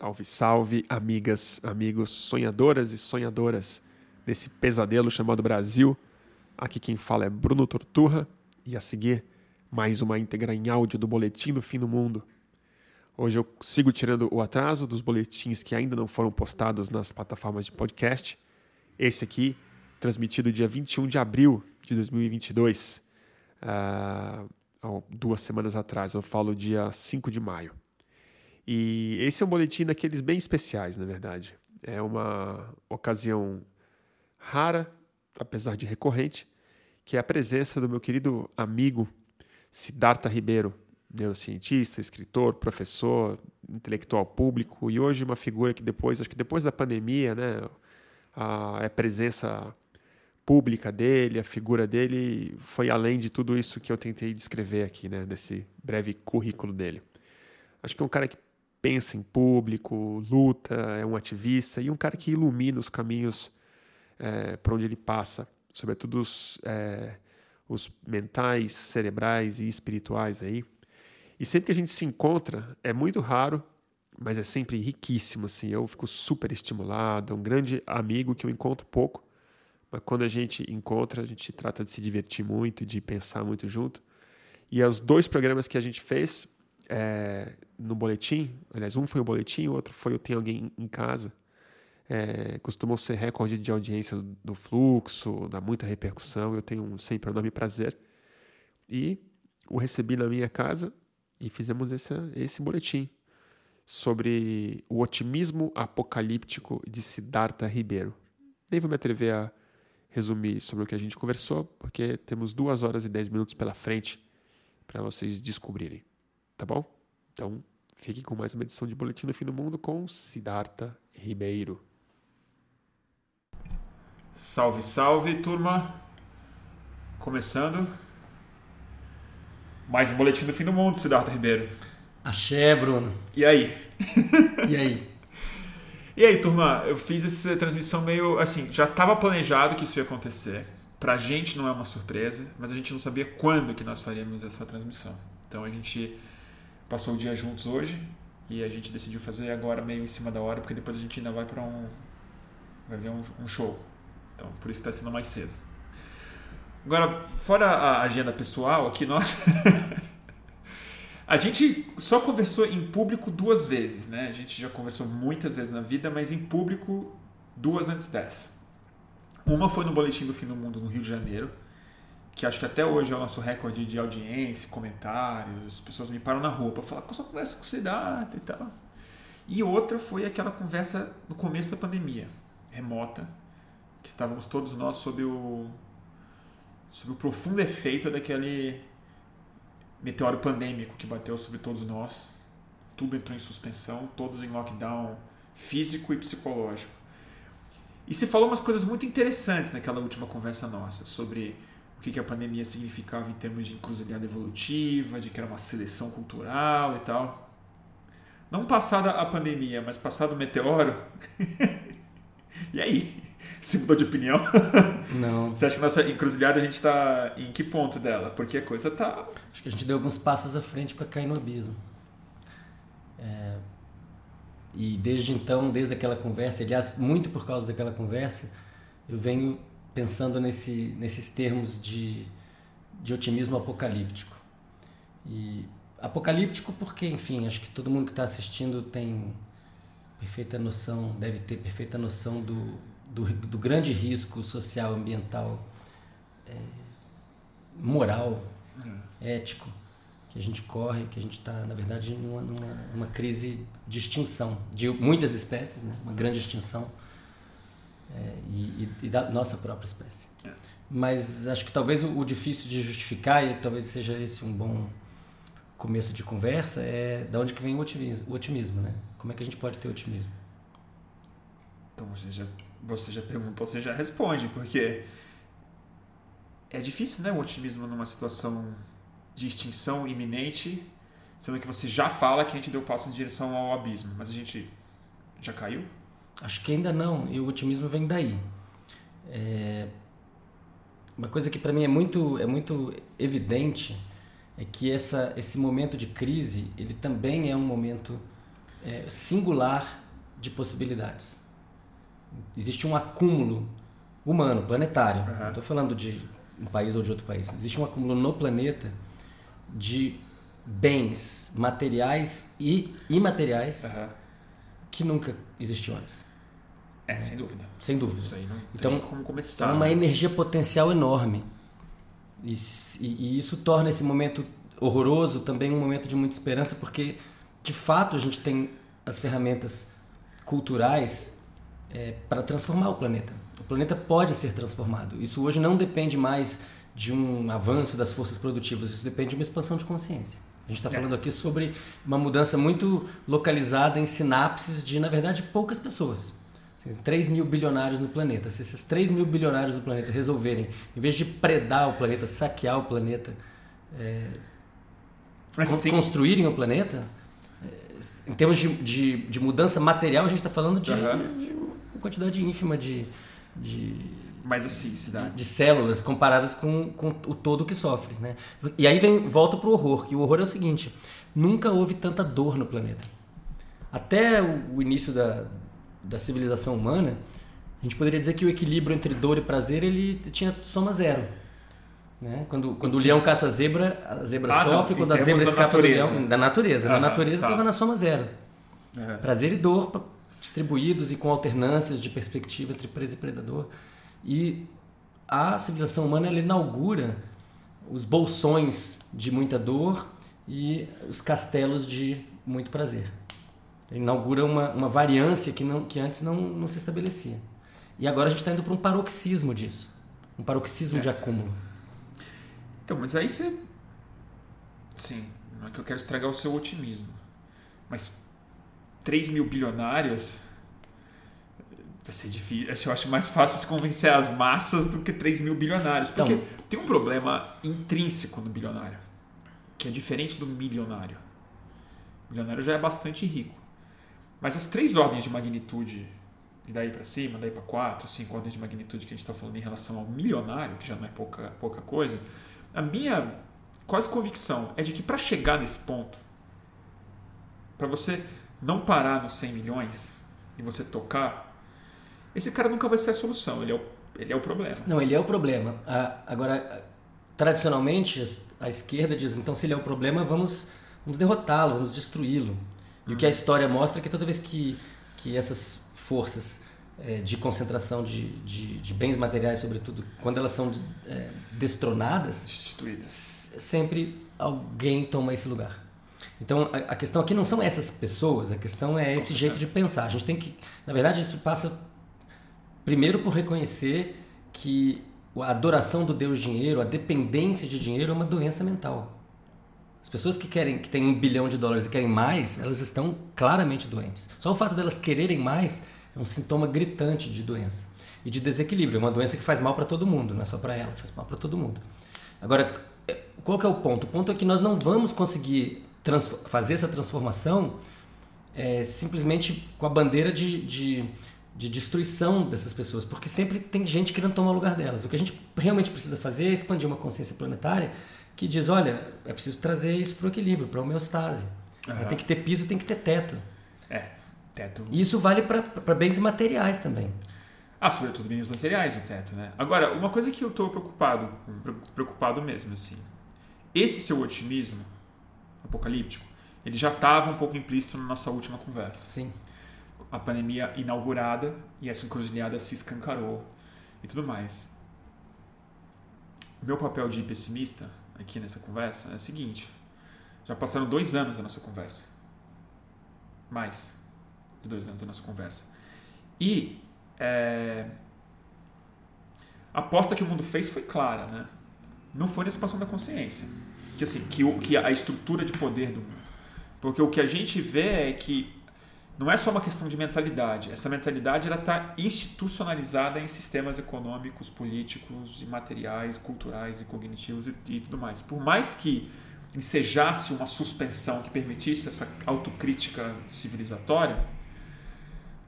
Salve, salve, amigas, amigos, sonhadoras e sonhadoras desse pesadelo chamado Brasil. Aqui quem fala é Bruno Torturra e a seguir mais uma íntegra em áudio do Boletim do Fim do Mundo. Hoje eu sigo tirando o atraso dos boletins que ainda não foram postados nas plataformas de podcast. Esse aqui, transmitido dia 21 de abril de 2022, uh, duas semanas atrás, eu falo dia 5 de maio. E esse é um boletim daqueles bem especiais, na verdade. É uma ocasião rara, apesar de recorrente, que é a presença do meu querido amigo Siddhartha Ribeiro, neurocientista, escritor, professor, intelectual público e hoje uma figura que depois, acho que depois da pandemia, né, a, a presença pública dele, a figura dele foi além de tudo isso que eu tentei descrever aqui, né, desse breve currículo dele. Acho que é um cara que pensa em público, luta, é um ativista e um cara que ilumina os caminhos é, por onde ele passa, sobretudo os, é, os mentais, cerebrais e espirituais aí. E sempre que a gente se encontra, é muito raro, mas é sempre riquíssimo, assim. Eu fico super estimulado, é um grande amigo que eu encontro pouco, mas quando a gente encontra, a gente trata de se divertir muito, de pensar muito junto. E os dois programas que a gente fez, é, no boletim, aliás, um foi o boletim, o outro foi o Tem Alguém em Casa, é, costumam ser recorde de audiência do, fluxo, dá muita repercussão, eu tenho um sempre enorme prazer. E o recebi na minha casa e fizemos esse, esse boletim sobre o otimismo apocalíptico de Siddhartha Ribeiro. Nem vou me atrever a resumir sobre o que a gente conversou, porque temos duas horas e dez minutos pela frente para vocês descobrirem. Tá bom? Então, fique com mais uma edição de Boletim do Fim do Mundo com Siddhartha Ribeiro. Salve, salve, turma! Começando mais um Boletim do Fim do Mundo, Siddhartha Ribeiro. Axé, Bruno. E aí? E aí? e aí, turma? Eu fiz essa transmissão meio assim, já estava planejado que isso ia acontecer. Pra gente não é uma surpresa, mas a gente não sabia quando que nós faríamos essa transmissão. Então a gente passou o dia juntos hoje e a gente decidiu fazer agora meio em cima da hora, porque depois a gente ainda vai para um. vai ver um, um, show. Então, por isso que está sendo mais cedo. Agora, fora a agenda pessoal, aqui nós. a gente só conversou em público duas vezes, né? A gente já conversou muitas vezes na vida, mas em público duas antes dessa. Uma foi no Boletim do Fim do Mundo no Rio de Janeiro que acho que até hoje é o nosso recorde de audiência, comentários, pessoas me param na rua para falar, só conversa com o Siddhartha e tal. E outra foi aquela conversa no começo da pandemia, remota, que estávamos todos nós sob o, sob o profundo efeito daquele meteoro pandêmico que bateu sobre todos nós. Tudo entrou em suspensão, todos em lockdown físico e psicológico. E se falou umas coisas muito interessantes naquela última conversa nossa sobre o que, que a pandemia significava em termos de encruzilhada evolutiva, de que era uma seleção cultural e tal. Não passada a pandemia, mas passado o meteoro. e aí? Você mudou de opinião? Não. Você acha que nossa encruzilhada a gente está em que ponto dela? Porque a coisa tá. Acho que a gente deu alguns passos à frente para cair no abismo. É... E desde então, desde aquela conversa, aliás, muito por causa daquela conversa, eu venho pensando nesse, nesses termos de, de otimismo apocalíptico. E apocalíptico porque, enfim, acho que todo mundo que está assistindo tem perfeita noção, deve ter perfeita noção do, do, do grande risco social, ambiental, é, moral, hum. ético que a gente corre, que a gente está, na verdade, numa, numa, numa, crise de extinção de muitas espécies, né? uma grande extinção é, e, e, da nossa própria espécie. É. Mas acho que talvez o, o, difícil de justificar, e talvez seja esse um bom começo de conversa, é da onde que vem o otimismo, o otimismo né? Como é que a gente pode ter otimismo? Então você já, você já perguntou, você já responde, porque é difícil, né, o otimismo numa situação de extinção iminente, sendo que você já fala que a gente deu passo em direção ao abismo, mas a gente já caiu? Acho que ainda não, e o otimismo vem daí. É... Uma coisa que para mim é muito, é muito evidente é que essa, esse momento de crise ele também é um momento é, singular de possibilidades. Existe um acúmulo humano, planetário. Uhum. Não estou falando de um país ou de outro país. Existe um acúmulo no planeta de bens materiais e imateriais uhum. que nunca existiu antes. É, sem dúvida. Sem dúvida. Isso aí não então, tem como começar. É uma né? energia potencial enorme. E, e, isso torna esse momento horroroso também um momento de muita esperança, porque de fato a gente tem as ferramentas culturais é, para transformar o planeta. O planeta pode ser transformado. Isso hoje não depende mais de um avanço das forças produtivas, isso depende de uma expansão de consciência. A gente está é. falando aqui sobre uma mudança muito localizada em sinapses de, na verdade, poucas pessoas. Tem 3 mil bilionários no planeta. Se esses 3 mil bilionários do planeta resolverem, em vez de predar o planeta, saquear o planeta, é, tem... construírem o planeta, é, em termos de, de, de, mudança material, a gente está falando de, uhum. de, uma quantidade ínfima de, de mas assim, cidade. De células comparadas com, com o todo que sofre. Né? E aí vem, volta para o horror, que o horror é o seguinte: nunca houve tanta dor no planeta. Até o, o início da, da civilização humana, a gente poderia dizer que o equilíbrio entre dor e prazer ele tinha soma zero. Né? Quando, quando o leão caça a zebra, a zebra ah, sofre, não, quando a zebra escapa do leão. Da natureza. Ah, na natureza estava tá. na soma zero. Uhum. Prazer e dor distribuídos e com alternâncias de perspectiva entre presa e predador. E a civilização humana ela inaugura os bolsões de muita dor e os castelos de muito prazer inaugura uma, uma variância que, não, que antes não, não se estabelecia. E agora a gente está indo para um paroxismo disso um paroxismo é. de acúmulo. Então, mas aí você. Sim, não é que eu quero estragar o seu otimismo. Mas 3 mil bilionários vai ser difícil. Eu acho mais fácil se convencer as massas do que 3 mil bilionários. Porque então, tem um problema intrínseco no bilionário, que é diferente do milionário. O milionário já é bastante rico. Mas as três ordens de magnitude, e daí para cima, daí para quatro, cinco ordens de magnitude que a gente está falando em relação ao milionário, que já não é pouca, pouca coisa, a minha quase convicção é de que para chegar nesse ponto, para você não parar nos 100 milhões e você tocar, esse cara nunca vai ser a solução, ele é o, ele é o problema. Não, ele é o problema. agora, tradicionalmente, a esquerda diz, então se ele é o problema, vamos, vamos derrotá-lo, vamos destruí-lo. E o que a história mostra é que toda vez que, que essas forças é, de concentração de, de, de, bens materiais, sobretudo, quando elas são é, destronadas, sempre alguém toma esse lugar. Então a, a, questão aqui não são essas pessoas, a questão é esse jeito de pensar. A gente tem que, na verdade, isso passa primeiro por reconhecer que a adoração do Deus dinheiro, a dependência de dinheiro é uma doença mental. As pessoas que querem que têm um bilhão de dólares e querem mais, elas estão claramente doentes. Só o fato delas quererem mais é um sintoma gritante de doença e de desequilíbrio. É uma doença que faz mal para todo mundo, não é só para ela, faz mal para todo mundo. Agora, é, qual é o ponto? O ponto é que nós não vamos conseguir fazer essa transformação é, simplesmente com a bandeira de, de, de, destruição dessas pessoas, porque sempre tem gente querendo tomar o lugar delas. O que a gente realmente precisa fazer é expandir uma consciência planetária que diz, olha, é preciso trazer isso para o equilíbrio, para a homeostase. Uhum. Tem que ter piso, tem que ter teto. É, teto. E isso vale para bens materiais também. Ah, sobretudo bens materiais o teto, né? Agora, uma coisa que eu estou preocupado, preocupado mesmo, assim, esse seu otimismo apocalíptico, ele já estava um pouco implícito na nossa última conversa. Sim. A pandemia inaugurada e essa encruzilhada se escancarou e tudo mais. Meu papel de pessimista aqui nessa conversa é o seguinte: já passaram dois anos da nossa conversa. Mais de dois anos da nossa conversa. E é, a aposta que o mundo fez foi clara, né? Não foi na expansão da consciência. Que, assim, que, o, que a estrutura de poder do mundo. Porque o que a gente vê é que não é só uma questão de mentalidade. Essa mentalidade ela está institucionalizada em sistemas econômicos, políticos, materiais, culturais e cognitivos e, e tudo mais. Por mais que ensejasse uma suspensão que permitisse essa autocrítica civilizatória,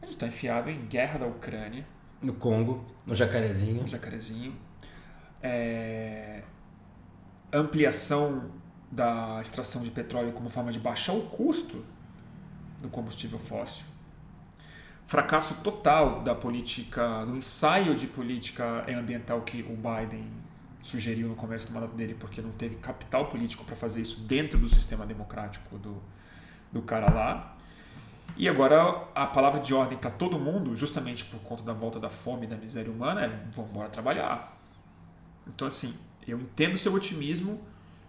a gente está enfiado em guerra da Ucrânia. No Congo, no Jacarezinho. No Jacarezinho. É... Ampliação da extração de petróleo como forma de baixar o custo do combustível fóssil. Fracasso total da política, do ensaio de política ambiental que o Biden sugeriu no começo do mandato dele, porque não teve capital político para fazer isso dentro do sistema democrático do, do cara lá. E agora a palavra de ordem para todo mundo, justamente por conta da volta da fome e da miséria humana, é vamos embora trabalhar. Então, assim, eu entendo seu otimismo,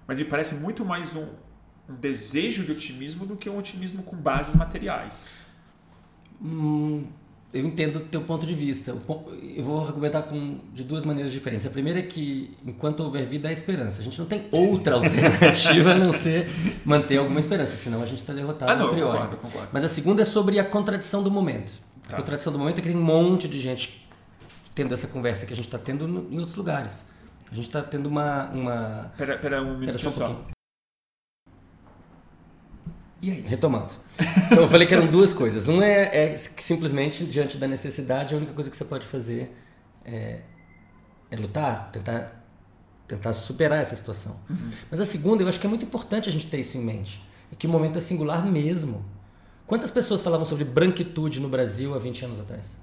mas me parece muito mais um, um desejo de otimismo do que um otimismo com bases materiais. Hum, eu entendo o teu ponto de vista. Eu vou argumentar com, de duas maneiras diferentes. A primeira é que, enquanto houver vida, há esperança. A gente não tem outra alternativa a não ser manter alguma esperança, senão a gente está derrotado ah, não, a priori. Eu concordo, eu concordo. Mas a segunda é sobre a contradição do momento. Tá. A contradição do momento é que tem um monte de gente tendo essa conversa que a gente está tendo em outros lugares. A gente está tendo uma. uma... Pera, pera um minuto só. Um só. E aí? Retomando. Então eu falei que eram duas coisas. Um é, é, que simplesmente, diante da necessidade, a única coisa que você pode fazer é, é lutar, tentar, tentar superar essa situação. Uhum. Mas a segunda, eu acho que é muito importante a gente ter isso em mente. É que o momento é singular mesmo. Quantas pessoas falavam sobre branquitude no Brasil há 20 anos atrás?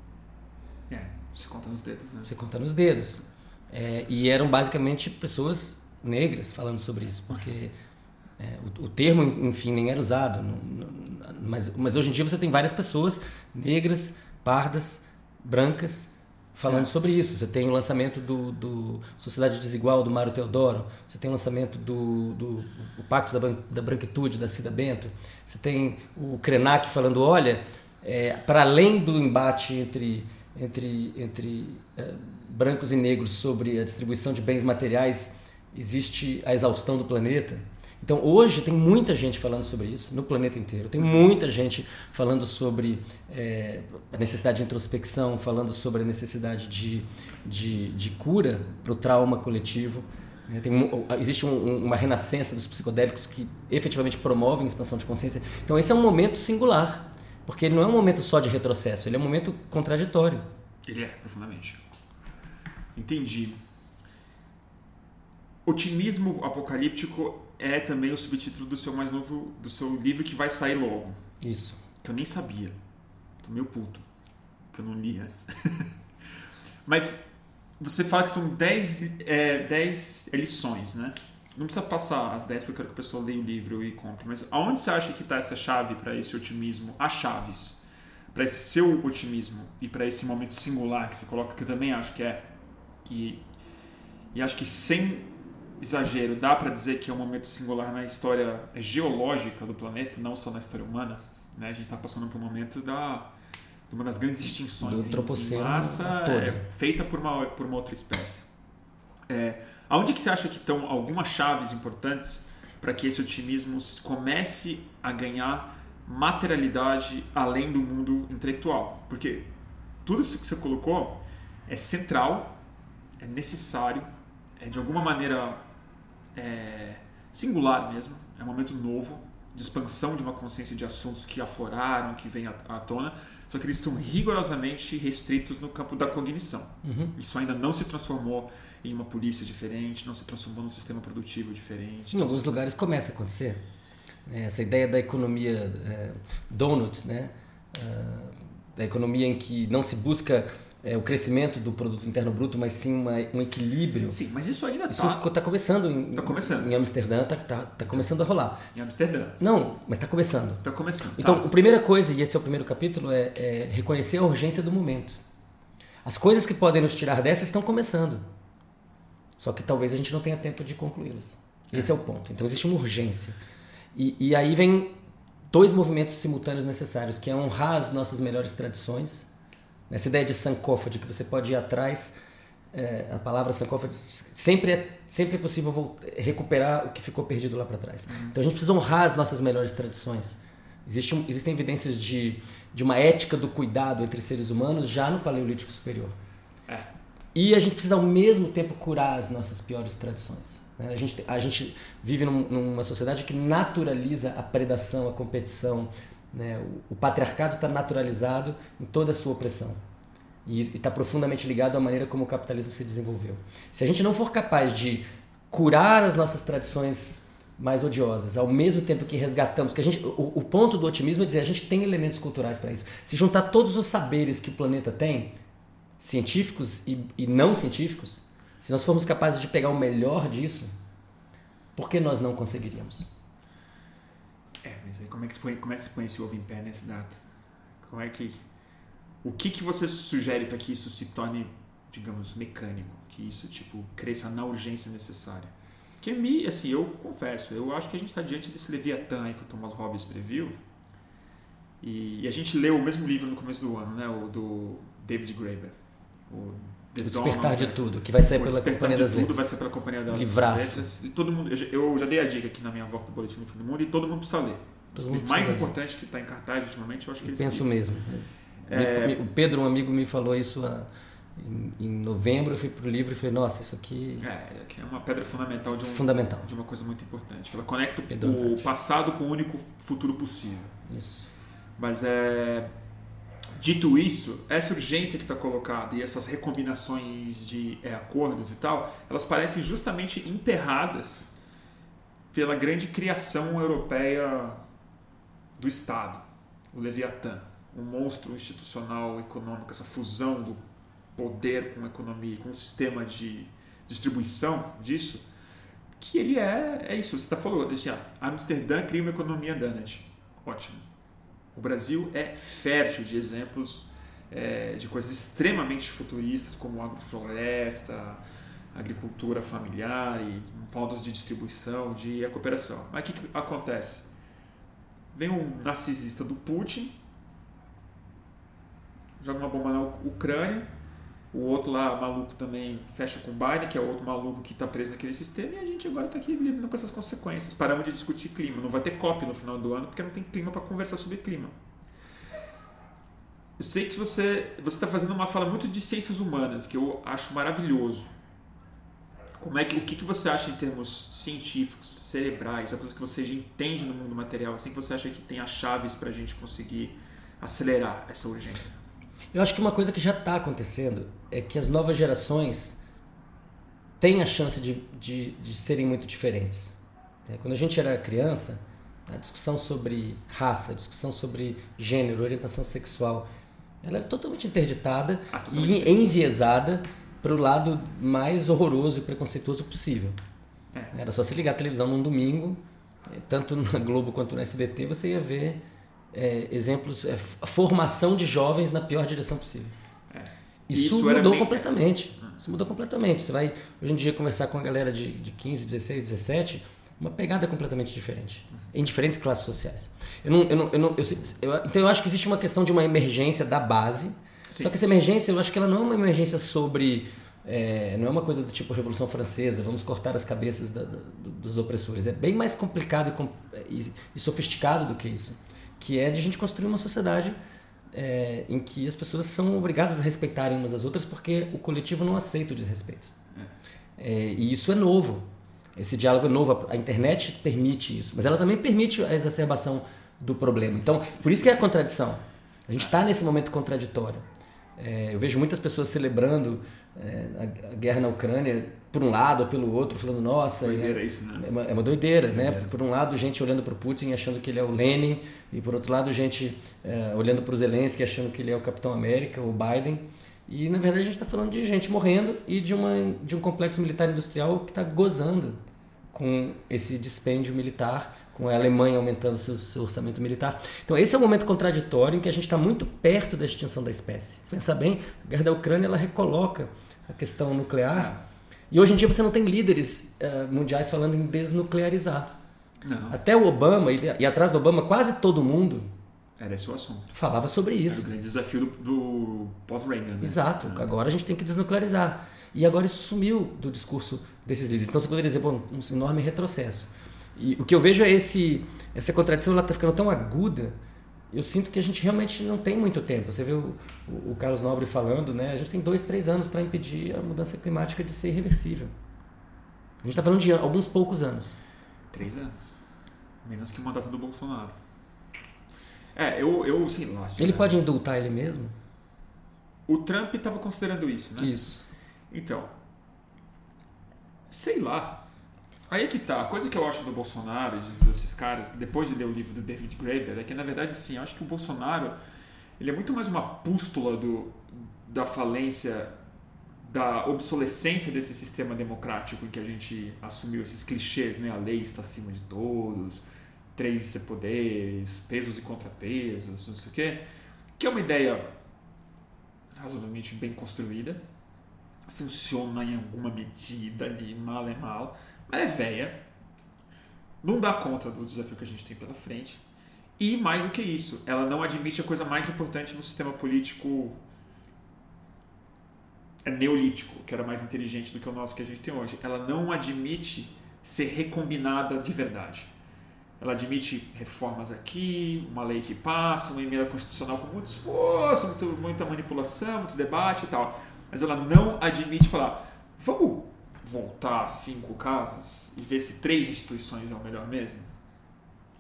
É, você conta nos dedos, né? Você conta nos dedos. É, e eram basicamente pessoas negras falando sobre isso, porque é, o, o, termo, enfim, nem era usado. Não, não, mas, mas hoje em dia você tem várias pessoas negras, pardas, brancas, falando é. sobre isso. Você tem o lançamento do, do, Sociedade Desigual, do Mário Teodoro. Você tem o lançamento do, do o Pacto da, da Branquitude, da Cida Bento. Você tem o Krenak falando, olha, é, para além do embate entre, entre, entre é, brancos e negros sobre a distribuição de bens materiais, existe a exaustão do planeta. Então hoje tem muita gente falando sobre isso no planeta inteiro. Tem muita gente falando sobre é, a necessidade de introspecção, falando sobre a necessidade de, de, de cura para o trauma coletivo. É, tem, existe um, uma renascença dos psicodélicos que efetivamente promovem expansão de consciência. Então esse é um momento singular, porque ele não é um momento só de retrocesso, ele é um momento contraditório. Ele é, profundamente. Entendi. Otimismo apocalíptico é também o subtítulo do seu mais novo, do seu livro que vai sair logo. Isso. Que eu nem sabia. Tô meio puto. Que eu não li antes. Mas você fala que são 10 é, lições, né? Não precisa passar as 10 porque eu quero que a pessoa leia o livro e compre. Mas aonde você acha que está essa chave para esse otimismo? As chaves. Para esse seu otimismo e para esse momento singular que você coloca, que eu também acho que é. E, e acho que sem exagero, dá para dizer que é um momento singular na história geológica do planeta, não só na história humana. Né? A gente está passando por um momento da de uma das grandes extinções do em, em massa é, feita por uma, por uma outra espécie. É, aonde que você acha que estão algumas chaves importantes para que esse otimismo comece a ganhar materialidade além do mundo intelectual? Porque tudo isso que você colocou é central, é necessário, é de alguma maneira é, singular mesmo, é um momento novo de expansão de uma consciência de assuntos que afloraram, que vêm à, tona, só que eles estão rigorosamente restritos no campo da cognição. Uhum. Isso ainda não se transformou em uma polícia diferente, não se transformou num sistema produtivo diferente. Em alguns lugares começa a acontecer. É, essa ideia da economia é, donut, né? Uh, da economia em que não se busca é, o crescimento do produto interno bruto, mas sim uma, um equilíbrio. Sim, mas isso ainda está. Isso está começando em, tá começando. em Amsterdã, está tá, tá começando a rolar. Em Amsterdã. Não, mas está começando. Está começando. Então, tá. a primeira coisa, e esse é o primeiro capítulo, é, é, reconhecer a urgência do momento. As coisas que podem nos tirar dessa estão começando. Só que talvez a gente não tenha tempo de concluí-las. Esse é. é o ponto. Então existe uma urgência. E, e aí vem dois movimentos simultâneos necessários, que é honrar as nossas melhores tradições essa ideia de Sankofa, de que você pode ir atrás, é, a palavra Sankofa, sempre é, sempre é possível recuperar o que ficou perdido lá para trás. Uhum. Então a gente precisa honrar as nossas melhores tradições. Existe um, existem evidências de, de uma ética do cuidado entre seres humanos já no Paleolítico Superior. É. E a gente precisa ao mesmo tempo curar as nossas piores tradições. Né? A, gente, a gente vive num, numa sociedade que naturaliza a predação, a competição, né? O, o patriarcado está naturalizado em toda a sua opressão e está profundamente ligado à maneira como o capitalismo se desenvolveu. Se a gente não for capaz de curar as nossas tradições mais odiosas, ao mesmo tempo que resgatamos. Que a gente, o, o ponto do otimismo é dizer a gente tem elementos culturais para isso. Se juntar todos os saberes que o planeta tem, científicos e, e não científicos, se nós formos capazes de pegar o melhor disso, por que nós não conseguiríamos? É, aí como é que se põe, como é que se, põe esse ovo em pé nessa data? Como é que. O que, que você sugere para que isso se torne, digamos, mecânico? Que isso, tipo, cresça na urgência necessária? Que me, assim, eu confesso, eu acho que a gente está diante desse Leviatã aí que o Thomas Hobbes previu. E, e, a gente leu o mesmo livro no começo do ano, né? O do David Graeber. O, The o Despertar de Tudo, que vai sair pela Companhia das Letras. vai ser pela Companhia das Livraço. Letras. E todo mundo, eu já dei a dica aqui na minha volta do Boletim do Fim do Mundo e todo mundo precisa ler. O mais importante que está em cartaz ultimamente, eu acho que é esse Penso livro. mesmo. É... O Pedro, um amigo, me falou isso a em, em novembro eu fui pro livro e falei, nossa, isso aqui. É, que é uma pedra fundamental de, um, fundamental de uma coisa muito importante. Que ela conecta o passado com o único futuro possível. Isso. Mas é. Dito isso, essa urgência que está colocada e essas recombinações de é, acordos e tal, elas parecem justamente emperradas pela grande criação europeia do Estado, o Leviatã, um monstro institucional econômico, essa fusão do poder com a economia, com o sistema de distribuição disso, que ele é, é isso, você está falando, assim, Amsterdã cria uma economia donut. Ótimo. O Brasil é fértil de exemplos é, de coisas extremamente futuristas, como agrofloresta, agricultura familiar e modos de distribuição, de cooperação. Mas o que, que acontece? Vem um narcisista do Putin, joga uma bomba na Ucrânia, o outro lá, maluco, também fecha com o Biden, que é o outro maluco que está preso naquele sistema, e a gente agora está aqui lidando com essas consequências. Paramos de discutir clima. Não vai ter COP no final do ano, porque não tem clima para conversar sobre clima. Eu sei que você está fazendo uma fala muito de ciências humanas, que eu acho maravilhoso. Como é que, o que, que você acha em termos científicos, cerebrais, a coisa que você já entende no mundo material, assim que você acha que tem as chaves para a gente conseguir acelerar essa urgência? Eu acho que uma coisa que já está acontecendo é que as novas gerações têm a chance de, de, de serem muito diferentes. É, quando a gente era criança, a discussão sobre raça, a discussão sobre gênero, orientação sexual, ela era totalmente interditada ah, totalmente e enviesada para o lado mais horroroso e preconceituoso possível. É. Era só se ligar a televisão num domingo, é, tanto na Globo quanto no SBT, você ia ver é, exemplos, é, formação de jovens na pior direção possível. É. Isso, Isso mudou completamente. Isso mudou completamente. Você vai hoje em dia conversar com a galera de, de 15, 16, 17, uma pegada completamente diferente, em diferentes classes sociais. Eu não, eu não, eu não, eu, eu, então eu acho que existe uma questão de uma emergência da base. Sim. Só que essa emergência, eu acho que ela não é uma emergência sobre é, não é uma coisa do tipo Revolução Francesa, vamos cortar as cabeças da, da, dos opressores. É bem mais complicado e, e, sofisticado do que isso que é de a gente construir uma sociedade é, em que as pessoas são obrigadas a respeitarem umas às outras porque o coletivo não aceita o desrespeito. É, e isso é novo. Esse diálogo é novo. A internet permite isso, mas ela também permite a exacerbação do problema. Então, por isso que é a contradição. A gente está nesse momento contraditório. É, eu vejo muitas pessoas celebrando é, a, a, guerra na Ucrânia por um lado ou pelo outro, falando, nossa. Doideira é, isso, né? É uma, é uma doideira, né? Por um lado, gente olhando para o Putin achando que ele é o Lenin, e por outro lado, gente é, olhando para o Zelensky achando que ele é o Capitão América, o Biden. E na verdade a gente está falando de gente morrendo e de, uma, de um complexo militar industrial que está gozando com esse dispêndio militar, com a Alemanha aumentando seu, seu orçamento militar. Então esse é um momento contraditório em que a gente está muito perto da extinção da espécie. Se pensar bem, a guerra da Ucrânia ela recoloca a questão nuclear. E hoje em dia você não tem líderes uh, mundiais falando em desnuclearizar. Não. Até o Obama, e, e, atrás do Obama, quase todo mundo. Era esse o assunto. Falava sobre isso. Era o grande desafio do, do pós-Reagan. Né? Exato. É. Agora a gente tem que desnuclearizar. E agora isso sumiu do discurso desses líderes. Então você poderia dizer, bom, um enorme retrocesso. E o que eu vejo é esse, essa contradição, ela está ficando tão aguda eu sinto que a gente realmente não tem muito tempo. Você vê o, o, Carlos Nobre falando, né? A gente tem dois, três anos para impedir a mudança climática de ser irreversível. A gente está falando de alguns poucos anos. Três anos. Menos que o mandato do Bolsonaro. É, eu, eu sei lá. Ele pode indultar ele mesmo? O Trump estava considerando isso, né? Isso. Então, sei lá. Aí é que tá. A coisa que eu acho do Bolsonaro e desses caras, depois de ler o livro do David Graeber, é que na verdade sim, eu acho que o Bolsonaro ele é muito mais uma pústula do, da falência, da obsolescência desse sistema democrático em que a gente assumiu esses clichês, né? A lei está acima de todos, três poderes, pesos e contrapesos, não sei o quê, que é uma ideia razoavelmente bem construída, funciona em alguma medida ali, mal é mal, mas é velha, não dá conta do desafio que a gente tem pela frente. E mais do que isso, ela não admite a coisa mais importante no sistema político é neolítico, que era mais inteligente do que o nosso que a gente tem hoje. Ela não admite ser recombinada de verdade. Ela admite reformas aqui, uma lei que passa, uma emenda constitucional com muito esforço, muito, muita manipulação, muito debate e tal. Mas ela não admite falar, vamos voltar cinco casas e ver se três instituições é o melhor mesmo?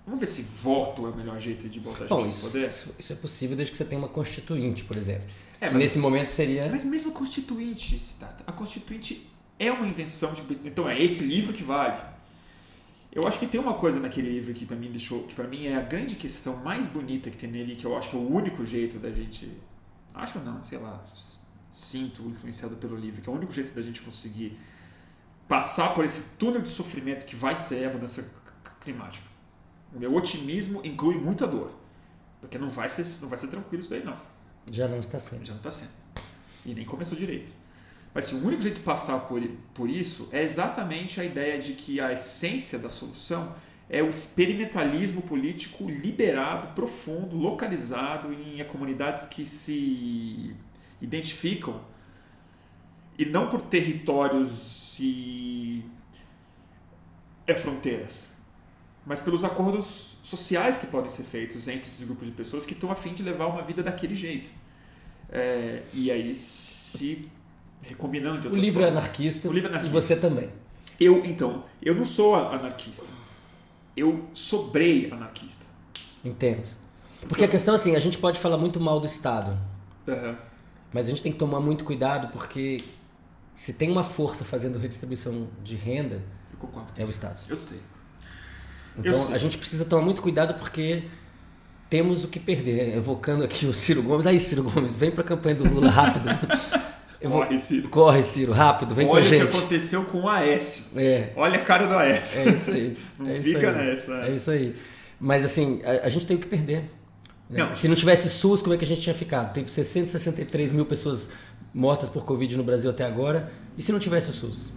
Vamos ver se voto é o melhor jeito de botar a gente Bom, no isso, poder? isso, isso é possível desde que você tenha uma constituinte, por exemplo. É, nesse momento seria. Mas mesmo a Constituinte, a Constituinte é uma invenção. Tipo, então é esse livro que vale. Eu acho que tem uma coisa naquele livro que para mim deixou, que para mim é a grande questão mais bonita que tem nele, que eu acho que é o único jeito da gente, acho não, sei lá, sinto influenciado pelo livro, que é o único jeito da gente conseguir passar por esse túnel de sofrimento que vai ser a mudança climática. O meu otimismo inclui muita dor, porque não vai ser, não vai ser tranquilo isso daí não. Já não está sendo. Já não está sendo. E nem começou direito. Mas assim, o único jeito de passar por, por isso é exatamente a ideia de que a essência da solução é o experimentalismo político liberado, profundo, localizado em comunidades que se identificam e não por territórios e é, fronteiras, mas pelos acordos sociais que podem ser feitos entre esses grupos de pessoas que estão a fim de levar uma vida daquele jeito. É, e aí se recombinando de O outras livro é formas. anarquista, O livro é e anarquista. você também. Eu, então, eu não sou anarquista. Eu sobrei anarquista. Entendo. Porque a questão é assim, a gente pode falar muito mal do Estado, Aham. mas a gente tem que tomar muito cuidado porque se tem uma força fazendo redistribuição de renda, Eu é o. Estado. Eu sei. Então sei. a gente precisa tomar muito cuidado porque temos o que perder. Evocando aqui o Ciro Gomes. Aí, Ciro Gomes, vem pra campanha do Lula rápido. Eu vou- Corre, Ciro. Corre, Ciro, rápido, vem Olha com a o que gente. aconteceu com o Aécio. É, Olha a cara do Aécio. é isso aí. Não é isso fica aí. nessa. É isso aí. Mas assim, a, a gente tem o que perder. né? Não. Se não tivesse SUS, como é que a gente tinha ficado? Teve 663 mil pessoas mortas por Covid no Brasil até agora. E se não tivesse o SUS?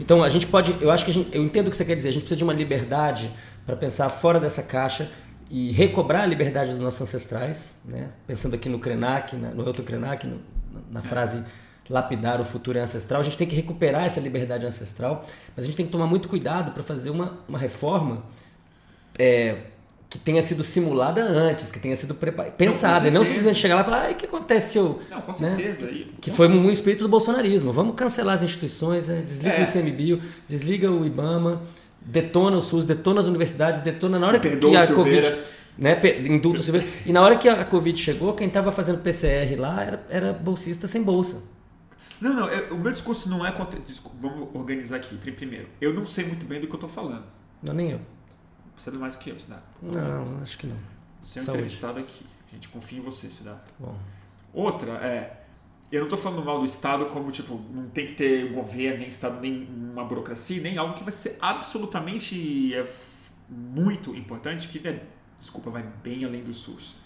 Então a gente pode, eu acho que gente, eu entendo o que você quer dizer. A gente precisa de uma liberdade para pensar fora dessa caixa e recobrar a liberdade dos nossos ancestrais, né? Pensando aqui no Krenak, na- no Elton Krenak, no- na frase lapidar o futuro é ancestral. A gente tem que recuperar essa liberdade ancestral, mas a gente tem que tomar muito cuidado para fazer uma, uma reforma é, que tenha sido simulada antes, que tenha sido prepa- pensada, e não simplesmente chegar lá e falar, o que acontece se eu... Não, com né? certeza. Que com foi certeza. um espírito do bolsonarismo. Vamos cancelar as instituições, né? desliga É. o ICMBio, desliga o IBAMA, detona o SUS, detona as universidades, detona na hora que, que a Silveira. Covid... Né? pe- Indulta o Silveira. E na hora que a Covid chegou, quem estava fazendo PCR lá era, era bolsista sem bolsa. Não, não, eu- o meu discurso não é contra. vamos organizar aqui. Pri- Primeiro, eu não sei muito bem do que eu estou falando. Não, nem eu. Você sabe mais do que eu, Cidade. Não, acho que não. Você é um Saúde. entrevistado aqui. A gente confia em você, Cidade. Bom. Outra é. Eu não estou falando mal do Estado como, tipo, não tem que ter governo, nem Estado, nem uma burocracia, nem algo que vai ser absolutamente é, muito importante, que, né, desculpa, vai bem além do SUS.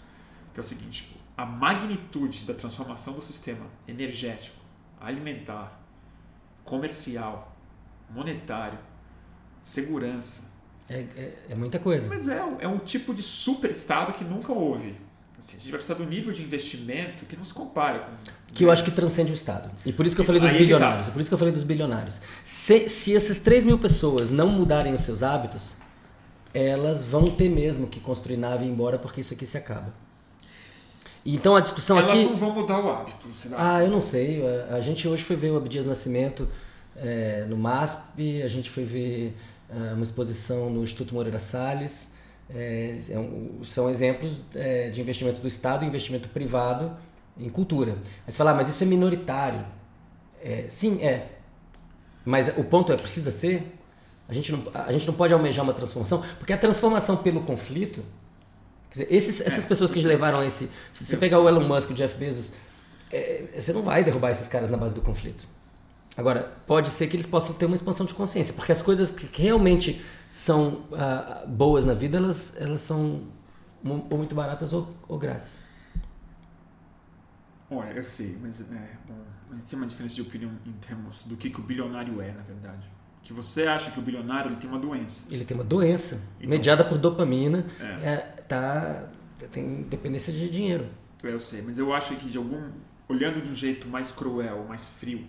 Que é o seguinte, a magnitude da transformação do sistema energético, alimentar, comercial, monetário, segurança, É, é, é muita coisa. mas é, é um tipo de super Estado que nunca houve. Assim, a gente vai precisar de um nível de investimento que não se compara com... Que eu acho que transcende o Estado. E por isso que eu falei dos Aí é tá. bilionários. É por isso que eu falei dos bilionários. Se, se essas 3 mil pessoas não mudarem os seus hábitos, elas vão ter mesmo que construir nave e ir embora porque isso aqui se acaba. Então a discussão Elas aqui. não vão mudar o hábito, você Ah, eu não sei. A, gente hoje foi ver o Abdias Nascimento eh, no MASP, a gente foi ver uma exposição no Instituto Moreira Salles. É um- são exemplos eh, de investimento do Estado e investimento privado em cultura. Aí você fala, ah, mas isso é minoritário. É, sim, é. Mas o ponto é, precisa ser? A gente não, a gente não pode almejar uma transformação, porque a transformação pelo conflito. Quer dizer, esses, essas É, pessoas que levaram a esse. Se você pegar o Elon Musk, o Jeff Bezos, é, você não vai derrubar esses caras na base do conflito. Agora, pode ser que eles possam ter uma expansão de consciência, porque as coisas que realmente são ah, boas na vida, elas, elas são ou muito baratas ou, ou grátis. Olha, eu sei, mas é, a gente tem uma diferença de opinião em termos do que, que o bilionário é, na verdade. Que você acha que o bilionário ele tem uma doença. Ele tem uma doença Então- mediada por dopamina, É. é, tá, tem dependência de dinheiro. Eu sei, mas eu acho que de algum. Olhando de um jeito mais cruel, mais frio,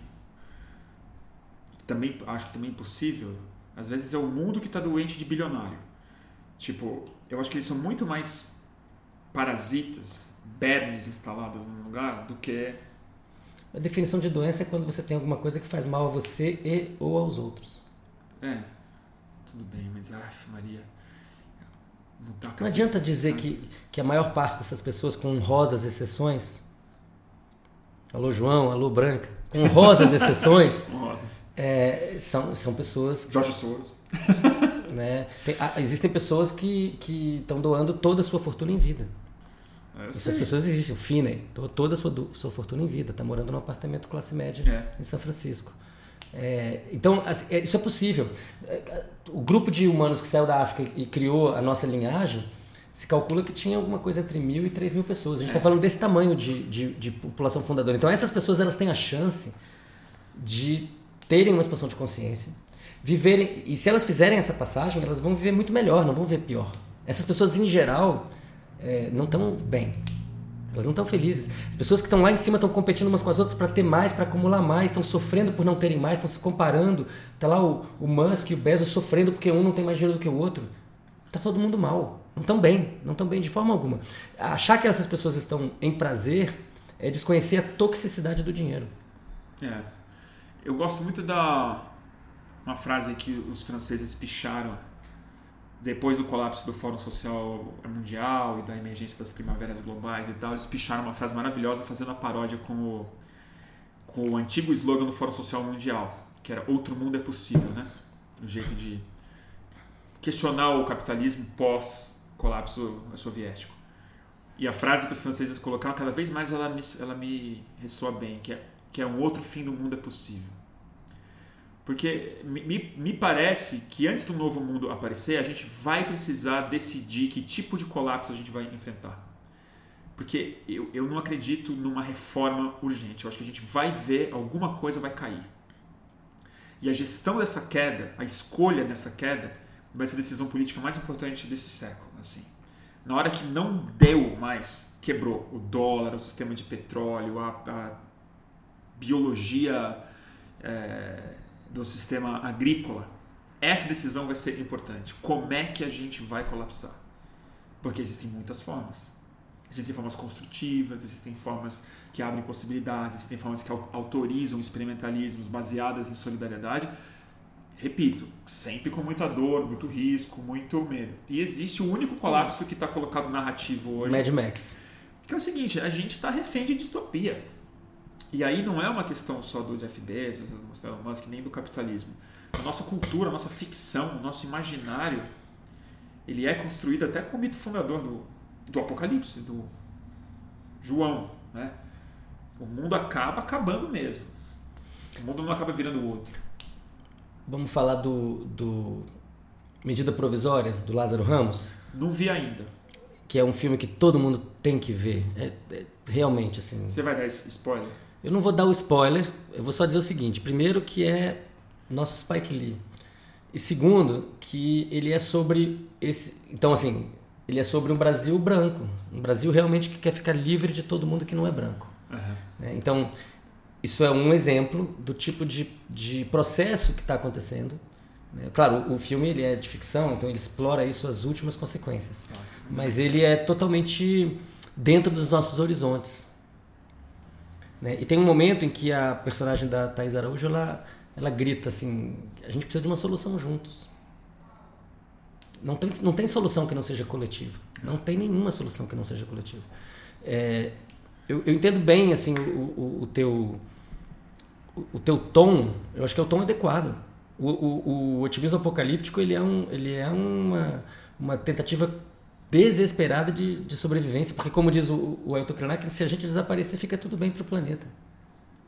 também acho que também é possível. Às vezes é o mundo que está doente de bilionário. Tipo, eu acho que eles são muito mais parasitas, bernes instaladas no lugar, do que. A definição de doença é quando você tem alguma coisa que faz mal a você e ou aos outros. É, tudo bem, mas. Ai, Maria. Mudar a Não cabeça adianta dizer que, que a maior parte dessas pessoas, com honrosas exceções, alô João, alô Branca, com honrosas exceções, Nossa, é, são, são pessoas Jorge Soros. né? Tem- existem pessoas que que estão doando toda a sua fortuna em vida. É, eu Essas sei. pessoas existem. O Finney doou toda a sua, sua fortuna em vida. Está morando num apartamento classe média É. em São Francisco. É, então, assim, é, isso é possível. É, O grupo de humanos que saiu da África e criou a nossa linhagem, se calcula que tinha alguma coisa entre mil e três mil pessoas. A gente está É. falando desse tamanho de, de, de população fundadora. Então, essas pessoas elas têm a chance de terem uma expansão de consciência, viverem. E se elas fizerem essa passagem, elas vão viver muito melhor, não vão viver pior. Essas pessoas, em geral, é, não estão bem. Elas não estão felizes. As pessoas que estão lá em cima estão competindo umas com as outras para ter mais, para acumular mais, estão sofrendo por não terem mais, estão se comparando. Tá lá o, o Musk e o Bezos sofrendo porque um não tem mais dinheiro do que o outro. Tá todo mundo mal. Não estão bem, não estão bem de forma alguma. Achar que essas pessoas estão em prazer é desconhecer a toxicidade do dinheiro. É. Eu gosto muito da uma frase que os franceses picharam depois do colapso do Fórum Social Mundial e da emergência das primaveras globais e tal. Eles picharam uma frase maravilhosa fazendo a paródia com o, com o antigo slogan do Fórum Social Mundial, que era outro mundo é possível, né? Um jeito de questionar o capitalismo pós colapso soviético. E a frase que os franceses colocaram, cada vez mais ela me, ela me ressoa bem, que é, que é um outro fim do mundo é possível. Porque me, me, parece que antes do novo mundo aparecer, a gente vai precisar decidir que tipo de colapso a gente vai enfrentar. Porque eu, eu não acredito numa reforma urgente. Eu acho que a gente vai ver alguma coisa vai cair. E a gestão dessa queda, a escolha nessa queda, vai ser a decisão política mais importante desse século. Assim. Na hora que não deu mais, quebrou o dólar, o sistema de petróleo, a, a biologia é, do sistema agrícola, essa decisão vai ser importante. Como é que a gente vai colapsar? Porque existem muitas formas. Existem formas construtivas, existem formas que abrem possibilidades, existem formas que au- autorizam experimentalismos baseadas em solidariedade. Repito, sempre com muita dor, muito risco, muito medo. E existe o único colapso que está colocado narrativo hoje. Mad Max. Que é o seguinte, a gente está refém de distopia. E aí não é uma questão só do Jeff Bezos, do Elon Musk, nem do capitalismo. A nossa cultura, a nossa ficção, o nosso imaginário, ele é construído até com o mito fundador do, do Apocalipse, do João. Né? O mundo acaba acabando mesmo. O mundo não acaba virando o outro. Vamos falar do, do Medida Provisória, do Lázaro Ramos, Não vi ainda. que é um filme que todo mundo tem que ver. É, é realmente, assim. Você vai dar spoiler? Eu não vou dar o spoiler, eu vou só dizer o seguinte: primeiro, que é nosso Spike Lee. E segundo, que ele é sobre esse. Então, assim, ele é sobre um Brasil branco. Um Brasil realmente que quer ficar livre de todo mundo que não é branco. né? Então, isso é um exemplo do tipo de, de processo que está acontecendo. né? Claro, o filme ele é de ficção, então ele explora isso as últimas consequências. Mas ele é totalmente dentro dos nossos horizontes. Né? E tem um momento em que a personagem da Thais Araújo ela, ela grita assim: a gente precisa de uma solução juntos. Não tem, não tem solução que não seja coletiva. Não tem nenhuma solução que não seja coletiva. É, eu, eu entendo bem assim o, o, o teu o, o teu tom. Eu acho que é o tom adequado. O, otimismo apocalíptico ele é, um, ele é uma, uma tentativa desesperada de, de sobrevivência, porque como diz o, o Ailton Krenak, se a gente desaparecer fica tudo bem para o planeta.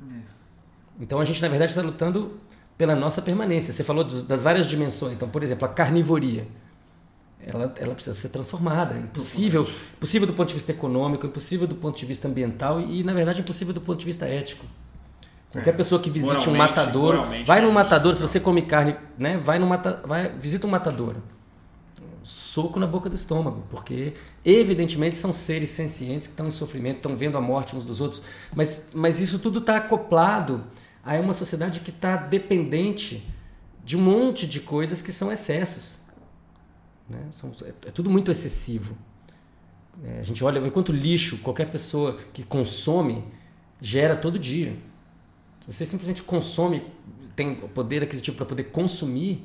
É. Então a gente na verdade está lutando pela nossa permanência. Você falou dos, das várias dimensões. Então, por exemplo, a carnivoria. Ela, ela precisa ser transformada. É impossível, impossível do ponto de vista econômico, impossível do ponto de vista ambiental e, na verdade, impossível do ponto de vista ético. Qualquer é. pessoa que visite um matador, vai num matador, se você come carne, né, vai no mata, vai visita um matador. Soco na boca do estômago, porque evidentemente são seres sencientes que estão em sofrimento, estão vendo a morte uns dos outros, mas, mas isso tudo está acoplado a uma sociedade que está dependente de um monte de coisas que são excessos. Né? São, é, é, tudo muito excessivo. É, a gente olha quanto lixo qualquer pessoa que consome gera todo dia. Você simplesmente consome, tem poder aquisitivo para poder consumir,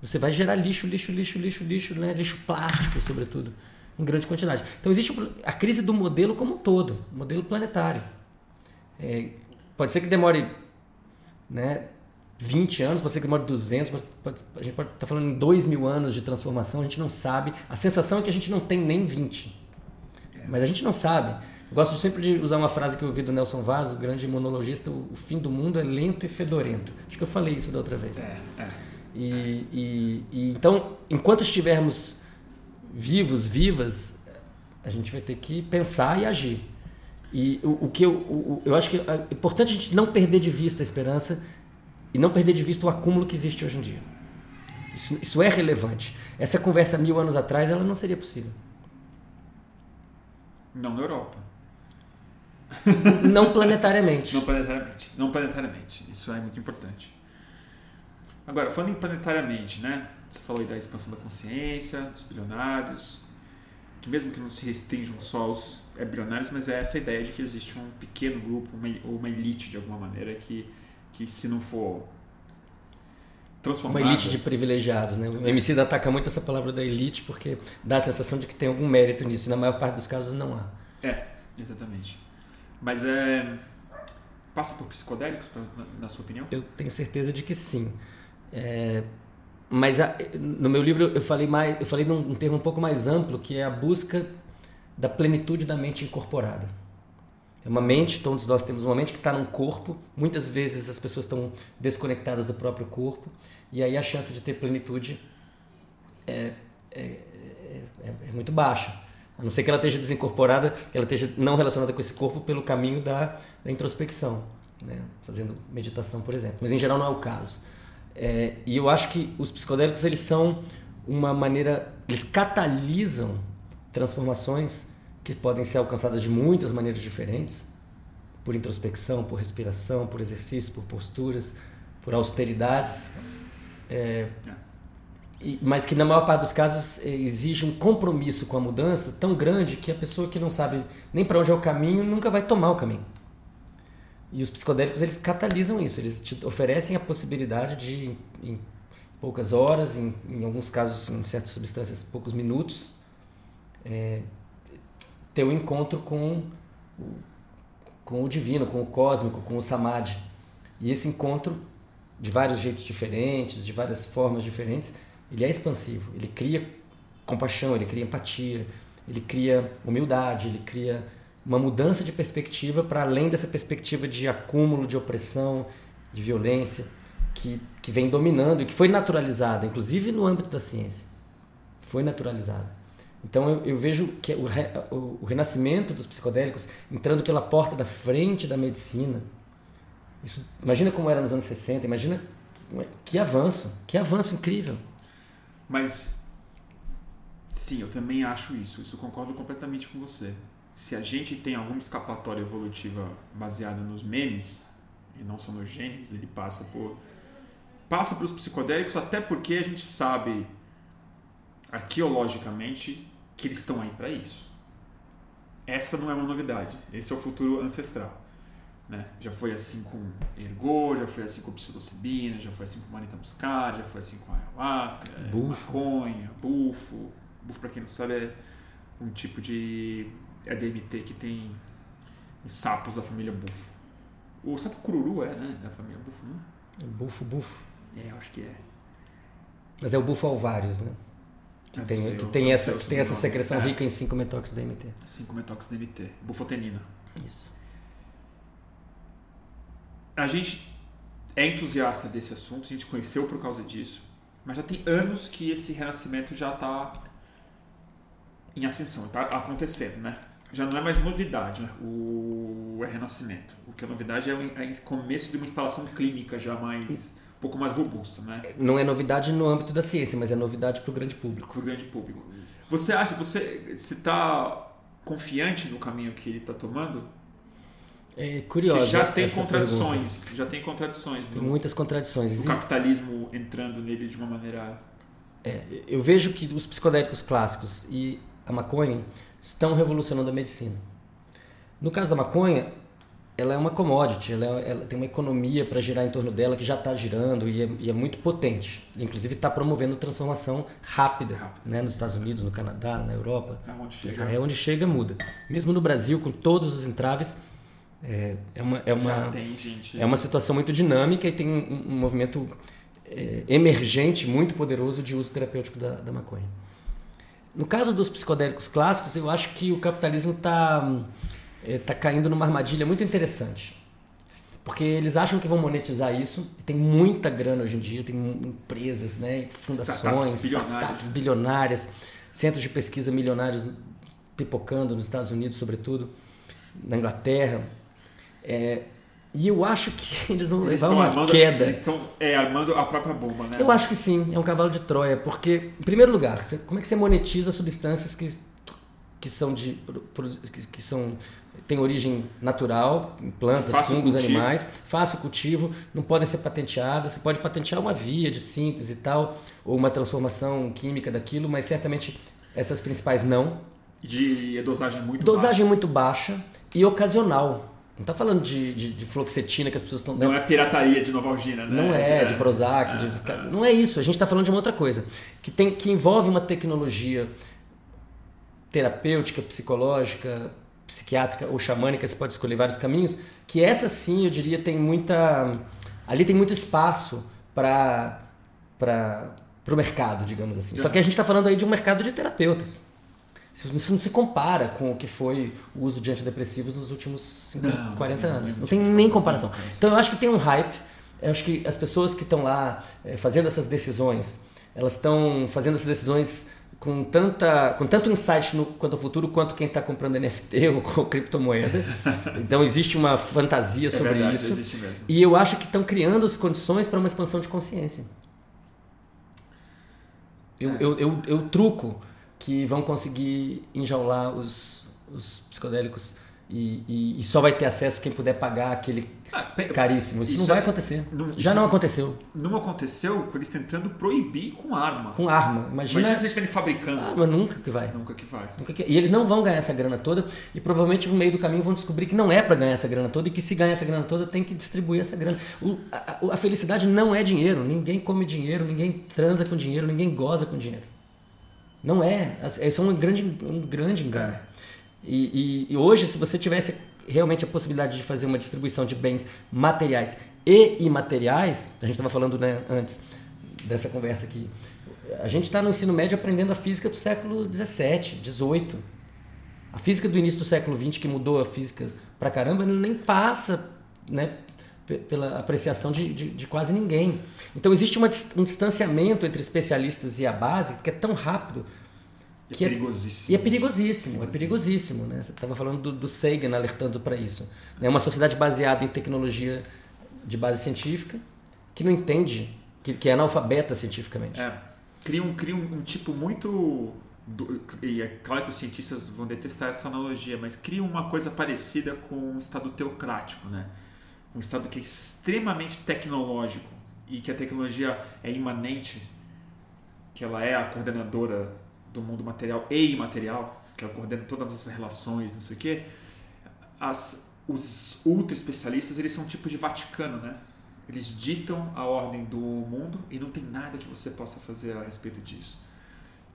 você vai gerar lixo, lixo, lixo, lixo, lixo, né? lixo plástico, sobretudo, em grande quantidade. Então existe a crise do modelo como um todo, modelo planetário. É, pode ser que demore né, 20 anos, pode ser que demore 200, pode, pode, a gente pode estar tá falando em 2 mil anos de transformação, a gente não sabe. A sensação é que a gente não tem nem 20. Mas a gente não sabe. Eu gosto sempre de usar uma frase que eu ouvi do Nelson Vaz, o grande imunologista, o fim do mundo é lento e fedorento. Acho que eu falei isso da outra vez. É, é, e, e, e, então, enquanto estivermos vivos, vivas, a gente vai ter que pensar e agir. E o, o que eu, o, eu acho que é importante a gente não perder de vista a esperança e não perder de vista o acúmulo que existe hoje em dia. Isso, isso é relevante. Essa conversa mil anos atrás ela não seria possível. Não na Europa. Não planetariamente. não planetariamente. Não planetariamente. Isso é muito importante. Agora, falando em planetariamente, né? Você falou aí da expansão da consciência, dos bilionários, que mesmo que não se restringam só aos é, bilionários, mas é essa ideia de que existe um pequeno grupo, uma, ou uma elite de alguma maneira, que, que se não for transformada... Uma elite de privilegiados, né? O MC ataca muito essa palavra da elite porque dá a sensação de que tem algum mérito nisso, e na maior parte dos casos não há. É, exatamente. Mas é... Passa por psicodélicos, na sua opinião? Eu tenho certeza de que sim. É, mas a, no meu livro eu falei mais, eu falei num, termo um pouco mais amplo, que é a busca da plenitude da mente incorporada. É uma mente, todos nós temos uma mente que está num corpo. Muitas vezes as pessoas estão desconectadas do próprio corpo e aí a chance de ter plenitude é, é, é, é muito baixa. A não ser que ela esteja desincorporada, que ela esteja não relacionada com esse corpo pelo caminho da, da introspecção, né? fazendo meditação, por exemplo. Mas em geral não é o caso. É, e eu acho que os psicodélicos eles são uma maneira, eles catalisam transformações que podem ser alcançadas de muitas maneiras diferentes, por introspecção, por respiração, por exercício, por posturas, por austeridades, é, e, mas que na maior parte dos casos é, exige um compromisso com a mudança tão grande que a pessoa que não sabe nem para onde é o caminho nunca vai tomar o caminho. E os psicodélicos eles catalisam isso, eles te oferecem a possibilidade de, em poucas horas, em, em alguns casos, em certas substâncias, poucos minutos, é, ter um encontro com o, com o divino, com o cósmico, com o samadhi. E esse encontro, de vários jeitos diferentes, de várias formas diferentes, ele é expansivo, ele cria compaixão, ele cria empatia, ele cria humildade, ele cria uma mudança de perspectiva para além dessa perspectiva de acúmulo, de opressão, de violência que, que vem dominando e que foi naturalizada, inclusive no âmbito da ciência. Foi naturalizada. Então eu, eu vejo que o, re, o, o, renascimento dos psicodélicos entrando pela porta da frente da medicina. Isso, imagina como era nos anos 60, imagina que avanço, que avanço incrível. Mas sim, eu também acho isso, isso concordo completamente com você se a gente tem alguma escapatória evolutiva baseada nos memes e não só nos genes, ele passa por passa para os psicodélicos até porque a gente sabe arqueologicamente que eles estão aí para isso. Essa não é uma novidade. Esse é o futuro ancestral. Né? Já foi assim com ergot, já foi assim com psilocibina, já foi assim com manita muscaria, já foi assim com ayahuasca, bufo. maconha, bufo. Bufo, para quem não sabe, é um tipo de é a DMT que tem sapos da família bufo. O sapo cururu é, né? Da família bufo, não é? Bufo, bufo. É, acho que é. Mas é o bufo-alvários, né? Que Eu tem, sei, que tem essa, que tem essa secreção É. rica em 5-metóxido DMT. 5-metox DMT. Bufotenina. Isso. A gente é entusiasta desse assunto, a gente conheceu por causa disso, mas já tem anos que esse renascimento já está em ascensão, está acontecendo, né? Já não é mais novidade né? o é renascimento. O que é novidade é o é começo de uma instalação clínica já mais um pouco mais robusta, né? Não é novidade no âmbito da ciência, mas é novidade para o grande público. Para o grande público. Você acha, você está confiante no caminho que ele está tomando? É curioso. que já tem contradições, já tem contradições pergunta. Tem muitas contradições. o capitalismo entrando nele de uma maneira Eu vejo que os psicodélicos clássicos e a maconha estão revolucionando a medicina. No caso da maconha, ela é uma commodity, ela, é- ela tem uma economia para girar em torno dela que já está girando e é, e é muito potente. Inclusive está promovendo transformação rápida, Rápida. Né? nos Estados Unidos, no Canadá, na Europa. aonde chega. Israel, onde chega, muda. Mesmo no Brasil, com todos os entraves, é, é uma, é uma, é uma situação muito dinâmica e tem um, um movimento é, emergente muito poderoso de uso terapêutico da, da maconha. No caso dos psicodélicos clássicos, eu acho que o capitalismo está tá caindo numa armadilha muito interessante. Porque eles acham que vão monetizar isso, e tem muita grana hoje em dia, tem empresas, né, fundações, Startups bilionárias. startups bilionárias, centros de pesquisa milionários pipocando nos Estados Unidos, sobretudo, na Inglaterra. É, e eu acho que eles vão Eles levar uma armando, queda. Eles estão é, armando a própria bomba, né? Eu acho que sim, é um cavalo de Troia, porque, em primeiro lugar, você- como é que você monetiza substâncias que, que são de. que, são. tem origem natural, em plantas, fungos, animais, fácil cultivo, não podem ser patenteadas. Você pode patentear uma via de síntese e tal, ou uma transformação química daquilo, mas certamente essas principais não. De dosagem muito Dosagem muito baixa e ocasional. Não está falando de, de, de fluoxetina que as pessoas estão. Não é pirataria de Novalgina, né? não é, de Prozac, de, de- não é isso. A gente está falando de uma outra coisa que tem que envolve uma tecnologia terapêutica, psicológica, psiquiátrica ou xamânica. Você pode escolher vários caminhos. Que essa sim, eu diria, tem muita ali tem muito espaço para para o mercado, digamos assim. Só que a gente está falando aí de um mercado de terapeutas. Isso não se compara com o que foi o uso de antidepressivos nos últimos 50, Não, não 40 tem- anos. não Não tem tem nem comparação. Então eu acho que tem um hype. Eu acho que as pessoas que estão lá eh, fazendo essas decisões, elas estão fazendo essas decisões com, tanta, com tanto insight no, quanto ao futuro quanto quem está comprando NFT ou com criptomoeda. Então existe uma fantasia É sobre verdade, isso. existe mesmo. E eu acho que estão criando as condições para uma expansão de consciência. Eu, eu, eu, eu truco que vão conseguir enjaular os, os psicodélicos e, e, e só vai ter acesso quem puder pagar aquele Ah, caríssimo. Isso, Isso não vai é- acontecer. não- Já não aconteceu. Não aconteceu com eles tentando proibir com arma. Com arma. Imagina, Imagina. se eles estiverem fabricando. arma nunca que vai. Nunca que vai. Nunca que- E eles não vão ganhar essa grana toda e provavelmente no meio do caminho vão descobrir que não é para ganhar essa grana toda e que se ganhar essa grana toda tem que distribuir essa grana. O- a- a felicidade não é dinheiro. Ninguém come dinheiro, ninguém transa com dinheiro, ninguém goza com dinheiro. Não é. Isso é um grande, um grande engano. É. E, e- e hoje, se você tivesse realmente a possibilidade de fazer uma distribuição de bens materiais e imateriais, a gente estava falando né, antes dessa conversa aqui, a gente está no ensino médio aprendendo a física do século 17, 18. A física do início do século 20 que mudou a física pra caramba nem passa né, pela apreciação de, de, de quase ninguém. Então existe uma um distanciamento entre especialistas e a base que é tão rápido E que é é- perigosíssimo. e é perigosíssimo, é perigosíssimo, né? Você estava falando do, do Sagan alertando para isso. É uma sociedade baseada em tecnologia de base científica que não entende, que, que é analfabeta cientificamente. É. Cria um, cria um, um tipo muito. do- e é claro que os cientistas vão detestar essa analogia, mas cria uma coisa parecida com um estado teocrático, né? Um estado que é extremamente tecnológico e que a tecnologia é imanente, que ela é a coordenadora do mundo material e imaterial, que ela coordena todas essas relações, não sei o quê. As, os ultra especialistas, eles são um tipo de Vaticano, né? Eles ditam a ordem do mundo e não tem nada que você possa fazer a respeito disso.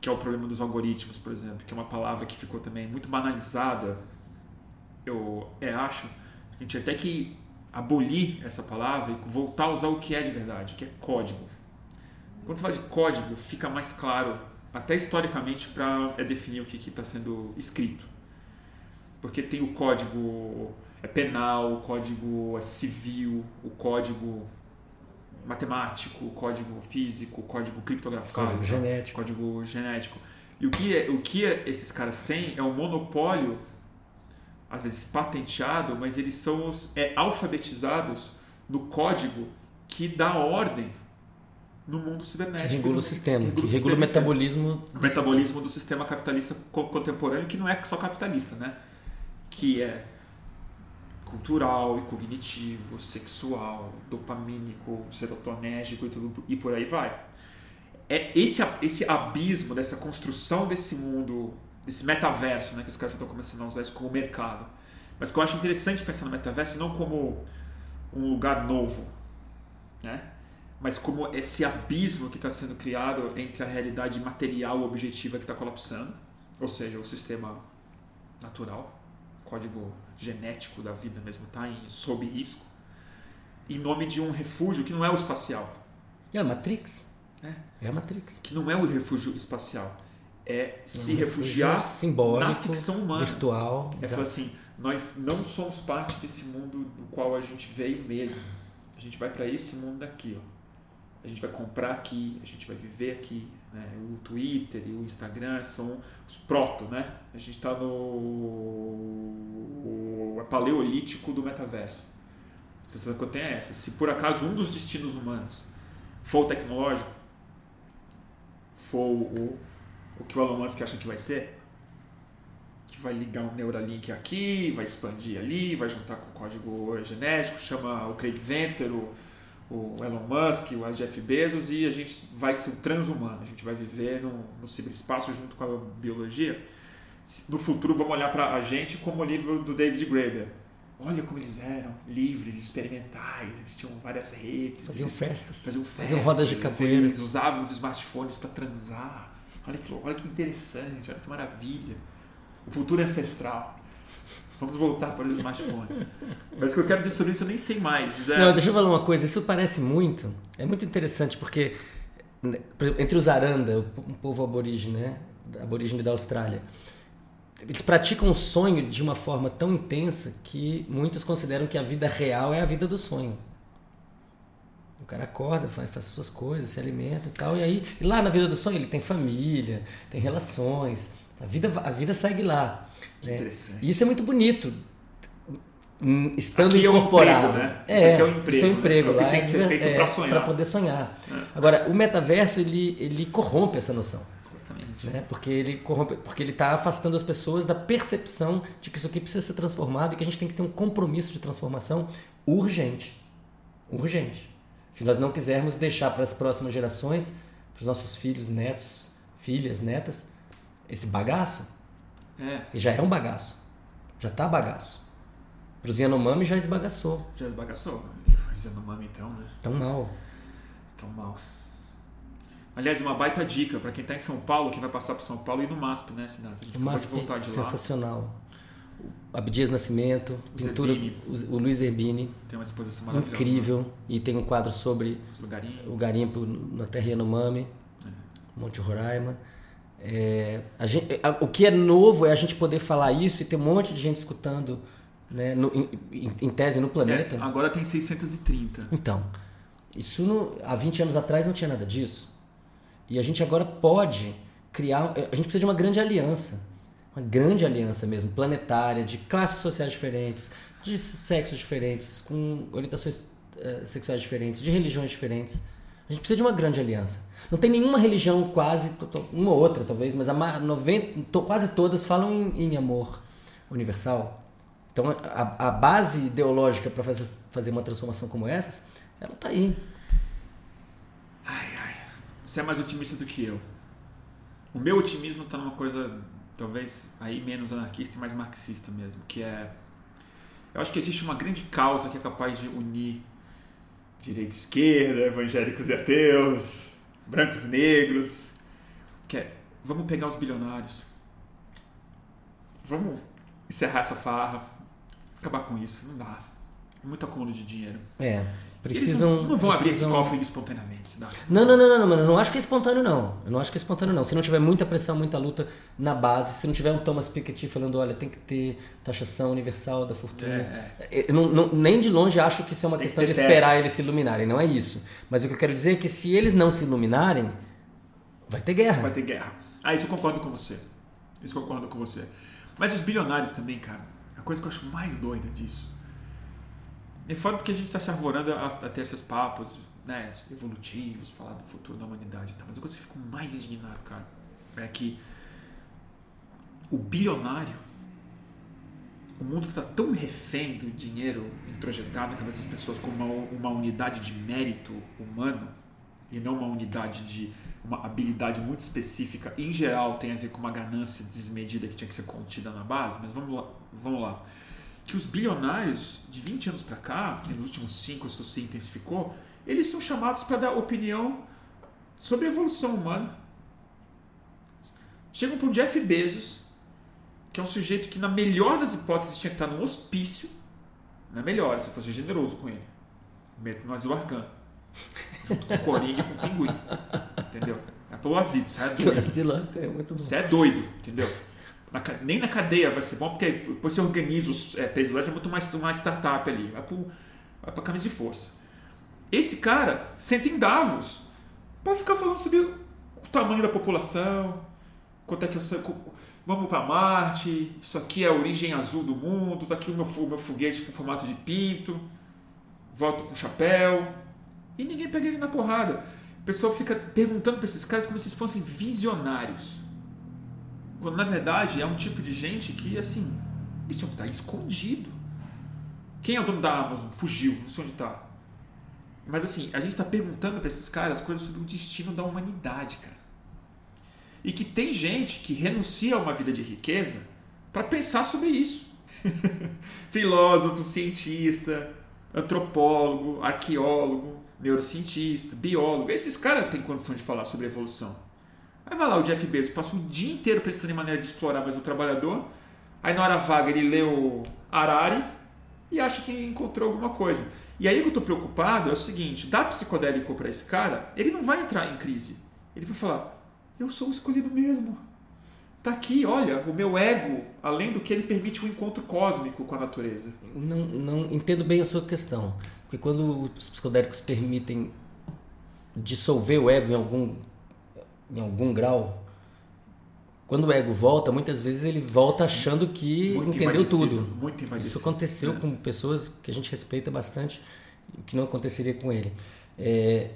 Que é o problema dos algoritmos, por exemplo, que é uma palavra que ficou também muito banalizada. Eu é, acho a gente até que abolir essa palavra e voltar a usar o que é de verdade, que é código. quando você fala de código, fica mais claro, até historicamente, para é definir o que está sendo escrito. Porque tem o código é penal, o código é civil, o código matemático, o código físico, o código criptográfico, código genético. Código genético. E o que, é, o que é, esses caras têm é um monopólio, às vezes patenteado, mas eles são os, é, alfabetizados no código que dá ordem no mundo cibernético. Que regula o sistema, que regula, o metabolismo. O metabolismo do sistema capitalista contemporâneo, que não é só capitalista, né? Que é cultural e cognitivo, sexual, dopamínico, serotonérgico e tudo e por aí vai. É esse esse abismo dessa construção desse mundo, desse metaverso, né, que os caras estão começando a usar isso como mercado. Mas que eu acho interessante pensar no metaverso não como um lugar novo, né? Mas como esse abismo que está sendo criado entre a realidade material objetiva que está colapsando, ou seja, o sistema natural, código genético da vida mesmo está sob risco, em nome de um refúgio que não é o espacial. É a Matrix. É. É a Matrix. Que não é o refúgio espacial. É se um refugiar simbólico, na ficção humana. Virtual. É falar assim, nós não somos parte desse mundo do qual a gente veio mesmo. A gente vai para esse mundo daqui, ó. A gente vai comprar aqui, a gente vai viver aqui. Né? O Twitter e o Instagram são os proto, né? A gente está no é paleolítico do metaverso. A sensação que eu tenho é essa. Se por acaso um dos destinos humanos for o tecnológico, for o, o que o Elon Musk acha que vai ser, que vai ligar um Neuralink aqui, vai expandir ali, vai juntar com código genético, chama o Craig Venter, o o Elon Musk, o Jeff Bezos, e a gente vai ser um transhumano, a gente vai viver no, no ciberespaço junto com a biologia. No futuro, vamos olhar para a gente como o livro do David Graeber. Olha como eles eram livres, experimentais, eles tinham várias redes. Faziam festas. Faziam, festas, faziam rodas de capoeira. Eles usavam os smartphones para transar. Olha que, olha que interessante, olha que maravilha. O futuro é ancestral. Vamos voltar para os smartphones. Mas o que eu quero dizer sobre isso eu nem sei mais. É... Não, deixa eu falar uma coisa. Isso parece muito. É muito interessante porque né, entre os Aranda, o povo aborígene, né? aborígene da Austrália, eles praticam o sonho de uma forma tão intensa que muitos consideram que a vida real é a vida do sonho. O cara acorda, faz, faz suas coisas, se alimenta e tal. E aí, e lá na vida do sonho, ele tem família, tem relações. A vida, a vida segue lá. Né? E isso é muito bonito. Hum, estando aqui incorporado. É um emprego, né? É, isso aqui é o um emprego. Isso é um emprego. Né? É o que tem que ser feito é, para sonhar. Para poder sonhar. É. Agora, o metaverso, ele, ele corrompe essa noção. Né? Porque ele corrompe, porque ele está afastando as pessoas da percepção de que isso aqui precisa ser transformado e que a gente tem que ter um compromisso de transformação urgente. Urgente. Se nós não quisermos deixar para as próximas gerações, para os nossos filhos, netos, filhas, netas, esse bagaço. É. E já é um bagaço. Já tá bagaço. Pro Yanomami já esbagaçou. Já esbagaçou. O Yanomami então, né? Tão mal. Tão mal. Aliás, uma baita dica para quem está em São Paulo, quem vai passar para São Paulo, ir no MASP, né, Cidade? A gente o MASP voltar de sensacional. Abdias Nascimento, o pintura, o, o Luiz Herbini. Tem uma exposição maravilhosa. Incrível. E tem um quadro sobre o garimpo na terra Yanomami, é. Monte Roraima. É, gente, a, o que é novo é a gente poder falar isso e ter um monte de gente escutando né, no, em, em, tese no planeta. É, agora tem 630. Então, isso no, há 20 anos atrás não tinha nada disso. E a gente agora pode criar. A gente precisa de uma grande aliança. Uma grande aliança mesmo, planetária, de classes sociais diferentes, de sexos diferentes, com orientações uh, sexuais diferentes, de religiões diferentes. A gente precisa de uma grande aliança. Não tem nenhuma religião quase, uma ou outra talvez, mas a 90, quase todas falam em, em amor universal. Então a, a base ideológica para fazer, fazer uma transformação como essas, ela está aí. Ai, ai. Você é mais otimista do que eu. O meu otimismo está numa coisa talvez aí menos anarquista e mais marxista mesmo, que é eu acho que existe uma grande causa que é capaz de unir direita e esquerda, evangélicos e ateus, brancos e negros, que é, vamos pegar os bilionários, vamos encerrar essa farra, acabar com isso, não dá. Muito acúmulo de dinheiro. É. precisam. Não, não vão abrir esse precisam... cofre espontaneamente. Não, não, não, não, não, mano. Eu não acho que é espontâneo, não. Eu não acho que é espontâneo, não. Se não tiver muita pressão, muita luta na base, se não tiver um Thomas Piketty falando, olha, tem que ter taxação universal da fortuna. É, Eu não- não- nem de longe acho que isso é uma Tem que questão ter de esperar eles se iluminarem. Não é isso. Mas o que eu quero dizer é que se eles não se iluminarem, vai ter guerra. Vai ter guerra. Ah, isso eu concordo com você. Isso eu concordo com você. Mas os bilionários também, cara, a coisa que eu acho mais doida disso. É foda porque a gente está se arvorando a, a ter esses papos né, evolutivos, falar do futuro da humanidade e tal. Mas coisa que eu fico mais indignado, cara, é que o bilionário, o mundo está tão refém do dinheiro introjetado na cabeça das pessoas como uma, uma unidade de mérito humano e não uma unidade de uma habilidade muito específica, em geral tem a ver com uma ganância desmedida que tinha que ser contida na base, mas vamos lá, vamos lá. Que os bilionários de 20 anos para cá, nos últimos 5 isso se intensificou, eles são chamados para dar opinião sobre a evolução humana. Chegam para o Jeff Bezos, que é um sujeito que, na melhor das hipóteses, tinha que estar no hospício. Na melhor, se eu fosse generoso com ele. Meto no Asilo Arcan. Junto com o Coringa e com o Pinguim. Entendeu? É pelo asilo, doido. Godzilla é bom. Você é doido, entendeu? Na nem na cadeia vai ser bom, porque depois você organiza os é, lá, já é muito mais uma startup ali. Vai, vai pra camisa de força. Esse cara senta em Davos pra ficar falando sobre o tamanho da população, quanto é que eu sou. Vamos pra Marte, isso aqui é a origem azul do mundo, tá aqui o meu, fu- meu foguete com formato de pinto, volto com chapéu. E ninguém pega ele na porrada. O pessoal fica perguntando pra esses caras como se eles fossem visionários. Quando na verdade é um tipo de gente que, assim, eles tinham que estar escondido. Quem é o dono da Amazon? Fugiu, não sei onde está. Mas assim, a gente está perguntando para esses caras coisas sobre o destino da humanidade, cara. E que tem gente que renuncia a uma vida de riqueza para pensar sobre isso. Filósofo, cientista, antropólogo, arqueólogo, neurocientista, biólogo. Esses caras têm condição de falar sobre evolução. Aí vai lá o Jeff Bezos, passa o dia inteiro pensando em maneira de explorar mais o trabalhador. Aí na hora vaga ele lê o Harari e acha que encontrou alguma coisa. E aí o que eu tô preocupado é o seguinte, dá psicodélico para esse cara, ele não vai entrar em crise. Ele vai falar, eu sou o escolhido mesmo. Tá aqui, olha, o meu ego, além do que ele permite um encontro cósmico com a natureza. Não, não entendo bem a sua questão. Porque quando os psicodélicos permitem dissolver o ego em algum, em algum grau, quando o ego volta, muitas vezes ele volta achando que Muito entendeu tudo. Muito Isso aconteceu É. com pessoas que a gente respeita bastante, o que não aconteceria com ele. É,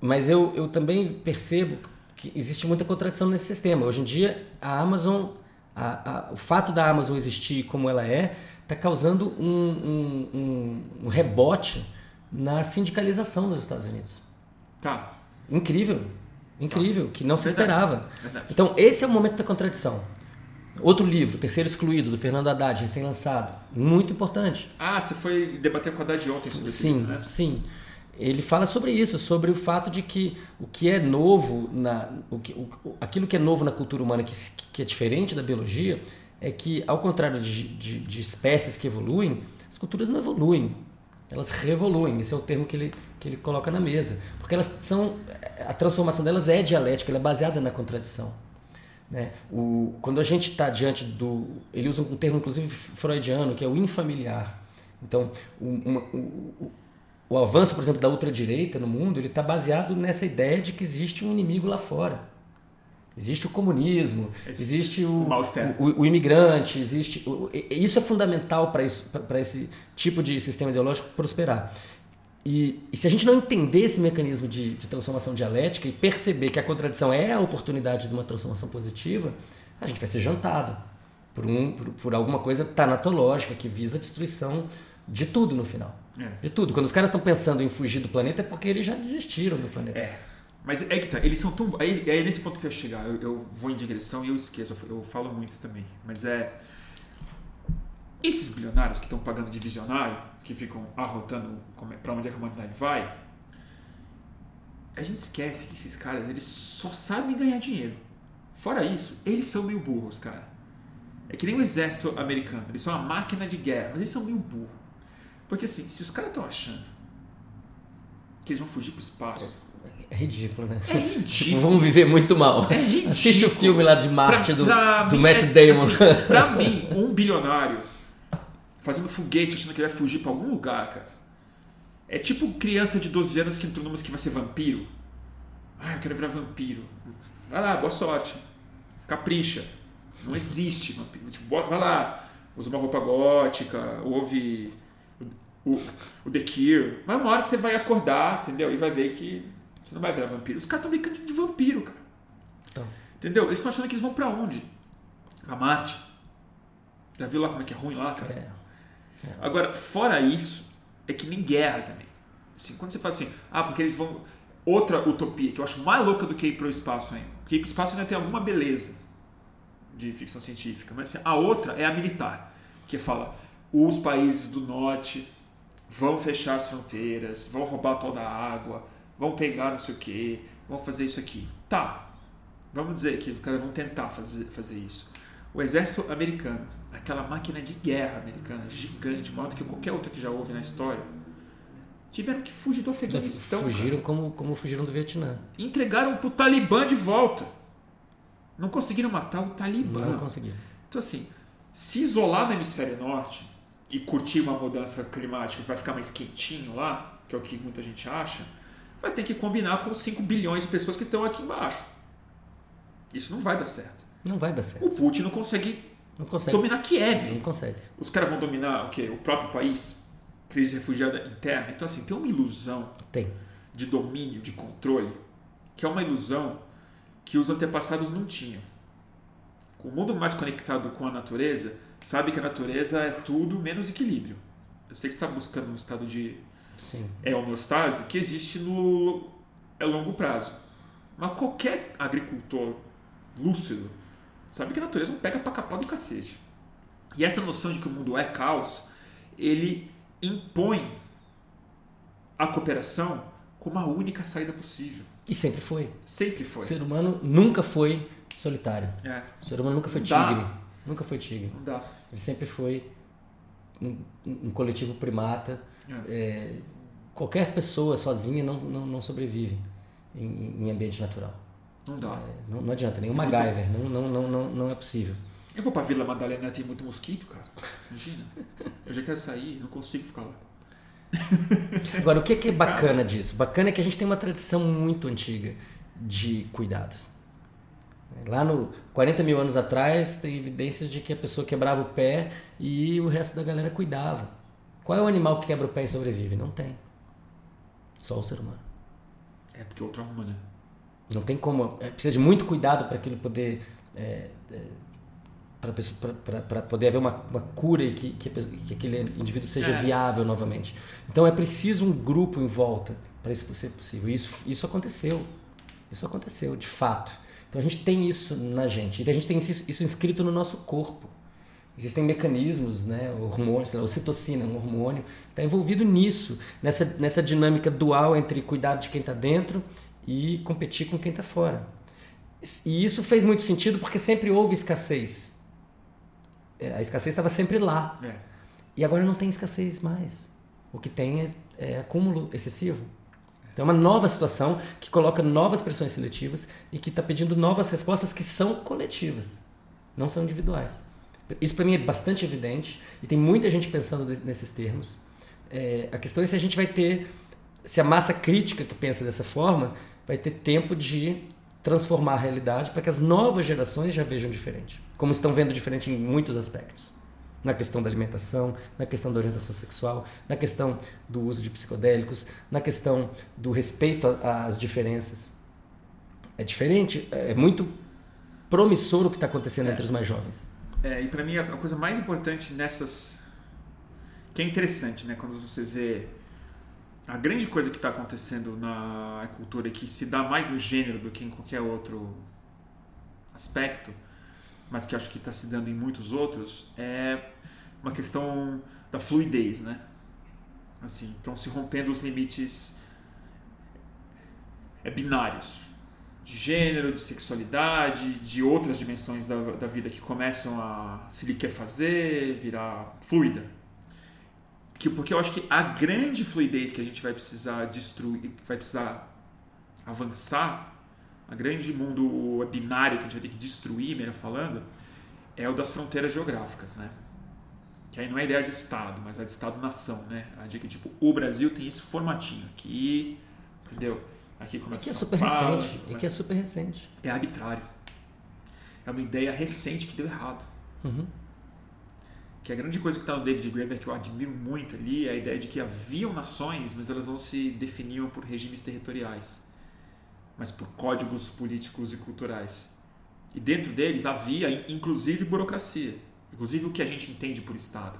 mas eu, eu também percebo que existe muita contradição nesse sistema. Hoje em dia, a Amazon, a- a- o fato da Amazon existir como ela é, está causando um, um- um- um rebote na sindicalização dos Estados Unidos. Tá, Incrível, incrível, que não se esperava. Então, esse é o momento da contradição. Outro livro, Terceiro Excluído, do Fernando Haddad, recém-lançado. Muito importante. Ah, você foi debater com a Haddad ontem sobre esse Sim, livro, né? sim. Ele fala sobre isso, sobre o fato de que o que é novo, na, o que, o, aquilo que é novo na cultura humana, que, que é diferente da biologia, é que, ao contrário de, de, de espécies que evoluem, as culturas não evoluem, elas revoluem. Esse é o termo que ele, que ele coloca na mesa. Porque elas são. A transformação delas é dialética, ela é baseada na contradição. Né? O, quando a gente está diante do. Ele usa um termo, inclusive, freudiano, que é o infamiliar. Então, o, uma- o, o, avanço, por exemplo, da ultradireita no mundo, ele está baseado nessa ideia de que existe um inimigo lá fora. Existe o comunismo, Esse- existe o, o o, o imigrante, existe. e- isso é fundamental para esse tipo de sistema ideológico prosperar. E, e se a gente não entender esse mecanismo de, de transformação dialética e perceber que a contradição é a oportunidade de uma transformação positiva, a gente vai ser jantado por, um, por, por alguma coisa tanatológica que visa a destruição de tudo no final. É. De tudo. Quando os caras estão pensando em fugir do planeta é porque eles já desistiram do planeta. É. Mas é que tá, eles são tão. Aí, é nesse ponto que eu ia chegar. Eu, eu vou em digressão e eu esqueço, eu, falo muito também. Mas é. Esses bilionários que estão pagando de visionário, que ficam arrotando é- pra onde é que a humanidade vai, a gente esquece que esses caras eles só sabem ganhar dinheiro. Fora isso, eles são meio burros, cara. É que nem o exército americano, eles são uma máquina de guerra, mas eles são meio burros. Porque assim, se os caras estão achando que eles vão fugir pro espaço. É ridículo, né? É ridículo. Vão viver muito mal. É ridículo. Assiste o filme lá de Marte do, Pra do mim, Matt é- Damon. assim, pra mim, um bilionário fazendo foguete achando que ele vai fugir pra algum lugar, cara. É tipo criança de 12 anos que entrou numa que vai ser vampiro. Ah, eu quero virar vampiro. Vai lá, boa sorte. Capricha. Não existe vampiro. Tipo, vai lá, usa uma roupa gótica, ouve o, o The Cure. Mas uma hora você vai acordar, entendeu? E vai ver que você não vai virar vampiro. Os caras estão brincando de vampiro, cara. Então. Entendeu? Eles estão achando que eles vão pra onde? Pra Marte. Já viu lá como é que é ruim lá, cara? É. Agora, fora isso, é que nem guerra também. Assim, quando você fala assim, ah, porque eles vão. Outra utopia que eu acho mais louca do que ir pro espaço ainda. Porque ir pro espaço ainda tem alguma beleza de ficção científica. Mas assim, a outra é a militar, que fala: os países do norte vão fechar as fronteiras, vão roubar toda a água, vão pegar não sei o que, vão fazer isso aqui. Tá, vamos dizer que os caras vão tentar fazer, fazer isso. O exército americano, aquela máquina de guerra americana gigante, maior do que qualquer outra que já houve na história, tiveram que fugir do Afeganistão. Fugiram como, como fugiram do Vietnã. Entregaram pro Talibã de volta. Não conseguiram matar o Talibã. Não conseguiram. Então, assim, se isolar no hemisfério norte e curtir uma mudança climática que vai ficar mais quentinho lá, que é o que muita gente acha, vai ter que combinar com os 5 bilhões de pessoas que estão aqui embaixo. Isso não vai dar certo. Não vai dar certo. O Putin não consegue Não consegue. dominar Kiev. Não consegue. Os caras vão dominar o quê? O próprio país? Crise refugiada interna. Então, assim, tem uma ilusão Tem. de domínio, de controle, que é uma ilusão que os antepassados não tinham. O mundo mais conectado com a natureza, sabe que a natureza é tudo menos equilíbrio. Eu sei que você está buscando um estado de Sim. é, homeostase que existe no é longo prazo. Mas qualquer agricultor lúcido sabe que a natureza não pega pra capar do cacete. E essa noção de que o mundo é caos, ele impõe a cooperação como a única saída possível. E sempre foi. Sempre O foi. ser humano nunca foi solitário. É, O ser humano nunca foi dá. tigre. Nunca foi tigre. não dá. Ele sempre foi um, um coletivo primata. É. É, qualquer pessoa sozinha não, não, não sobrevive em, em ambiente natural. Não dá. É, não, não adianta, nem o muito- MacGyver. Não, não, não, não, não é possível. Eu vou pra Vila Madalena, tem muito mosquito, cara. Imagina. Eu já quero sair, não consigo ficar lá. Agora, o que é, que é bacana disso? Bacana é que a gente tem uma tradição muito antiga de cuidado. Lá no 40 mil anos atrás, tem evidências de que a pessoa quebrava o pé e o resto da galera cuidava. Qual é o animal que quebra o pé e sobrevive? Não tem. Só o ser humano. É porque outro arruma, né? Não tem como. é, precisa de muito cuidado para aquilo poder. É, para poder haver uma, uma cura e que, que, que aquele indivíduo seja É. viável novamente. Então é preciso um grupo em volta para isso ser possível. E Isso, isso aconteceu. Isso aconteceu, de fato. Então a gente tem isso na gente. E a gente tem isso, isso inscrito no nosso corpo. Existem mecanismos, né, hormônios, ocitocina, um hormônio, está envolvido nisso, nessa, nessa dinâmica dual entre cuidar de quem está dentro e competir com quem está fora. E isso fez muito sentido porque sempre houve escassez. É, A escassez estava sempre lá. É. E agora não tem escassez mais. O que tem é, é acúmulo excessivo. Então é uma nova situação que coloca novas pressões seletivas e que está pedindo novas respostas que são coletivas, não são individuais. Isso para mim é bastante evidente e tem muita gente pensando nesses termos. É, a questão é se a gente vai ter, se a massa crítica que pensa dessa forma vai ter tempo de transformar a realidade para que as novas gerações já vejam diferente, como estão vendo diferente em muitos aspectos na questão da alimentação, na questão da orientação sexual, na questão do uso de psicodélicos, na questão do respeito às diferenças. É diferente, é muito promissor o que está acontecendo entre os mais jovens. É, e pra mim a a coisa mais importante nessas. que é interessante, né? Quando você vê a grande coisa que está acontecendo na cultura e que se dá mais no gênero do que em qualquer outro aspecto, mas que acho que está se dando em muitos outros, é uma questão da fluidez, né? Assim, estão se rompendo os limites é, binários de gênero, de sexualidade, de outras dimensões da, da vida que começam a se lhe quer fazer, virar fluida. que, porque eu acho que a grande fluidez que a gente vai precisar destruir, vai precisar avançar, a grande mundo binário que a gente vai ter que destruir, melhor falando, é o das fronteiras geográficas, né? Que aí não é ideia de Estado, mas é de Estado-nação, né? A que, tipo, o Brasil tem esse formatinho aqui, entendeu? Aqui começa que é São super Paulo, recente. aqui É que é começa- super recente. é arbitrário. É uma ideia recente que deu errado. Uhum. Que a grande coisa que está no David Graeber, que eu admiro muito ali, é a ideia de que haviam nações, mas elas não se definiam por regimes territoriais, mas por códigos políticos e culturais. E dentro deles havia, inclusive, burocracia. Inclusive o que a gente entende por Estado.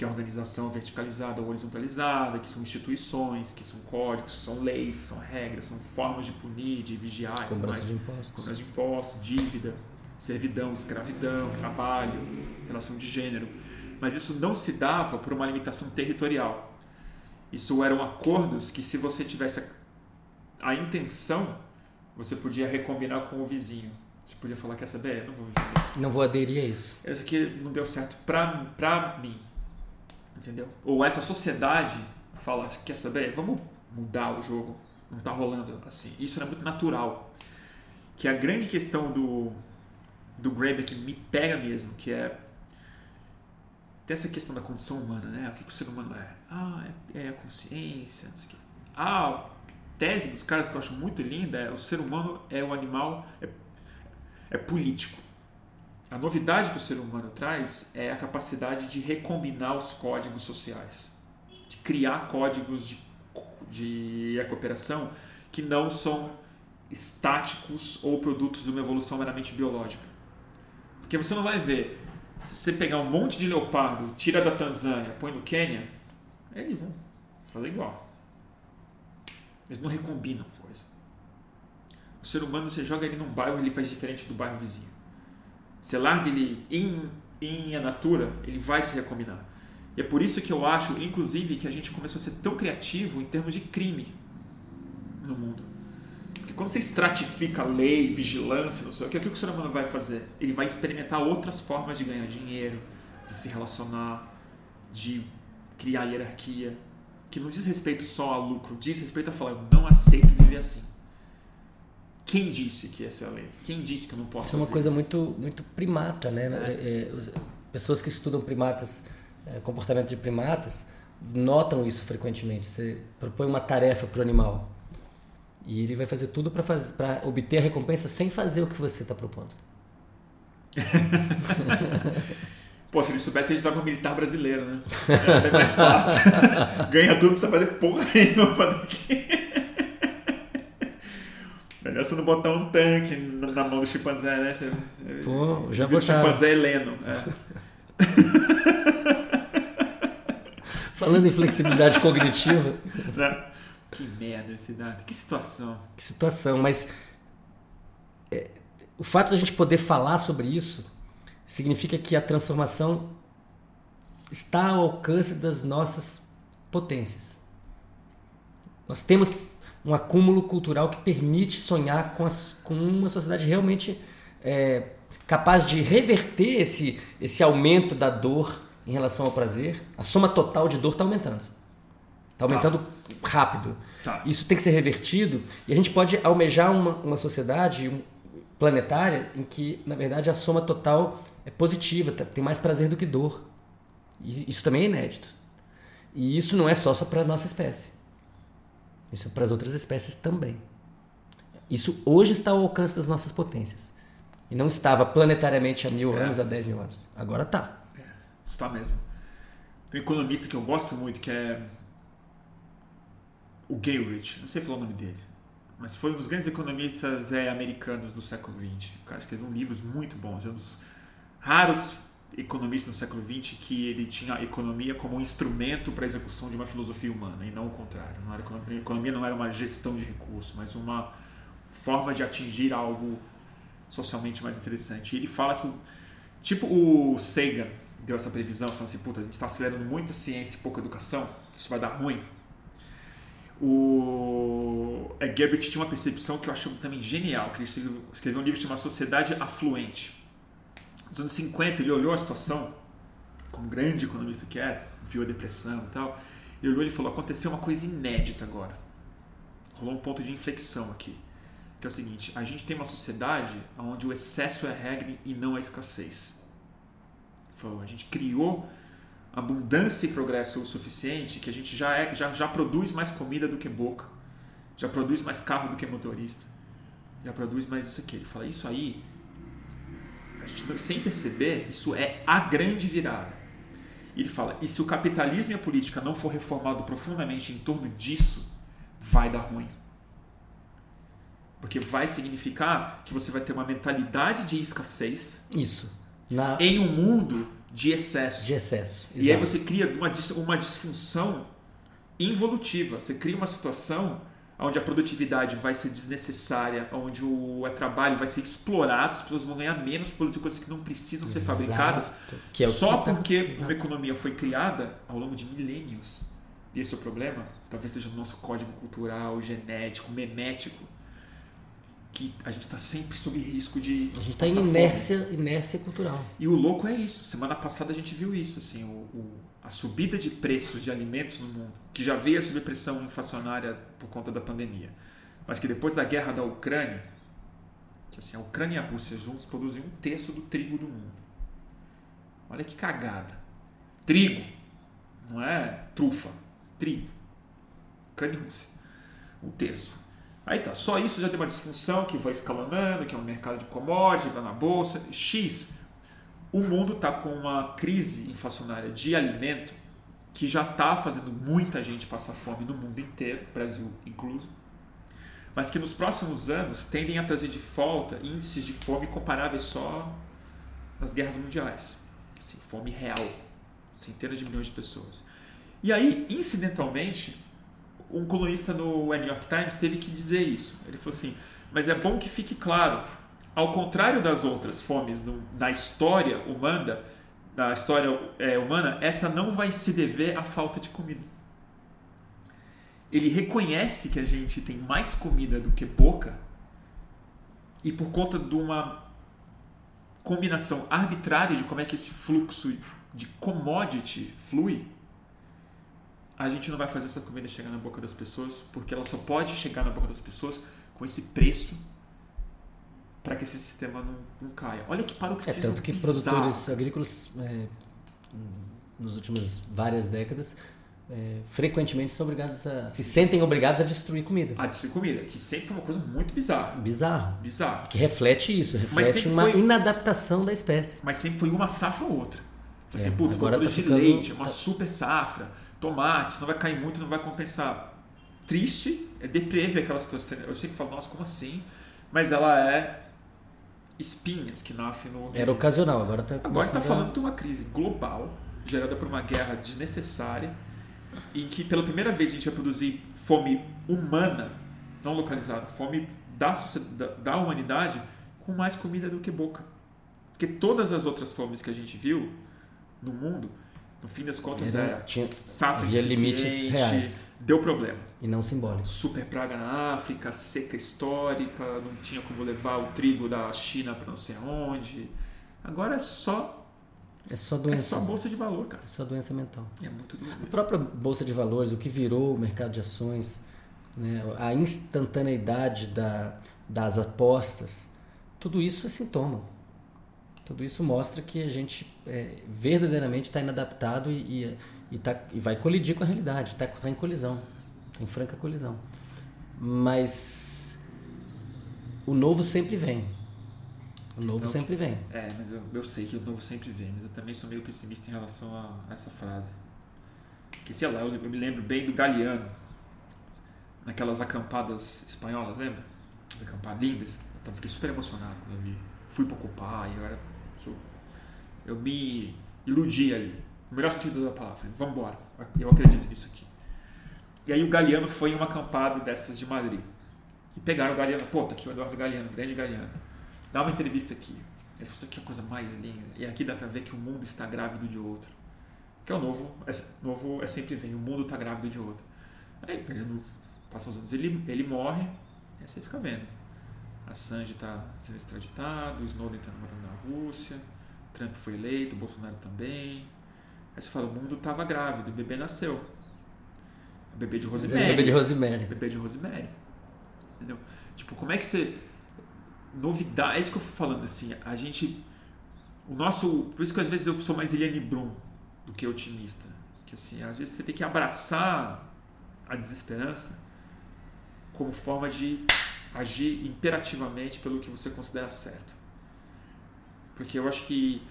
Que é organização verticalizada ou horizontalizada, que são instituições, que são códigos, que são leis, que são regras, são formas de punir, de vigiar Cobrança de impostos. cobrança de impostos, dívida, servidão, escravidão, trabalho, relação de gênero. Mas isso não se dava por uma limitação territorial. Isso eram acordos que, se você tivesse a, intenção, você podia recombinar com o vizinho. Você podia falar, quer saber? Não vou viver. Não vou aderir a isso. Esse aqui não deu certo pra, pra mim. Entendeu? Ou essa sociedade fala, quer saber? Vamos mudar o jogo. Não tá rolando assim. Isso é muito natural. Que a grande questão do, do Graeber que me pega mesmo, que é tem essa questão da condição humana, né? O que, que o ser humano é? Ah, é, é a consciência, não sei o quê. Ah, tese dos caras que eu acho muito linda é o ser humano é o animal, é, é político. A novidade que o ser humano traz é a capacidade de recombinar os códigos sociais, de criar códigos de, de cooperação que não são estáticos ou produtos de uma evolução meramente biológica. Porque você não vai ver, se você pegar um monte de leopardo, tira da Tanzânia, põe no Quênia, eles vão fazer igual. Eles não recombinam coisa. O ser humano, você joga ele num bairro, ele faz diferente do bairro vizinho. Você larga ele em, em a natura, ele vai se recombinar. E é por isso que eu acho, inclusive, que a gente começou a ser tão criativo em termos de crime no mundo. Porque quando você estratifica lei, vigilância, não sei o que, o que o ser humano vai fazer? Ele vai experimentar outras formas de ganhar dinheiro, de se relacionar, de criar hierarquia, que não diz respeito só a lucro, diz respeito a falar, eu não aceito viver assim. Quem disse que essa é a lei? Quem disse que eu não posso Isso é uma fazer coisa isso? muito, muito primata, né? É, é, os- pessoas que estudam primatas, é, comportamento de primatas, notam isso frequentemente. Você propõe uma tarefa para o animal e ele vai fazer tudo para obter a recompensa sem fazer o que você está propondo. Pô, se ele soubesse, ele estava um militar brasileiro, né? É mais fácil. Ganha tudo, precisa fazer porra nenhuma daqui. Melhor você não botar um tanque na mão do chimpanzé, né? Você, Pô, já botaram. chimpanzé heleno. É. Falando em flexibilidade cognitiva, Né? Que merda esse dado. Que situação. que situação, mas é, o fato de a gente poder falar sobre isso significa que a transformação está ao alcance das nossas potências. Nós temos um acúmulo cultural que permite sonhar com, as- com uma sociedade realmente é, capaz de reverter esse, esse aumento da dor em relação ao prazer. A soma total de dor está aumentando. Está aumentando rápido. Tá. Isso tem que ser revertido e a gente pode almejar uma, uma sociedade planetária em que, na verdade, a soma total é positiva, tá- tem mais prazer do que dor. E isso também é inédito. E isso não é só, só para a nossa espécie. Isso é para as outras espécies também. Isso hoje está ao alcance das nossas potências. E não estava planetariamente há mil É. anos, há dez mil anos. Agora tá. Está mesmo. Tem um economista que eu gosto muito, que é o Gayridge, não sei falar o nome dele, mas foi um dos grandes economistas é, americanos do século XX. O cara escreveu livros muito bons, é um dos raros economistas do século XX que ele tinha a economia como um instrumento para a execução de uma filosofia humana e não o contrário. Não era, a economia não era uma gestão de recursos, mas uma forma de atingir algo socialmente mais interessante. E ele fala que, tipo o Sagan deu essa previsão, falando assim, puta, a gente está acelerando muita ciência e pouca educação, isso vai dar ruim. O é, Gerbert tinha uma percepção que eu acho também genial, que ele escreveu um livro chamado Sociedade Afluente. Nos anos 50 ele olhou a situação como grande economista que é, viu a depressão e tal, ele olhou e falou: aconteceu uma coisa inédita agora. Rolou um ponto de inflexão aqui. Que é o seguinte: a gente tem uma sociedade onde o excesso é regra e não a escassez. Ele falou: a gente criou abundância e progresso o suficiente que a gente já, é, já, já produz mais comida do que boca, já produz mais carro do que motorista, já produz mais isso aqui. Ele fala: isso aí, a gente, sem perceber, isso é a grande virada. Ele fala: e se o capitalismo e a política não for reformado profundamente em torno disso, vai dar ruim. Porque vai significar que você vai ter uma mentalidade de escassez. Isso. Na... Em um mundo de excesso. De excesso. E aí você cria uma, uma disfunção involutiva. Você cria uma situação onde a produtividade vai ser desnecessária, onde o trabalho vai ser explorado, as pessoas vão ganhar menos por coisas que não precisam ser Exato. fabricadas, é só tá... porque Exato. uma economia foi criada ao longo de milênios. E esse é o problema, talvez seja o nosso código cultural, genético, memético, que a gente está sempre sob risco de. A gente está em inércia, inércia cultural. E o louco é isso. Semana passada a gente viu isso, assim, o, o, a subida de preços de alimentos no mundo, que já veio sob pressão inflacionária por conta da pandemia, mas que depois da guerra da Ucrânia, que assim, a Ucrânia e a Rússia juntos produzem um terço do trigo do mundo. Olha que cagada. Trigo, não é trufa, trigo. Ucrânia e Rússia. Um terço. Aí tá, só isso já tem uma disfunção que vai escalonando, que é um mercado de commodities, vai na bolsa. X. O mundo está com uma crise inflacionária de alimento que já está fazendo muita gente passar fome no mundo inteiro, Brasil incluso, mas que nos próximos anos tendem a trazer de volta índices de fome comparáveis só nas guerras mundiais. Assim, fome real, centenas de milhões de pessoas. E aí, incidentalmente, um colunista no New York Times teve que dizer isso. Ele falou assim: mas é bom que fique claro, ao contrário das outras fomes no, na história humana, na história é, humana, essa não vai se dever à falta de comida. Ele reconhece que a gente tem mais comida do que boca e por conta de uma combinação arbitrária de como é que esse fluxo de commodity flui, a gente não vai fazer essa comida chegar na boca das pessoas, porque ela só pode chegar na boca das pessoas com esse preço para que esse sistema não, não, caia. Olha que para o que É tanto que bizarro. produtores agrícolas é, nos últimas várias décadas é, frequentemente são obrigados a se sentem obrigados a destruir comida. A destruir comida, que sempre foi uma coisa muito bizarra. Bizarro. Bizarro. Que reflete isso, reflete uma foi, inadaptação da espécie. Mas sempre foi uma safra ou outra. Você, é, putz, agora tá de ficando, leite, é uma tá... super safra tomate, não vai cair muito, não vai compensar. Triste, é deprê ver aquela situação. Eu sempre falo, nossa, como assim? Mas ela é espinhas que nascem no. Era ocasional, agora está Agora está falando de uma crise global, gerada por uma guerra desnecessária, em que pela primeira vez a gente vai produzir fome humana, não localizada, fome da, da humanidade, com mais comida do que boca. Porque todas as outras fomes que a gente viu no mundo no fim das contas era, era tinha, safra havia limites reais. Deu problema. E não simbólico. Super praga na África, seca histórica, não tinha como levar o trigo da China para não sei aonde. Agora é só é só doença. É só bolsa de valor, cara. É só doença mental. É muito doença. A própria bolsa de valores, o que virou o mercado de ações, né, a instantaneidade da, das apostas, tudo isso é sintoma. Tudo isso mostra que a gente é, verdadeiramente está inadaptado e, e, e, tá, e vai colidir com a realidade, está tá em colisão, tá em franca colisão. Mas o novo sempre vem. O novo sempre vem. É, mas eu, eu sei que o novo sempre vem, mas eu também sou meio pessimista em relação a, a essa frase. Que sei lá, eu, eu me lembro bem do Galeano, naquelas acampadas espanholas, lembra? As acampadas lindas. Eu fiquei super emocionado quando eu vi. Fui para ocupar e eu era eu me iludi ali. No melhor sentido da palavra. Vamos embora. Eu acredito nisso aqui. E aí o Galeano foi em uma acampada dessas de Madrid. E pegaram o Galeano. Pô, tá aqui o Eduardo Galeano, grande Galeano. Dá uma entrevista aqui. Ele falou, isso aqui é a coisa mais linda. E aqui dá pra ver que o mundo está grávido de outro. Que é o novo, é, novo é sempre vem, o mundo está grávido de outro. Aí, passam os anos, ele, ele morre, aí você fica vendo. A Sanji está sendo extraditado, Snowden está morando na Rússia, Trump foi eleito, Bolsonaro também. Aí você fala, o mundo estava grávido, o bebê nasceu. O bebê de Rosemary. o bebê de Rosemary. Bebê de Rosemary. Entendeu? Tipo, como é que você. Novidade. É isso que eu fui falando, assim. A gente. O nosso. Por isso que às vezes eu sou mais Eliane Brum do que otimista. Que assim, às vezes você tem que abraçar a desesperança como forma de agir imperativamente pelo que você considera certo. Porque eu acho que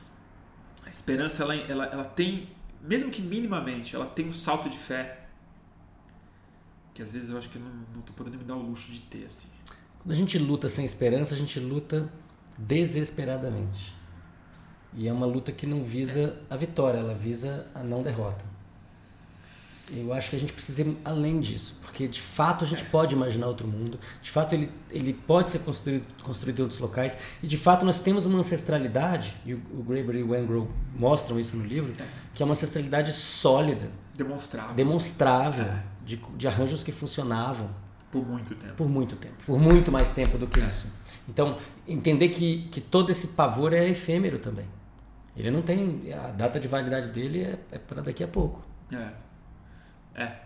a esperança, ela, ela, ela tem, mesmo que minimamente, ela tem um salto de fé que às vezes eu acho que eu não, não tô podendo me dar o luxo de ter, assim. Quando a gente luta sem esperança, a gente luta desesperadamente. E é uma luta que não visa a vitória, ela visa a não derrota. Eu acho que a gente precisa ir além disso, porque de fato a gente pode imaginar outro mundo, de fato ele, ele pode ser construído, construído em outros locais, e de fato nós temos uma ancestralidade, e o, o Graeber e o Wengrow mostram isso no livro, que é uma ancestralidade sólida, Demonstrável. demonstrável, É. de, de arranjos que funcionavam Por muito tempo. por muito tempo, por muito mais tempo do que isso. Então, entender que, que todo esse pavor é efêmero também. Ele não tem. A data de validade dele é, é para daqui a pouco. É. É.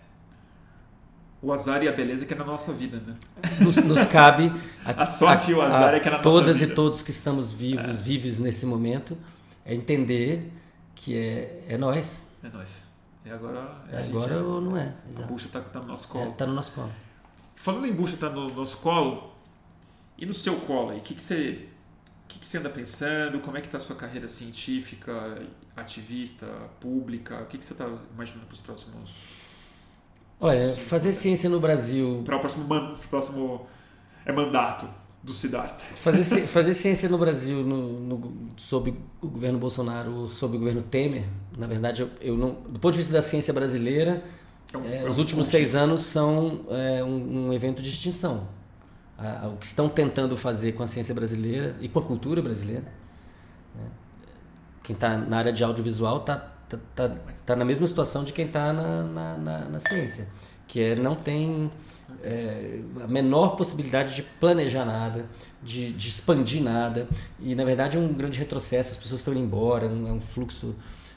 O azar e a beleza que é na nossa vida, né? Nos, nos cabe. A sorte e o azar é que é na nossa Todas vida. e todos que estamos vivos, vivos nesse momento, é entender que é, é nós. É nós. E agora é É a gente. agora ou não é. A Exato. bucha tá, tá no nosso É, colo. tá no nosso colo. Falando em bucha tá no nosso colo, e no seu colo aí, o que, que você. O que, que você anda pensando? Como é que tá a sua carreira científica, ativista, pública? O que, que você está imaginando para os próximos. Olha, fazer ciência no Brasil Para o próximo, man, próximo é mandato do Siddhartha? Fazer, ci- fazer ciência no Brasil no, no- sob o governo Bolsonaro, sob o governo Temer, na verdade, eu, eu não, do ponto de vista da ciência brasileira, É um- é, é os últimos seis anos são é, um, um evento de extinção. O que estão tentando fazer com a ciência brasileira e com a cultura brasileira, né? quem está na área de audiovisual está tá, tá, tá na mesma situação de quem está na, na, na- na ciência, que é não tem é, a menor possibilidade de planejar nada, de, de expandir nada, e na verdade é um grande retrocesso, as pessoas estão indo embora, é um fluxo,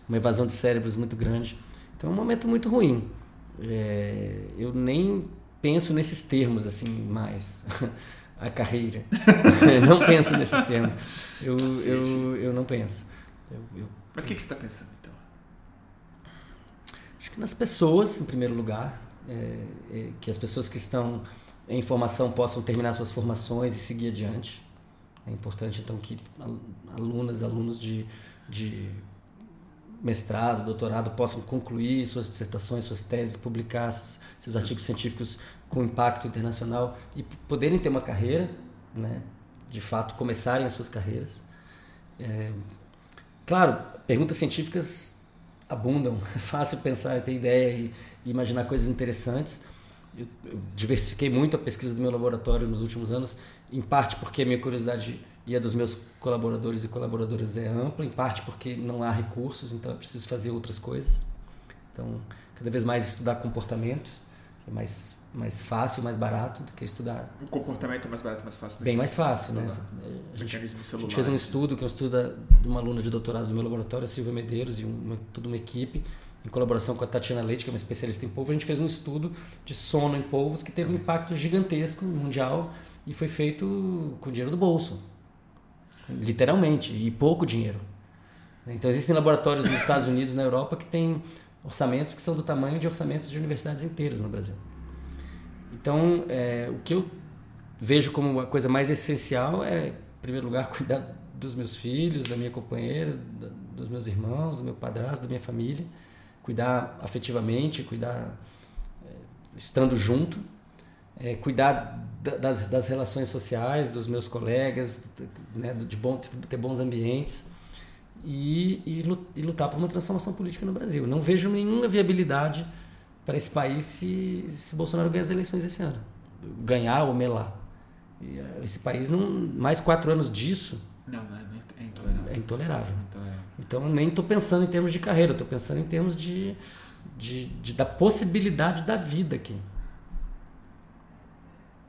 uma evasão de cérebros muito grande. Então é um momento muito ruim. É, eu nem penso nesses termos assim mais a carreira. Não penso nesses termos. Eu, eu, eu não penso. Eu, eu Mas o que, que você está pensando então? Acho que nas pessoas, em primeiro lugar, é, é, que as pessoas que estão em formação possam terminar suas formações e seguir adiante. É importante, então, que al- alunas, alunos de, de mestrado, doutorado possam concluir suas dissertações, suas teses, publicar seus, artigos científicos com impacto internacional e poderem ter uma carreira, né? de fato, começarem as suas carreiras. É, claro, perguntas científicas abundam, é fácil pensar, ter ideia e, imaginar coisas interessantes. Eu, eu diversifiquei muito a pesquisa do meu laboratório nos últimos anos, em parte porque a minha curiosidade e a dos meus colaboradores e colaboradoras é ampla, em parte porque não há recursos, então é preciso fazer outras coisas. Então, cada vez mais estudar comportamento, que é mais, mais fácil, mais barato do que estudar O comportamento é mais barato, mais fácil do bem que mais fácil, né? estudar A gente a gente fez um estudo, que é um estudo da, de uma aluna de doutorado do meu laboratório, a Silvia Medeiros, e uma, toda uma equipe, em colaboração com a Tatiana Leite, que é uma especialista em polvo. A gente fez um estudo de sono em polvos que teve um impacto gigantesco mundial e foi feito com dinheiro do bolso, literalmente, e pouco dinheiro. Então, existem laboratórios nos Estados Unidos e na Europa que têm orçamentos que são do tamanho de orçamentos de universidades inteiras no Brasil. Então, é, o que eu vejo como a coisa mais essencial é, em primeiro lugar, cuidar dos meus filhos, da minha companheira, da- dos meus irmãos, do meu padrasto, da minha família, cuidar afetivamente, cuidar é, estando junto, é, cuidar da- das, das relações sociais, dos meus colegas, né, de bom, ter bons ambientes. E, e e lutar por uma transformação política no Brasil. Não vejo nenhuma viabilidade para esse país se, se Bolsonaro ganhar as eleições esse ano. Ganhar ou melar. E, eh, esse país, não, mais quatro anos disso, Não, não, é, é intolerável. é intolerável. Intolerável. Então, eu nem estou pensando em termos de carreira, estou pensando em termos de, de, de- da possibilidade da vida aqui.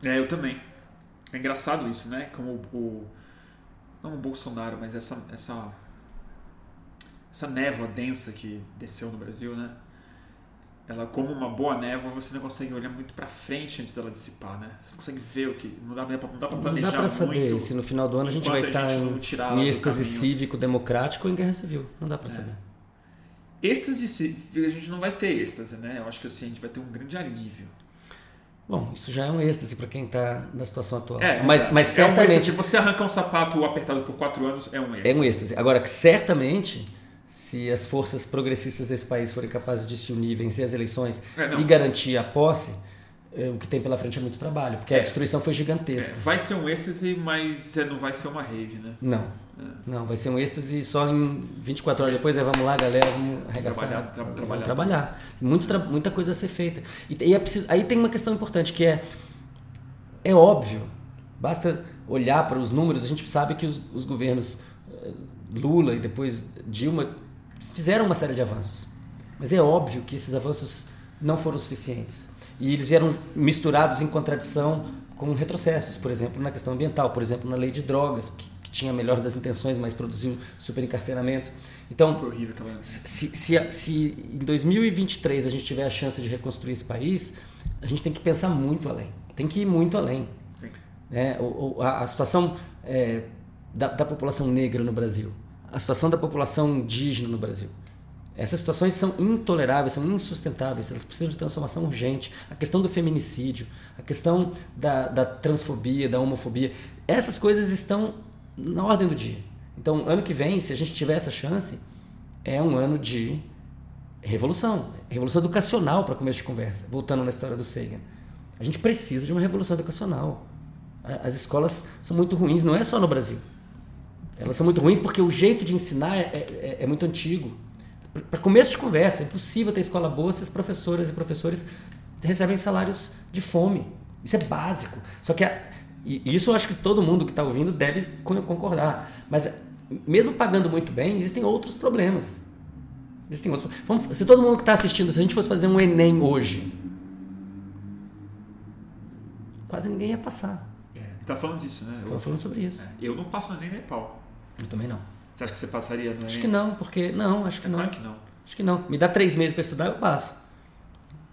É, eu também. É engraçado isso, né? Como o, o- não o Bolsonaro, mas essa essa essa névoa densa que desceu no Brasil, né? Ela, como uma boa névoa, você não consegue olhar muito para frente antes dela dissipar, né? Você não consegue ver o que. Não dá, não dá pra planejar Não dá pra saber muito se no final do ano a gente vai a estar gente em, em êxtase caminho. cívico-democrático ou em guerra civil. Não dá pra É. saber. Êxtase, se- a gente não vai ter êxtase, né? Eu acho que assim, a gente vai ter um grande alívio. Bom, isso já é um êxtase pra quem tá na situação atual. É, mas, verdade. mas É um certamente êxtase. você arrancar um sapato apertado por quatro anos é um êxtase. É um êxtase. Agora, certamente, se as forças progressistas desse país forem capazes de se unir, vencer as eleições É, e garantir a posse, eh, o que tem pela frente é muito trabalho, porque a É. destruição foi É, gigantesca. vai ser um êxtase, mas é, não vai ser uma rave, né? Não. Não, vai ser um êxtase só em 24 horas depois, aí vamos lá, galera, vamos arregaçar. Trabalhar, tra- vamos trabalhar. trabalhar. Muito tra- muita coisa a ser feita. E, e é preciso, aí tem uma questão importante que é é óbvio, basta olhar para os números, a gente sabe que os, os governos eh, Lula e depois Dilma fizeram uma série de avanços. Mas é óbvio que esses avanços não foram suficientes. E eles vieram misturados em contradição com retrocessos, por exemplo, na questão ambiental, por exemplo, na lei de drogas, que, que tinha a melhor das intenções, mas produziu superencarceramento. Então, se, se, se em 2023 a gente tiver a chance de reconstruir esse país, a gente tem que pensar muito além. Tem que ir muito além. O- a, a situação é, da, da população negra no Brasil, a situação da população indígena no Brasil. Essas situações são intoleráveis, são insustentáveis, elas precisam de transformação urgente. A questão do feminicídio, a questão da, da transfobia, da homofobia, essas coisas estão na ordem do dia. Então, ano que vem, se a gente tiver essa chance, é um ano de revolução, revolução educacional para começo de conversa. Voltando na história do Sagan, a gente precisa de uma revolução educacional. As escolas são muito ruins, não é só no Brasil. Elas são muito ruins porque o jeito de ensinar é, é- é muito antigo. Para começo de conversa, é impossível ter escola boa se as professoras e professores recebem salários de fome. Isso é básico. Só que a- e isso eu acho que todo mundo que está ouvindo deve con- concordar. Mas mesmo pagando muito bem, existem outros problemas. Existem outros. Vamos, se todo mundo que está assistindo, se a gente fosse fazer um Enem hoje, quase ninguém ia passar. É, tá falando disso, né? Eu, falando sobre isso. é, eu não passo nem nem pau. Eu também não. Você acha que você passaria Acho que não, porque. Não, acho que É não. claro que não. Acho que não. Me dá três meses para estudar, eu passo.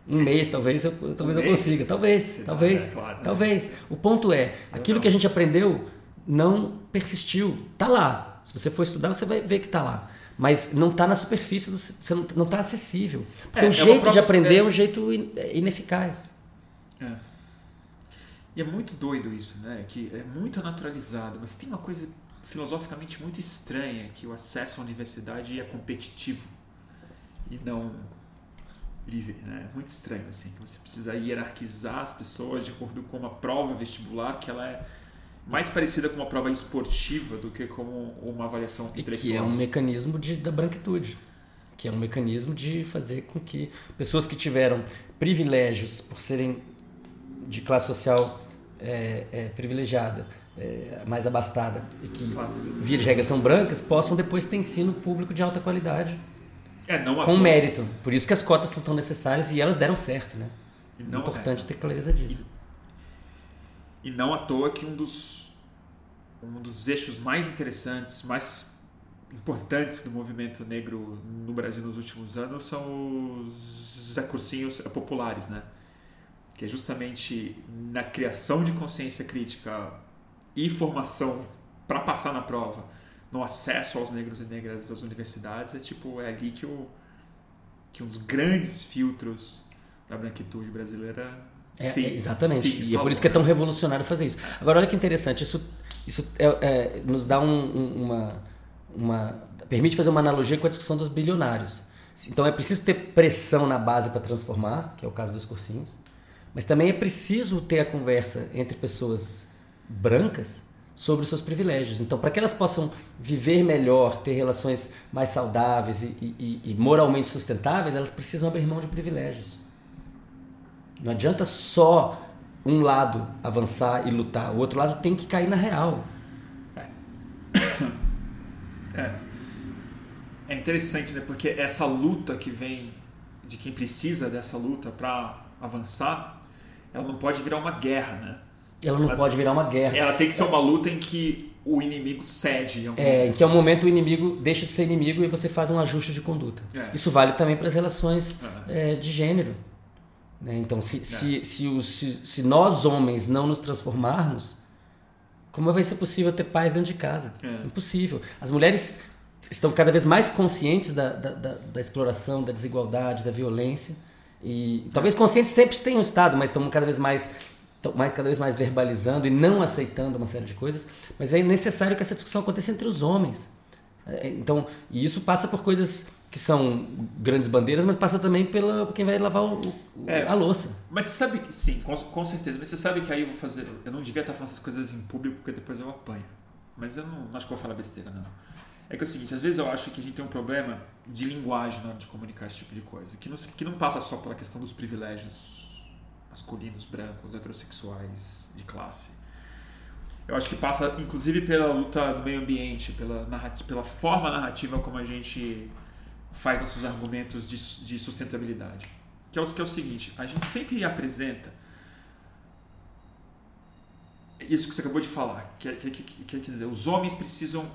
Um mês, talvez, eu, talvez Um eu mês? consiga. Talvez, talvez. É, claro, né? talvez. O ponto é, aquilo que a gente aprendeu não persistiu. Tá lá. Se você for estudar, você vai ver que tá lá. Mas não tá na superfície, do, você não, não tá acessível. Porque É, é o uma jeito prova- de aprender é- é um jeito in- ineficaz. É. E é muito doido isso, né? Que é muito naturalizado, mas tem uma coisa filosoficamente muito estranha que o acesso à universidade é competitivo e não livre, né? É muito estranho assim, que você precisa hierarquizar as pessoas de acordo com uma prova vestibular que ela é mais parecida com uma prova esportiva do que como uma avaliação E intelectual. que é um mecanismo de, da branquitude. Que é um mecanismo de fazer com que pessoas que tiveram privilégios por serem de classe social é, é, privilegiada, é, mais abastada, e que, Claro. via de regra, são brancas, possam depois ter ensino público de alta qualidade, É, não com toa. mérito. Por isso que as cotas são tão necessárias e elas deram certo. Né? E É não- importante ter clareza disso. E não à toa que um dos, um dos eixos mais interessantes, mais importantes do movimento negro no Brasil nos últimos anos são os Cursinhos populares, né? Que é justamente na criação de consciência crítica e formação para passar na prova, no acesso aos negros e negras às universidades, é tipo é ali que o que um dos grandes filtros da branquitude brasileira É, se- é, exatamente. se e é por isso que é tão revolucionário fazer isso. Agora, olha que interessante. Isso, isso é- é, nos dá um- uma, uma. permite fazer uma analogia com a discussão dos bilionários. Então, é preciso ter pressão na base para transformar, que é o caso dos cursinhos. Mas também é preciso ter a conversa entre pessoas brancas sobre os seus privilégios. Então, para que elas possam viver melhor, ter relações mais saudáveis e, e- e moralmente sustentáveis, elas precisam abrir mão de privilégios. Não adianta só um lado avançar e lutar, o outro lado tem que cair na real. É. É interessante, né? Porque essa luta que vem de quem precisa dessa luta para avançar, ela não pode virar uma guerra, né? Ela não Ela- pode virar uma guerra. Ela tem que ser uma luta em que o inimigo cede. Em algum É, em que é um momento o inimigo deixa de ser inimigo e você faz um ajuste de conduta. É. Isso vale também para as relações É. é, de gênero. né? Então, se, se, se, os- se, se nós homens não nos transformarmos, como vai ser possível ter paz dentro de casa? É. Impossível. As mulheres estão cada vez mais conscientes da, da, da, da exploração, da desigualdade, da violência. E talvez conscientes sempre tenham estado, mas estão cada vez mais mais, cada vez mais verbalizando e não aceitando uma série de coisas. Mas é necessário que essa discussão aconteça entre os homens. É, Então, e isso passa por coisas que são grandes bandeiras, mas passa também pela quem vai lavar o- É. a louça. Mas você sabe que, sim, com, com certeza. Mas você sabe que aí eu vou fazer. Eu não devia estar falando essas coisas em público porque depois eu apanho. Mas eu não, não acho que eu vou falar besteira, não. É que é o seguinte, às vezes eu acho que a gente tem um problema de linguagem na hora de comunicar esse tipo de coisa. Que não, que não passa só pela questão dos privilégios masculinos, brancos, heterossexuais, de classe. Eu acho que passa, inclusive, pela luta do meio ambiente, pela, narrati- pela forma narrativa como a gente faz nossos argumentos de, de sustentabilidade. Que é, o, que é o seguinte, a gente sempre apresenta isso que você acabou de falar, que, é- que, que, que, quer dizer, os homens precisam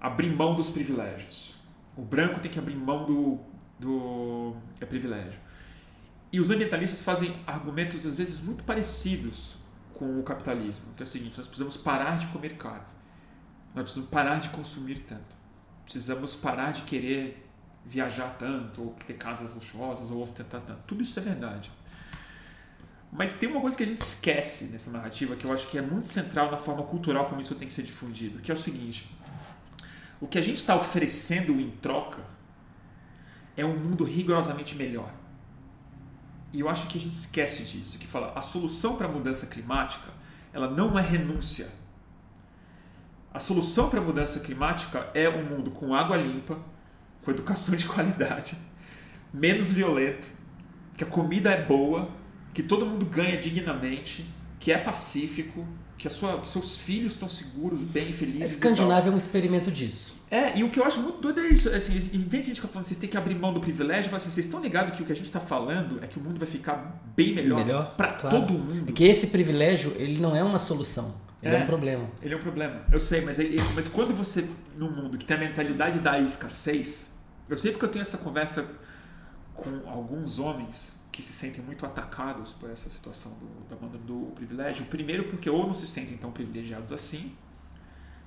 abrir mão dos privilégios. O branco tem que abrir mão do, do é privilégio. E os ambientalistas fazem argumentos às vezes muito parecidos com o capitalismo, que é o seguinte, nós precisamos parar de comer carne. Nós precisamos parar de consumir tanto. Precisamos parar de querer viajar tanto, ou ter casas luxuosas, ou ostentar tanto. Tudo isso é verdade. Mas tem uma coisa que a gente esquece nessa narrativa, que eu acho que é muito central na forma cultural como isso tem que ser difundido, que é o seguinte: o que a gente está oferecendo em troca é um mundo rigorosamente melhor. E eu acho que a gente esquece disso, que fala, a solução para a mudança climática, ela não é renúncia. A solução para a mudança climática é um mundo com água limpa, com educação de qualidade, menos violento, que a comida é boa, que todo mundo ganha dignamente, que é pacífico, que a sua, seus filhos estão seguros, bem A felizes. tal. Escandinávia é um experimento disso. É, e o que eu acho muito doido é isso. Assim, em vez de a gente ficar falando vocês têm que abrir mão do privilégio, assim, vocês estão ligados que o que a gente está falando é que o mundo vai ficar bem melhor, Melhor, para claro. todo mundo. É que esse privilégio, ele não é uma solução, ele é, É. um problema. Ele é um problema. Eu sei, mas, ele- mas quando você, num mundo que tem a mentalidade da escassez, eu sei porque eu tenho essa conversa com alguns homens que se sentem muito atacados por essa situação do, da banda do privilégio. Primeiro, porque ou não se sentem tão privilegiados assim,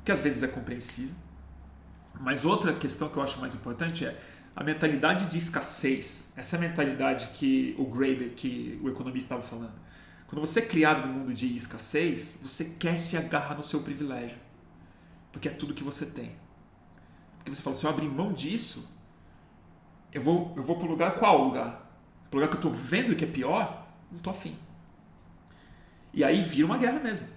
que às vezes é compreensível. Mas outra questão que eu acho mais importante é a mentalidade de escassez. Essa mentalidade que o Graeber, que o economista estava falando. Quando você é criado no mundo de escassez, você quer se agarrar no seu privilégio. Porque é tudo que você tem. Porque você fala, se eu abrir mão disso, eu vou, eu vou para o lugar qual lugar? Para o lugar que eu estou vendo que é pior? Não estou afim. E aí vira uma guerra mesmo.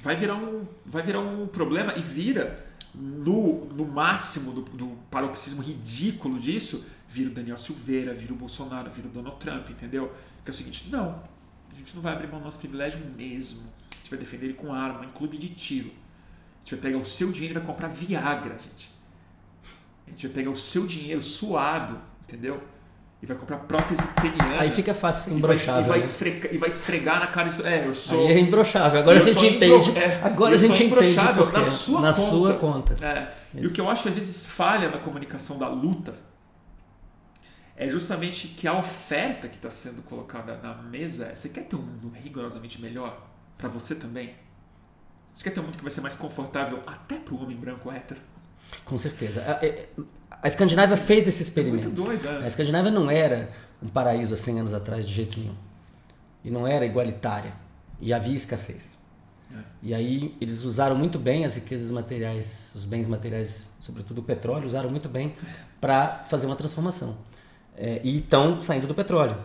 Vai virar um, vai virar um problema e vira no, no máximo do, do paroxismo ridículo disso, vira o Daniel Silveira, vira o Bolsonaro, vira o Donald Trump, entendeu? Que é o seguinte, não, a gente não vai abrir mão do nosso privilégio mesmo. A gente vai defender ele com arma, em clube de tiro. A gente vai pegar o seu dinheiro e vai comprar Viagra, gente. A gente vai pegar o seu dinheiro suado, entendeu? E vai comprar prótese peniana. Aí fica fácil ser e vai, e, vai né? esfregar, e vai esfregar na cara. É, eu sou. Aí é imbrochável. Agora a gente sou entende. é, Agora a gente entende na sua na conta. sua conta. É, E o que eu acho que às vezes falha na comunicação da luta é justamente que a oferta que está sendo colocada na mesa é: você quer ter um mundo rigorosamente melhor para você também? Você quer ter um mundo que vai ser mais confortável até para o homem branco hétero? Com certeza. A, a- a Escandinávia fez esse É experimento. muito doido, A né? Escandinávia não era um paraíso há 100 anos atrás de jeito nenhum. E não era igualitária. E havia escassez. É. E aí eles usaram muito bem as riquezas materiais, os bens materiais, sobretudo o petróleo, usaram muito bem para fazer uma transformação. É, e estão saindo do petróleo.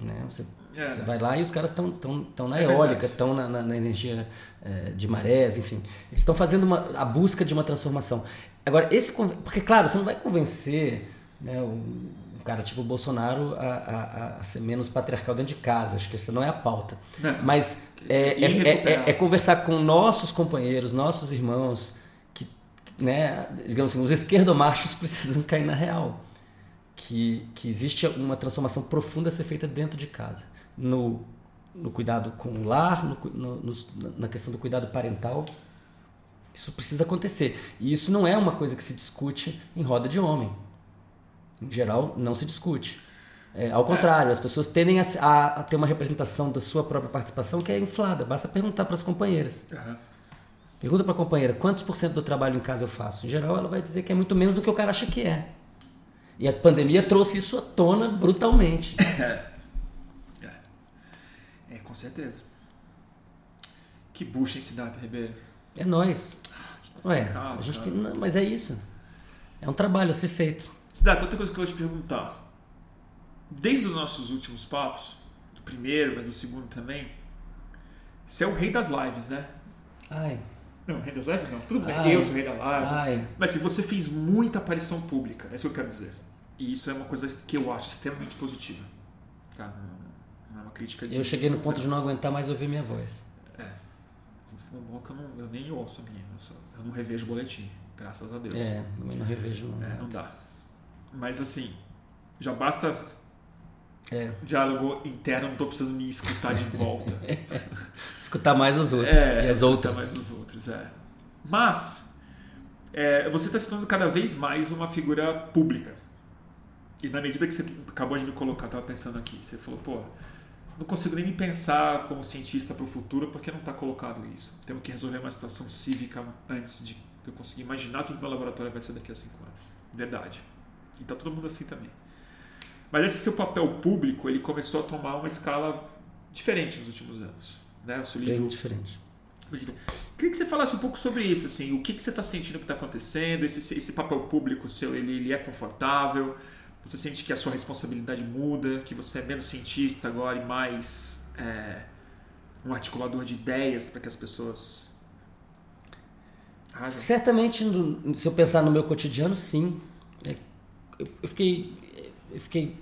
Né? Você, É. você vai lá e os caras estão tão, tão na É eólica, estão na, na- na energia é, de marés, enfim. Eles estão fazendo uma, a busca de uma transformação. Agora, esse porque, claro, você não vai convencer né, um, um cara tipo o Bolsonaro a, a- a ser menos patriarcal dentro de casa. Acho que essa não é a pauta. Não. Mas é, é- é- é- é conversar com nossos companheiros, nossos irmãos, que, né, digamos assim, os esquerdomachos precisam cair na real. Que, que existe uma transformação profunda a ser feita dentro de casa. No, no cuidado com o lar, no no- na questão do cuidado parental, Isso precisa acontecer. E isso não é uma coisa que se discute em roda de homem. Em geral, não se discute. É, ao contrário, é. as pessoas tendem a, a, ter uma representação da sua própria participação que é inflada. Basta perguntar para as companheiras. Uhum. Pergunta para a companheira quantos por cento do trabalho em casa eu faço. Em geral, ela vai dizer que é muito menos do que o cara acha que é. E a pandemia trouxe isso à tona brutalmente. É, é. é com certeza. Que bucha em Cidade Ribeiro. É nós. Ué, a gente tem, não, mas é isso. É um trabalho a ser feito. Cidade, outra coisa que eu vou te perguntar. Desde os nossos últimos papos, do primeiro, mas do segundo também, você é o rei das lives, né? Ai. Não, rei das lives não. Tudo bem, Ai. eu sou o rei da live. Ai. Mas se você fez muita aparição pública, é isso que eu quero dizer. E isso é uma coisa que eu acho extremamente positiva. Tá? Não é uma crítica de... Eu cheguei no ponto de não aguentar mais ouvir minha voz. O bom que eu, não, eu nem ouço a minha. Eu, só, eu não revejo boletim, graças a Deus. É, também não revejo não. É, não dá. Mas assim, já basta é. diálogo interno, não estou precisando me escutar de volta. escutar mais os outros é, e as outras. mais os outros, é. Mas é, você está se tornando cada vez mais uma figura pública. E na medida que você acabou de me colocar, estava pensando aqui, você falou, pô, não consigo nem me pensar como cientista para o futuro porque não está colocado isso. Temos que resolver uma situação cívica antes de eu conseguir imaginar tudo que meu laboratório vai ser daqui a cinco anos. Verdade. E está todo mundo assim também. Mas esse seu papel público, ele começou a tomar uma escala diferente nos últimos anos. Né? O seu livro, Bem diferente. Queria que você falasse um pouco sobre isso, assim, o que, que você está sentindo que está acontecendo, esse, esse papel público seu, ele, ele é confortável? Você sente que a sua responsabilidade muda, que você é menos cientista agora e mais é, um articulador de ideias para que as pessoas. Certamente, se eu pensar no meu cotidiano, sim. É, eu fiquei, eu fiquei,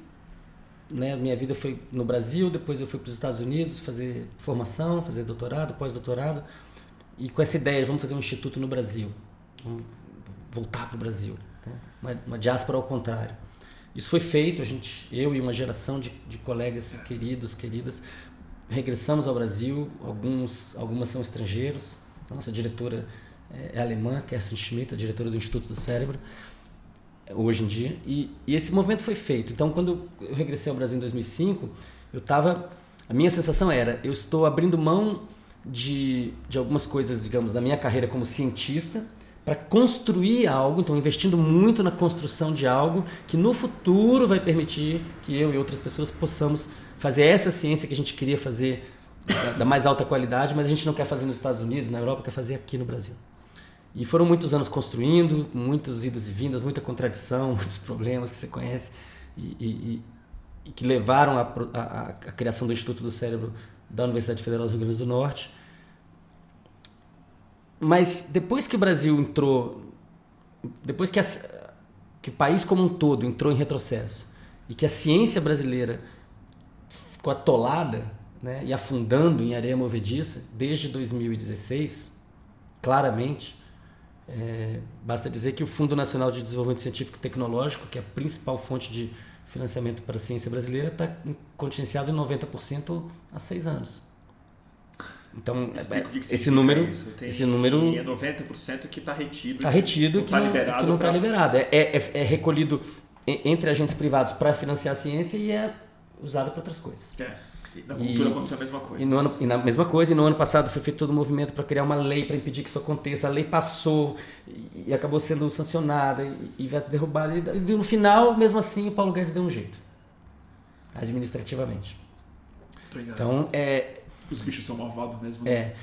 né, minha vida foi no Brasil, depois eu fui para os Estados Unidos fazer formação, fazer doutorado, pós-doutorado, e com essa ideia, vamos fazer um instituto no Brasil, vamos voltar para o Brasil, né? uma, uma diáspora ao contrário. Isso foi feito, a gente, eu e uma geração de, de colegas queridos, queridas, regressamos ao Brasil, alguns, algumas são estrangeiros, a nossa diretora é, é alemã, Kerstin Schmidt, a diretora do Instituto do Cérebro, hoje em dia, e, e esse movimento foi feito. Então, quando eu regressei ao Brasil em 2005, eu estava, a minha sensação era, eu estou abrindo mão de, de algumas coisas, digamos, da minha carreira como cientista, para construir algo, então investindo muito na construção de algo que no futuro vai permitir que eu e outras pessoas possamos fazer essa ciência que a gente queria fazer da, mais alta qualidade, mas a gente não quer fazer nos Estados Unidos, na Europa, quer fazer aqui no Brasil. E foram muitos anos construindo, muitas idas e vindas, muita contradição, muitos problemas que você conhece e, e, e que levaram à criação do Instituto do Cérebro da Universidade Federal do Rio Grande do Norte mas depois que o Brasil entrou, depois que, a, que o país como um todo entrou em retrocesso e que a ciência brasileira ficou atolada né, e afundando em areia movediça desde 2016, claramente, é, basta dizer que o Fundo Nacional de Desenvolvimento Científico e Tecnológico, que é a principal fonte de financiamento para a ciência brasileira, está contingenciado em 90% há seis anos. Então, é, que que esse número, Tem, esse número é 90% que está retido. Está retido que não está liberado. Que não está liberado. É, é, é, recolhido entre agentes privados para financiar a ciência e é usado para outras coisas. É. E na cultura e, aconteceu a mesma coisa. E, no ano, e na mesma coisa, e no ano passado foi feito todo um movimento para criar uma lei para impedir que isso aconteça. A lei passou e, e acabou sendo sancionada e, e veto derrubado. E, no final, mesmo assim, o Paulo Guedes deu um jeito. Administrativamente. Então, é, os bichos são malvados mesmo. É.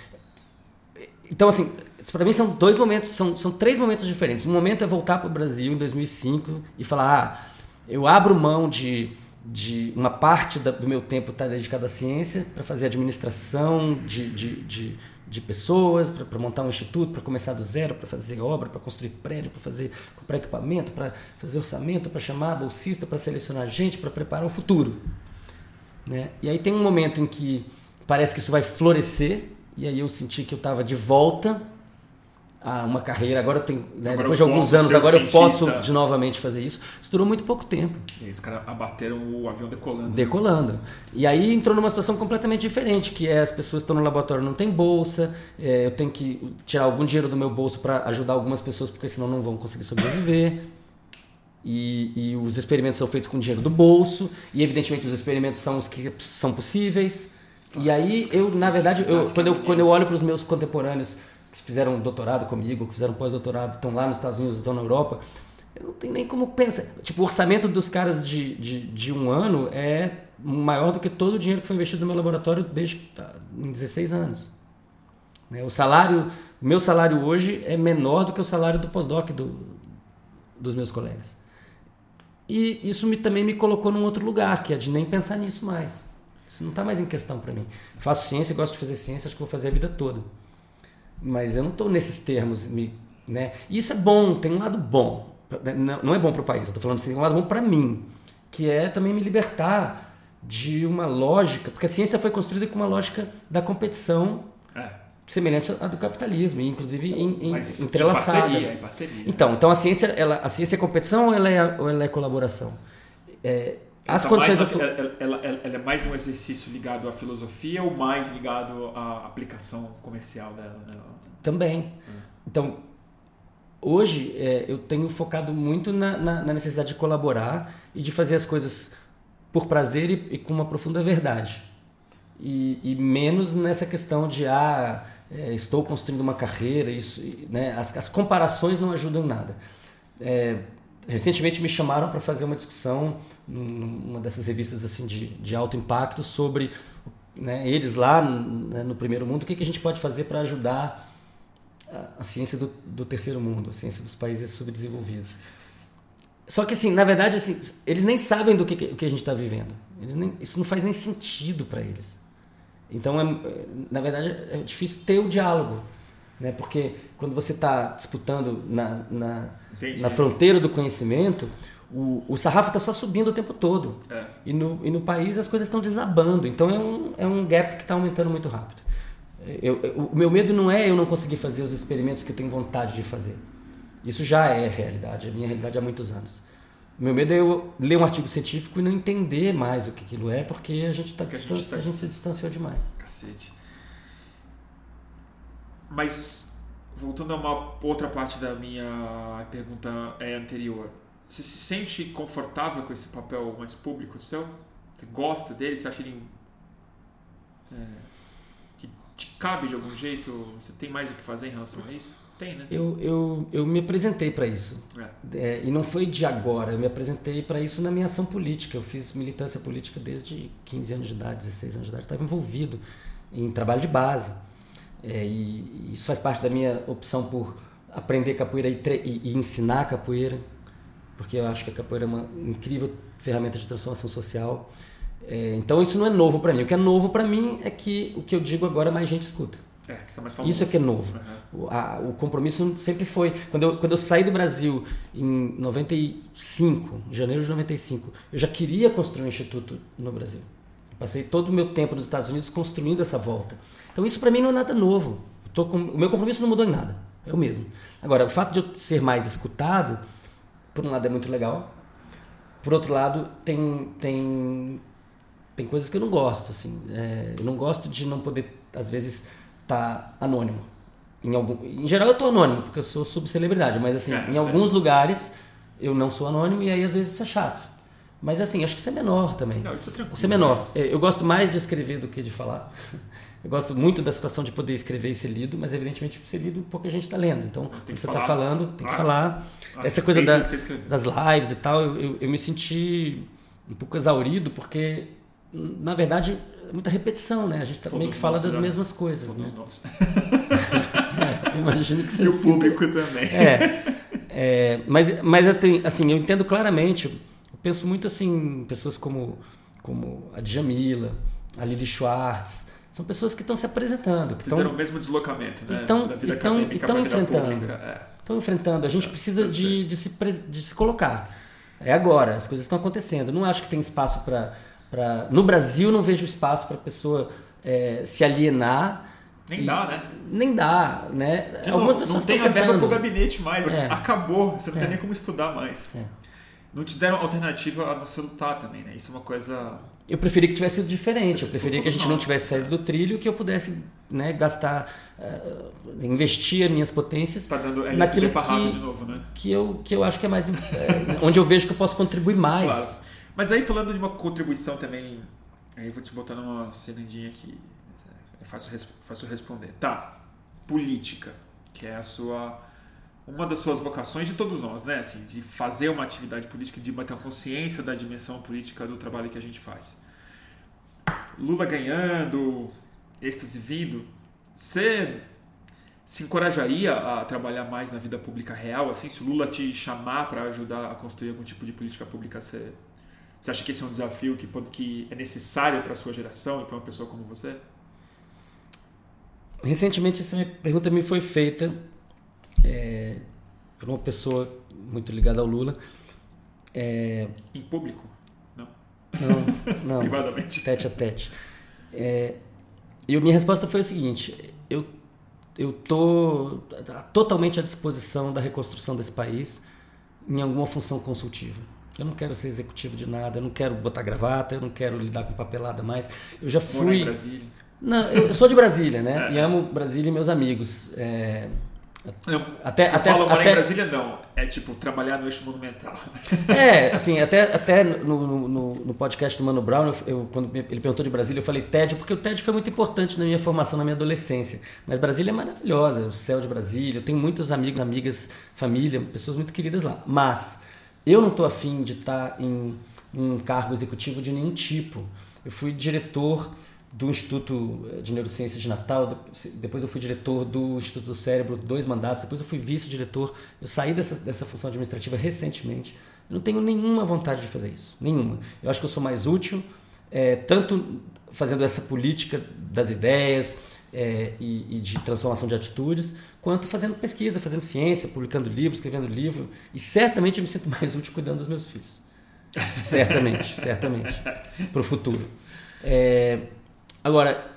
Então, assim, para mim são dois momentos, são, são três momentos diferentes. Um momento é voltar para o Brasil em 2005 e falar: ah, eu abro mão de, de uma parte da, do meu tempo estar tá dedicado à ciência para fazer administração de, de, de, de pessoas, para montar um instituto, para começar do zero, para fazer obra, para construir prédio, para fazer comprar equipamento, para fazer orçamento, para chamar bolsista, para selecionar gente, para preparar o futuro. Né? E aí tem um momento em que parece que isso vai florescer. E aí eu senti que eu estava de volta a uma carreira. Agora eu tenho, né, Agora depois eu de alguns anos, agora eu cientista. posso de novamente fazer isso. Isso durou muito pouco tempo, E aí os caras abateram o avião decolando. né? decolando. E aí entrou numa situação completamente diferente, que é as pessoas estão no laboratório não têm bolsa, é, eu tenho que tirar algum dinheiro do meu bolso para ajudar algumas pessoas, porque senão não vão conseguir sobreviver. E, e os experimentos são feitos com dinheiro do bolso, e evidentemente os experimentos são os que são possíveis. E aí eu, na verdade, eu, quando, eu, quando eu olho para os meus contemporâneos que fizeram doutorado comigo, que fizeram pós-doutorado, estão lá nos Estados Unidos, estão na Europa, eu não tenho nem como pensar. Tipo, o orçamento dos caras de, de, de um ano é maior do que todo o dinheiro que foi investido no meu laboratório desde tá, em 16 anos. Né? O salário, o meu salário hoje é menor do que o salário do pós-doc do, dos meus colegas. E isso me, também me colocou num outro lugar, que é de nem pensar nisso mais. Isso não está mais em questão para mim. faço ciência, gosto de fazer ciência, acho que vou fazer a vida toda. Mas eu não estou nesses termos. Me, né? E isso é bom, tem um lado bom. Não, não é bom para o país, eu estou falando assim, tem um lado bom para mim, que é também me libertar de uma lógica, porque a ciência foi construída com uma lógica da competição É. semelhante à do capitalismo, inclusive em, em, entrelaçada. Em parceria, em parceria. Então, então a ciência, ela, a ciência é competição ou ela é, ou ela é colaboração? É, as Então, condições mais a- atu- ela, ela- ela- ela é mais um exercício ligado à filosofia ou mais ligado à aplicação comercial dela? né? também. Então, hoje é, eu tenho focado muito na, na- na necessidade de colaborar e de fazer as coisas por prazer e, e com uma profunda verdade. E, e menos nessa questão de, ah, é, estou construindo uma carreira, isso, né? as, as comparações não ajudam em nada. É, recentemente me chamaram para fazer uma discussão num- numa dessas revistas assim de, de alto impacto sobre né, eles lá né, no primeiro mundo, o que, que a gente pode fazer para ajudar a, a ciência do, do terceiro mundo, a ciência dos países subdesenvolvidos. Só que assim, na verdade, assim, eles nem sabem do que, que- que a gente está vivendo. Nem, isso não faz nem sentido para eles. Então, é, é, na verdade, é difícil ter o diálogo, né? Porque quando você está disputando na, na, na fronteira do conhecimento, o, o sarrafo está só subindo o tempo todo. É. E no, e no país as coisas estão desabando. Então é um, é um gap que está aumentando muito rápido. Eu, eu- o meu medo não é eu não conseguir fazer os experimentos que eu tenho vontade de fazer. Isso já é realidade, é minha realidade há muitos anos. O meu medo é eu ler um artigo científico e não entender mais o que aquilo é, porque a gente, tá Porque a gente tá a gente se distanciou demais. Cacete. Mas, voltando a uma outra parte da minha pergunta é, anterior. Você se sente confortável com esse papel mais público seu? Você gosta dele? Você acha ele... é, que te cabe de algum jeito? Você tem mais o que fazer em relação a isso? Tem, né? Eu, eu, eu me apresentei para isso. É. É, e não foi de agora, eu me apresentei para isso na minha ação política. Eu fiz militância política desde 15 anos de idade, 16 anos de idade. Estava envolvido em trabalho de base. É, e, isso faz parte da minha opção por aprender capoeira e, e- e ensinar capoeira, porque eu acho que a capoeira é uma incrível ferramenta de transformação social. É, então isso não é novo para mim. O que é novo para mim é que o que eu digo agora mais gente escuta. É, que tá mais. Isso é que é novo. Uhum. O, a- o compromisso sempre foi. Quando eu, quando eu saí do Brasil em 95, em janeiro de 95, eu já queria construir um instituto no Brasil. Passei todo o meu tempo nos Estados Unidos construindo essa volta. Então isso para mim não é nada novo. Tô com- o meu compromisso não mudou em nada. É o mesmo. Agora, o fato de eu ser mais escutado, por um lado é muito legal. Por outro lado, tem, tem, tem coisas que eu não gosto. Assim. É, eu não gosto de não poder, às vezes, estar anônimo. Em, algum, em geral eu estou anônimo, porque eu sou subcelebridade, mas assim, É, em certo. alguns lugares eu não sou anônimo e aí às vezes isso é chato. Mas assim, acho que isso é menor também. Não, isso é tranquilo. Isso é menor. É, Eu gosto mais de escrever do que de falar. Eu gosto muito da situação de poder escrever e ser lido, mas evidentemente ser lido pouca gente está lendo. Então, Tem que você está falando, tem que Ah, falar. a Essa coisa da, das lives e tal, eu, eu, eu me senti um pouco exaurido, porque, na verdade, é muita repetição, né? A gente tá Todos meio que fala das né? mesmas coisas, Todos né? nós. É, imagino que você E o público também. É, é, mas, mas assim, eu entendo claramente, penso muito assim, em pessoas como, como a Djamila, a Lili Schwartz, são pessoas que estão se apresentando, que Fizeram estão o mesmo deslocamento, né? Então- da vida acadêmica vida enfrentando. pública. É. estão enfrentando. A gente precisa eu de, de, se, de se colocar. É agora, as coisas estão acontecendo. Não acho que tem espaço para. No Brasil, não vejo espaço para a pessoa é, se alienar Nem dá, né? Nem dá, né? De Algumas novo, pessoas não tem a verba pro gabinete mais. É. Acabou. Você não É. tem nem como estudar mais. É. Não te deram alternativa a não se lutar também, né? Isso é uma coisa. Eu preferia que tivesse sido diferente. Eu preferia que a gente não tivesse saído do trilho, que eu pudesse né, gastar, eh, investir as minhas potências Tá dando LSD naquilo que, de novo, né? que, eu, que eu acho que é mais. eh, onde eu vejo que eu posso contribuir mais. Claro. Mas aí falando de uma contribuição também, aí eu vou te botar numa cirandinha aqui. É fácil, fácil responder. Tá. Política, que é a sua. Uma das suas vocações de todos nós, né? Assim, de fazer uma atividade política, de ter uma consciência da dimensão política do trabalho que a gente faz. Lula ganhando, êxtase vindo, você se encorajaria a trabalhar mais na vida pública real? Assim, se o Lula te chamar para ajudar a construir algum tipo de política pública, você, você acha que esse é um desafio que, pode, que é necessário para a sua geração e para uma pessoa como você? Recentemente essa pergunta me foi feita eh, por uma pessoa muito ligada ao Lula. Eh, Em público? Não. não, não. Privadamente? tete a tete. É, e a minha resposta foi o seguinte: eu eu tô totalmente à disposição da reconstrução desse país em alguma função consultiva. Eu não quero ser executivo de nada, eu não quero botar gravata, eu não quero lidar com papelada mais. Eu já Morar em fui. Brasília? Não, eu eu sou de Brasília, né? É. E amo Brasília e meus amigos. É, Não, Até- eu até- falo morar até- em Brasília, não. É tipo trabalhar no eixo monumental. É, assim, até, até no, no, no podcast do Mano Brown, eu, eu- quando ele perguntou de Brasília, eu falei TED, porque o TED foi muito importante na minha formação, na minha adolescência. Mas Brasília é maravilhosa, o céu de Brasília, eu tenho muitos amigos, amigas, família, pessoas muito queridas lá. Mas eu não estou afim de estar em um cargo executivo de nenhum tipo. Eu fui diretor do Instituto de Neurociência de Natal, depois eu fui diretor do Instituto do Cérebro, dois mandatos, depois eu fui vice-diretor. Eu saí dessa, dessa função administrativa recentemente. Eu não tenho nenhuma vontade de fazer isso, nenhuma. Eu acho que eu sou mais útil, é, tanto fazendo essa política das ideias é, e, e de transformação de atitudes, quanto fazendo pesquisa, fazendo ciência, publicando livro, escrevendo livro. E certamente eu me sinto mais útil cuidando dos meus filhos. Certamente, certamente. Para o futuro. É, agora,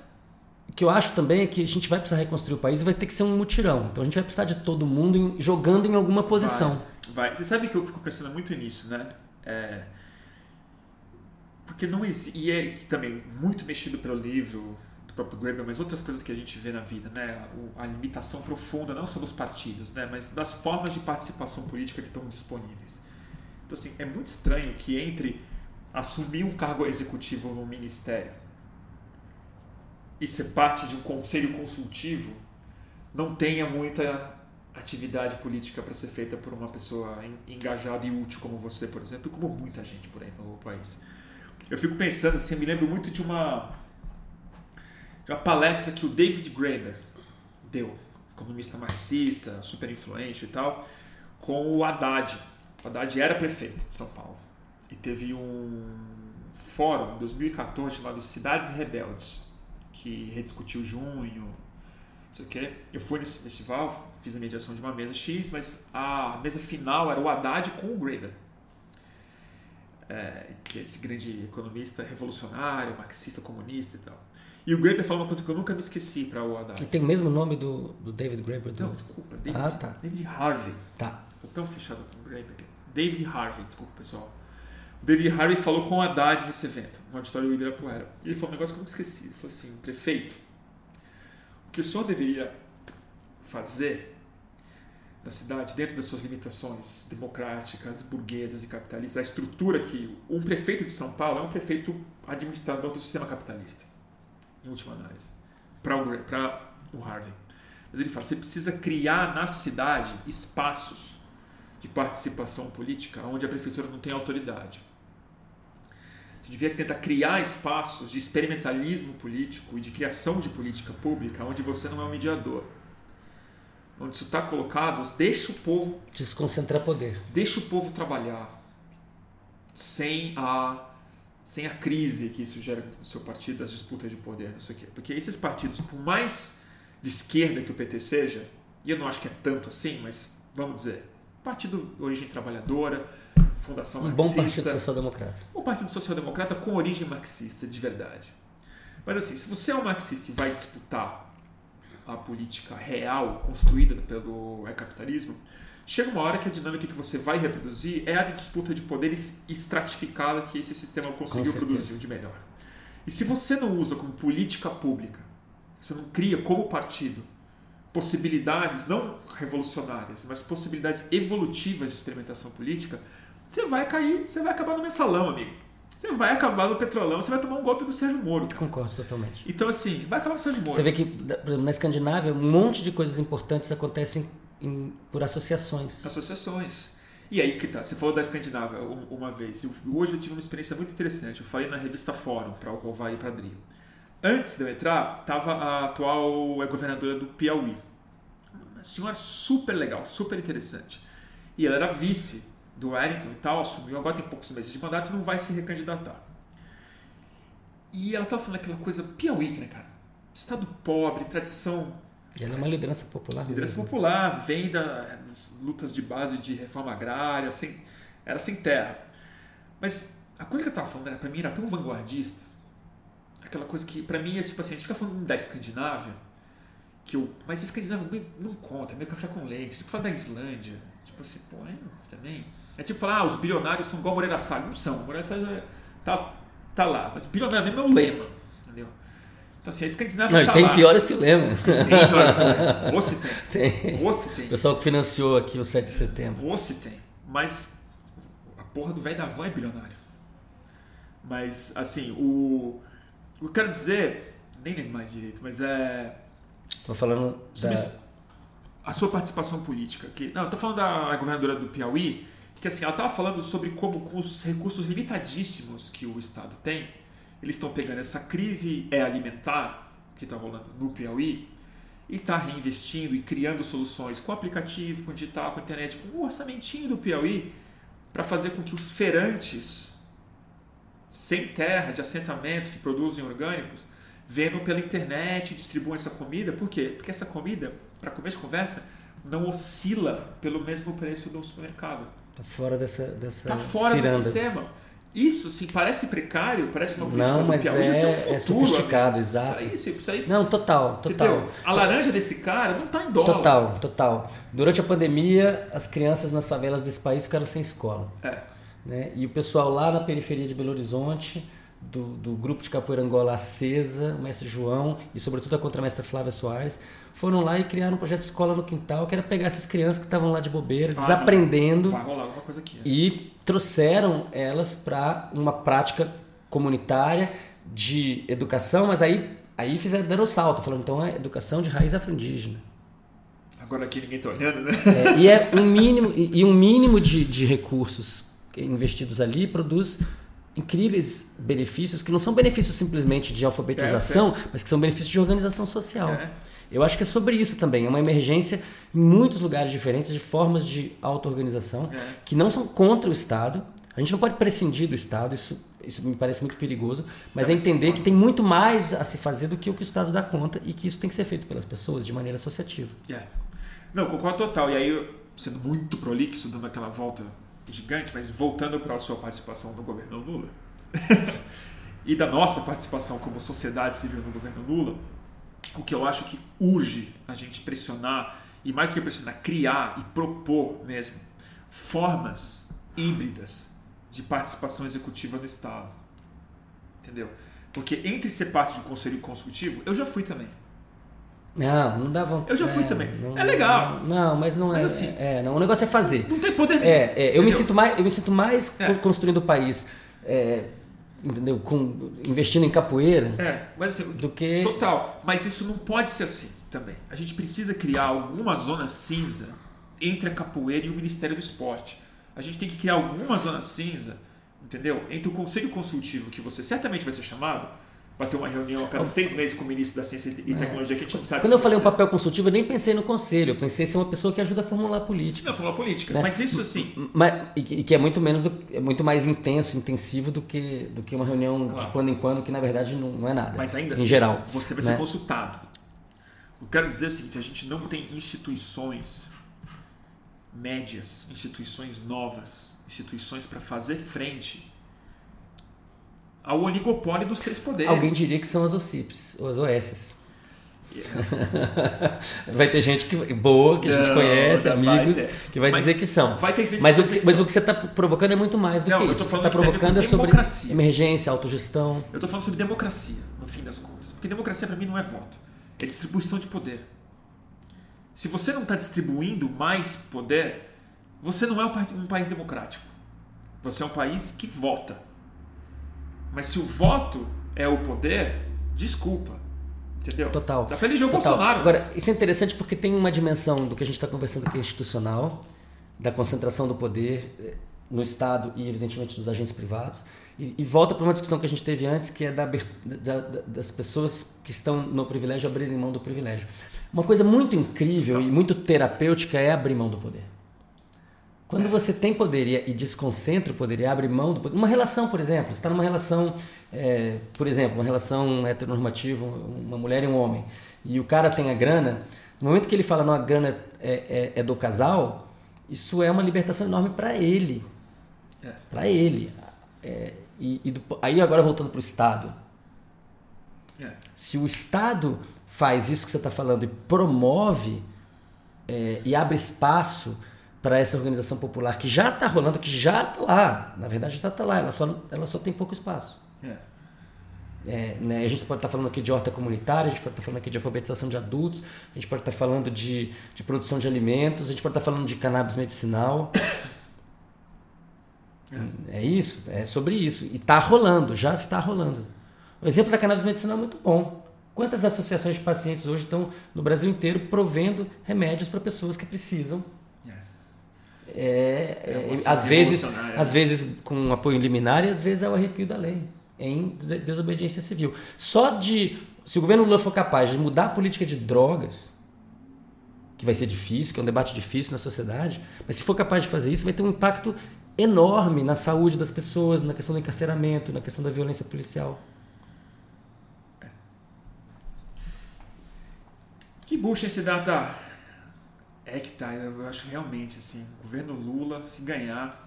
o que eu acho também é que a gente vai precisar reconstruir o país e vai ter que ser um mutirão. Então a gente vai precisar de todo mundo em- jogando em alguma posição. Vai, vai. Você sabe que eu fico pensando muito nisso, né? É, porque não existe. E é também muito mexido pelo livro do próprio Graeber, mas outras coisas que a gente vê na vida, né? A limitação profunda, não só dos partidos, né? Mas das formas de participação política que estão disponíveis. Então, assim, é muito estranho que entre assumir um cargo executivo no ministério e ser parte de um conselho consultivo não tenha muita atividade política para ser feita por uma pessoa en- engajada e útil como você, por exemplo, e como muita gente por aí no país. Eu fico pensando assim, eu me lembro muito de uma, de uma palestra que o David Graeber deu, economista marxista, super influente e tal, com o Haddad. O Haddad era prefeito de São Paulo e teve um fórum em 2014 chamado Cidades Rebeldes, que rediscutiu junho, não sei o quê. Eu fui nesse festival, fiz a mediação de uma mesa X, mas a mesa final era o Haddad com o Graeber. É, que é esse grande economista revolucionário, marxista, comunista e tal. E o Graeber falou uma coisa que eu nunca me esqueci para o Haddad. E tem o mesmo nome do, do David Graeber? Do... Não, desculpa, David, Ah, tá. David Harvey. Tá. Tô tão fechado com o Graeber. aqui. David Harvey, desculpa pessoal. David Harvey falou com o Haddad nesse evento, no auditório Ibirapuera. E ele falou um negócio que eu não esqueci. Ele falou assim, prefeito, o que o senhor deveria fazer na cidade, dentro das suas limitações democráticas, burguesas e capitalistas, a estrutura que um prefeito de São Paulo é um prefeito administrador do sistema capitalista, em última análise, para o Harvey. Mas ele fala, você precisa criar na cidade espaços de participação política onde a prefeitura não tem autoridade. Você devia tentar criar espaços de experimentalismo político e de criação de política pública onde você não é um mediador. Onde isso está colocado, deixa o povo, Desconcentrar poder. deixa o povo trabalhar sem a sem a crise que isso gera no seu partido, das disputas de poder, não sei o quê. Porque esses partidos, por mais de esquerda que o PT seja, e eu não acho que é tanto assim, mas vamos dizer, partido de origem trabalhadora, fundação Um bom marxista, partido social-democrata. o Partido Social Democrata com origem marxista, de verdade. Mas assim, se você é um marxista e vai disputar a política real construída pelo capitalismo, chega uma hora que a dinâmica que você vai reproduzir é a de disputa de poderes estratificada que esse sistema conseguiu produzir de melhor. E se você não usa como política pública, você não cria como partido possibilidades não revolucionárias, mas possibilidades evolutivas de experimentação política, você vai cair, você vai acabar no mensalão, amigo. Você vai acabar no petrolão, você vai tomar um golpe do Sérgio Moro. Cara. Concordo totalmente. Então, assim, vai acabar no Sérgio Moro. Você vê que na Escandinávia um monte de coisas importantes acontecem em, por associações. Associações. E aí que tá, você falou da Escandinávia uma vez. Eu, hoje eu tive uma experiência muito interessante. Eu falei na revista Fórum, para o Rovar e para Adri. Antes de eu entrar, estava a atual governadora do Piauí. Uma senhora super legal, super interessante. E ela era vice do Wellington e tal, assumiu agora tem poucos meses de mandato e não vai se recandidatar. E ela estava falando aquela coisa Piauí, né, cara? Estado pobre, tradição. E ela é uma liderança popular. Liderança mesmo. popular, vem das lutas de base de reforma agrária, sem, era sem terra. Mas a coisa que eu estava falando, para mim, era tão vanguardista. Aquela coisa que, para mim, é tipo assim, a gente fica falando da Escandinávia, que eu, mas a Escandinávia não conta, é meio café com leite. Tipo, falar da Islândia, tipo assim, pô, é, também. É tipo falar, ah, os bilionários são igual Moreira Salles. Não são, Moreira Salles é, tá, tá lá. Mas bilionário mesmo é o lema, entendeu? Então, assim, a Escandinávia não, tá tem lá. piores que o lema. Tem piores que o lema. Ou se tem. tem. Ou se tem. O pessoal que financiou aqui o 7 de setembro. Ou se tem. Mas a porra do velho da van é bilionário. Mas, assim, o... O que eu quero dizer, nem lembro mais direito, mas é... Estou falando da... A sua participação política. Que, não, estou falando da governadora do Piauí, que assim, ela estava falando sobre como com os recursos limitadíssimos que o Estado tem, eles estão pegando essa crise é alimentar que está rolando no Piauí e está reinvestindo e criando soluções com aplicativo, com digital, com internet, com o orçamentinho do Piauí para fazer com que os feirantes sem terra, de assentamento, que produzem orgânicos, vendam pela internet distribuam essa comida. Por quê? Porque essa comida, para começo de conversa, não oscila pelo mesmo preço do supermercado. Está fora dessa, dessa Está fora ciranda. do sistema. Isso, sim, parece precário, parece uma política Não, mas Piauí, é, isso é, um é futuro, sofisticado, amigo. exato. Isso aí, isso aí, Não, total, total. entendeu? A laranja desse cara não está em dólar. Total, total. Durante a pandemia, as crianças nas favelas desse país ficaram sem escola. É. Né? E o pessoal lá na periferia de Belo Horizonte, do, do grupo de capoeira Angola Acesa, o mestre João e sobretudo a contramestra Flávia Soares, foram lá e criaram um projeto de escola no quintal, que era pegar essas crianças que estavam lá de bobeira, Ah, desaprendendo, Vai rolar alguma coisa aqui. né? e trouxeram elas para uma prática comunitária de educação, mas aí, aí fizeram deram o salto, falando então é educação de raiz afro-indígena. Agora aqui ninguém tá olhando, né? É, e é um mínimo e, e um mínimo de, de recursos investidos ali produz incríveis benefícios que não são benefícios simplesmente de alfabetização, mas que são benefícios de organização social. É. Eu acho que é sobre isso também, é uma emergência em muitos lugares diferentes de formas de auto-organização É. que não são contra o Estado. A gente não pode prescindir do Estado, isso, isso me parece muito perigoso, mas é entender que tem muito mais a se fazer do que o que o Estado dá conta e que isso tem que ser feito pelas pessoas de maneira associativa. É. Não, concordo total. E aí, sendo muito prolixo, dando aquela volta gigante, mas voltando para a sua participação no governo Lula e da nossa participação como sociedade civil no governo Lula, o que eu acho que urge a gente pressionar, e mais do que pressionar, criar e propor mesmo formas híbridas de participação executiva no Estado. Entendeu? Porque entre ser parte de um conselho consultivo, eu já fui também. Não, não dá vontade. Eu já fui é, também. não- É legal. Não, mas não Mas é. assim- é, não, o negócio é fazer. Não tem poder É, é, eu, me sinto mais, eu me sinto mais É. co- construindo o país, é, entendeu? Com, investindo em capoeira É, mas assim, do que. Total. Mas isso não pode ser assim também. A gente precisa criar alguma zona cinza entre a capoeira e o Ministério do Esporte. A gente tem que criar alguma zona cinza, entendeu? Entre o Conselho Consultivo, que você certamente vai ser chamado, vai ter uma reunião a cada seis meses com o ministro da Ciência e Tecnologia, que a gente não sabe É. Quando eu falei um papel consultivo, eu nem pensei no conselho, eu pensei em ser uma pessoa que ajuda a formular política. Não, falar política. Né? Mas isso assim. Mas, e, que- é muito menos do, é muito mais intenso, intensivo do que, do que uma reunião Claro. de quando em quando, que na verdade não, não é nada. Mas ainda em assim, geral. você vai né? ser consultado. Eu quero dizer o seguinte: a gente não tem instituições médias, instituições novas, instituições para fazer frente ao oligopólio dos três poderes. Alguém diria que são as OCIPs, ou as OSs. vai ter gente que, boa, que a gente Não, conhece, não vai amigos, que vai Mas dizer que são. vai ter gente mas, que o que, dizer mas que o que você está provocando é muito mais do Não, que isso. tô O que você está que provocando é sobre emergência, autogestão. Eu tô falando sobre democracia, no fim das contas. Porque democracia para mim não é voto, é distribuição de poder. Se você não está distribuindo mais poder, você não é um país democrático. Você é um país que vota. Mas se o voto é o poder, desculpa. Entendeu? Total. Tá feliz o Total. Bolsonaro. Agora, mas- isso é interessante porque tem uma dimensão do que a gente está conversando aqui institucional, da concentração do poder eh, no Estado e, evidentemente, dos agentes privados. E, e volta para uma discussão que a gente teve antes, que é da, da- da- das pessoas que estão no privilégio abrirem mão do privilégio. Uma coisa muito incrível e muito terapêutica é abrir mão do poder. Quando você tem poder e, desconcentra o poder e abre mão do poder, uma relação, por exemplo, você está numa relação, é, por exemplo, uma relação heteronormativa, uma mulher e um homem, e o cara tem a grana, no momento que ele fala, não, a grana é, é- é do casal, isso é uma libertação enorme para ele. É. Para ele. É, e, e do- aí agora voltando para o Estado. É. Se o Estado faz isso que você está falando e promove é, e abre espaço para essa organização popular que já está rolando, que já está lá, na verdade já está lá, ela só, ela só tem pouco espaço. É. É, né, a gente pode estar falando aqui de horta comunitária, a gente pode estar falando aqui de alfabetização de adultos, a gente pode estar falando de, de produção de alimentos, a gente pode estar falando de cannabis medicinal. É isso, é sobre isso. E está rolando, já está rolando. O exemplo da cannabis medicinal é muito bom. Quantas associações de pacientes hoje estão no Brasil inteiro provendo remédios para pessoas que precisam? É, É é, ação às vezes, às vezes com apoio liminar e às vezes é o arrepio da lei em des- desobediência civil. Só de se o governo Lula for capaz de mudar a política de drogas, que vai ser difícil, que é um debate difícil na sociedade, mas se for capaz de fazer isso, vai ter um impacto enorme na saúde das pessoas, na questão do encarceramento, na questão da violência policial. Que bucha esse data. É que tá, eu acho realmente assim, o governo Lula, se ganhar,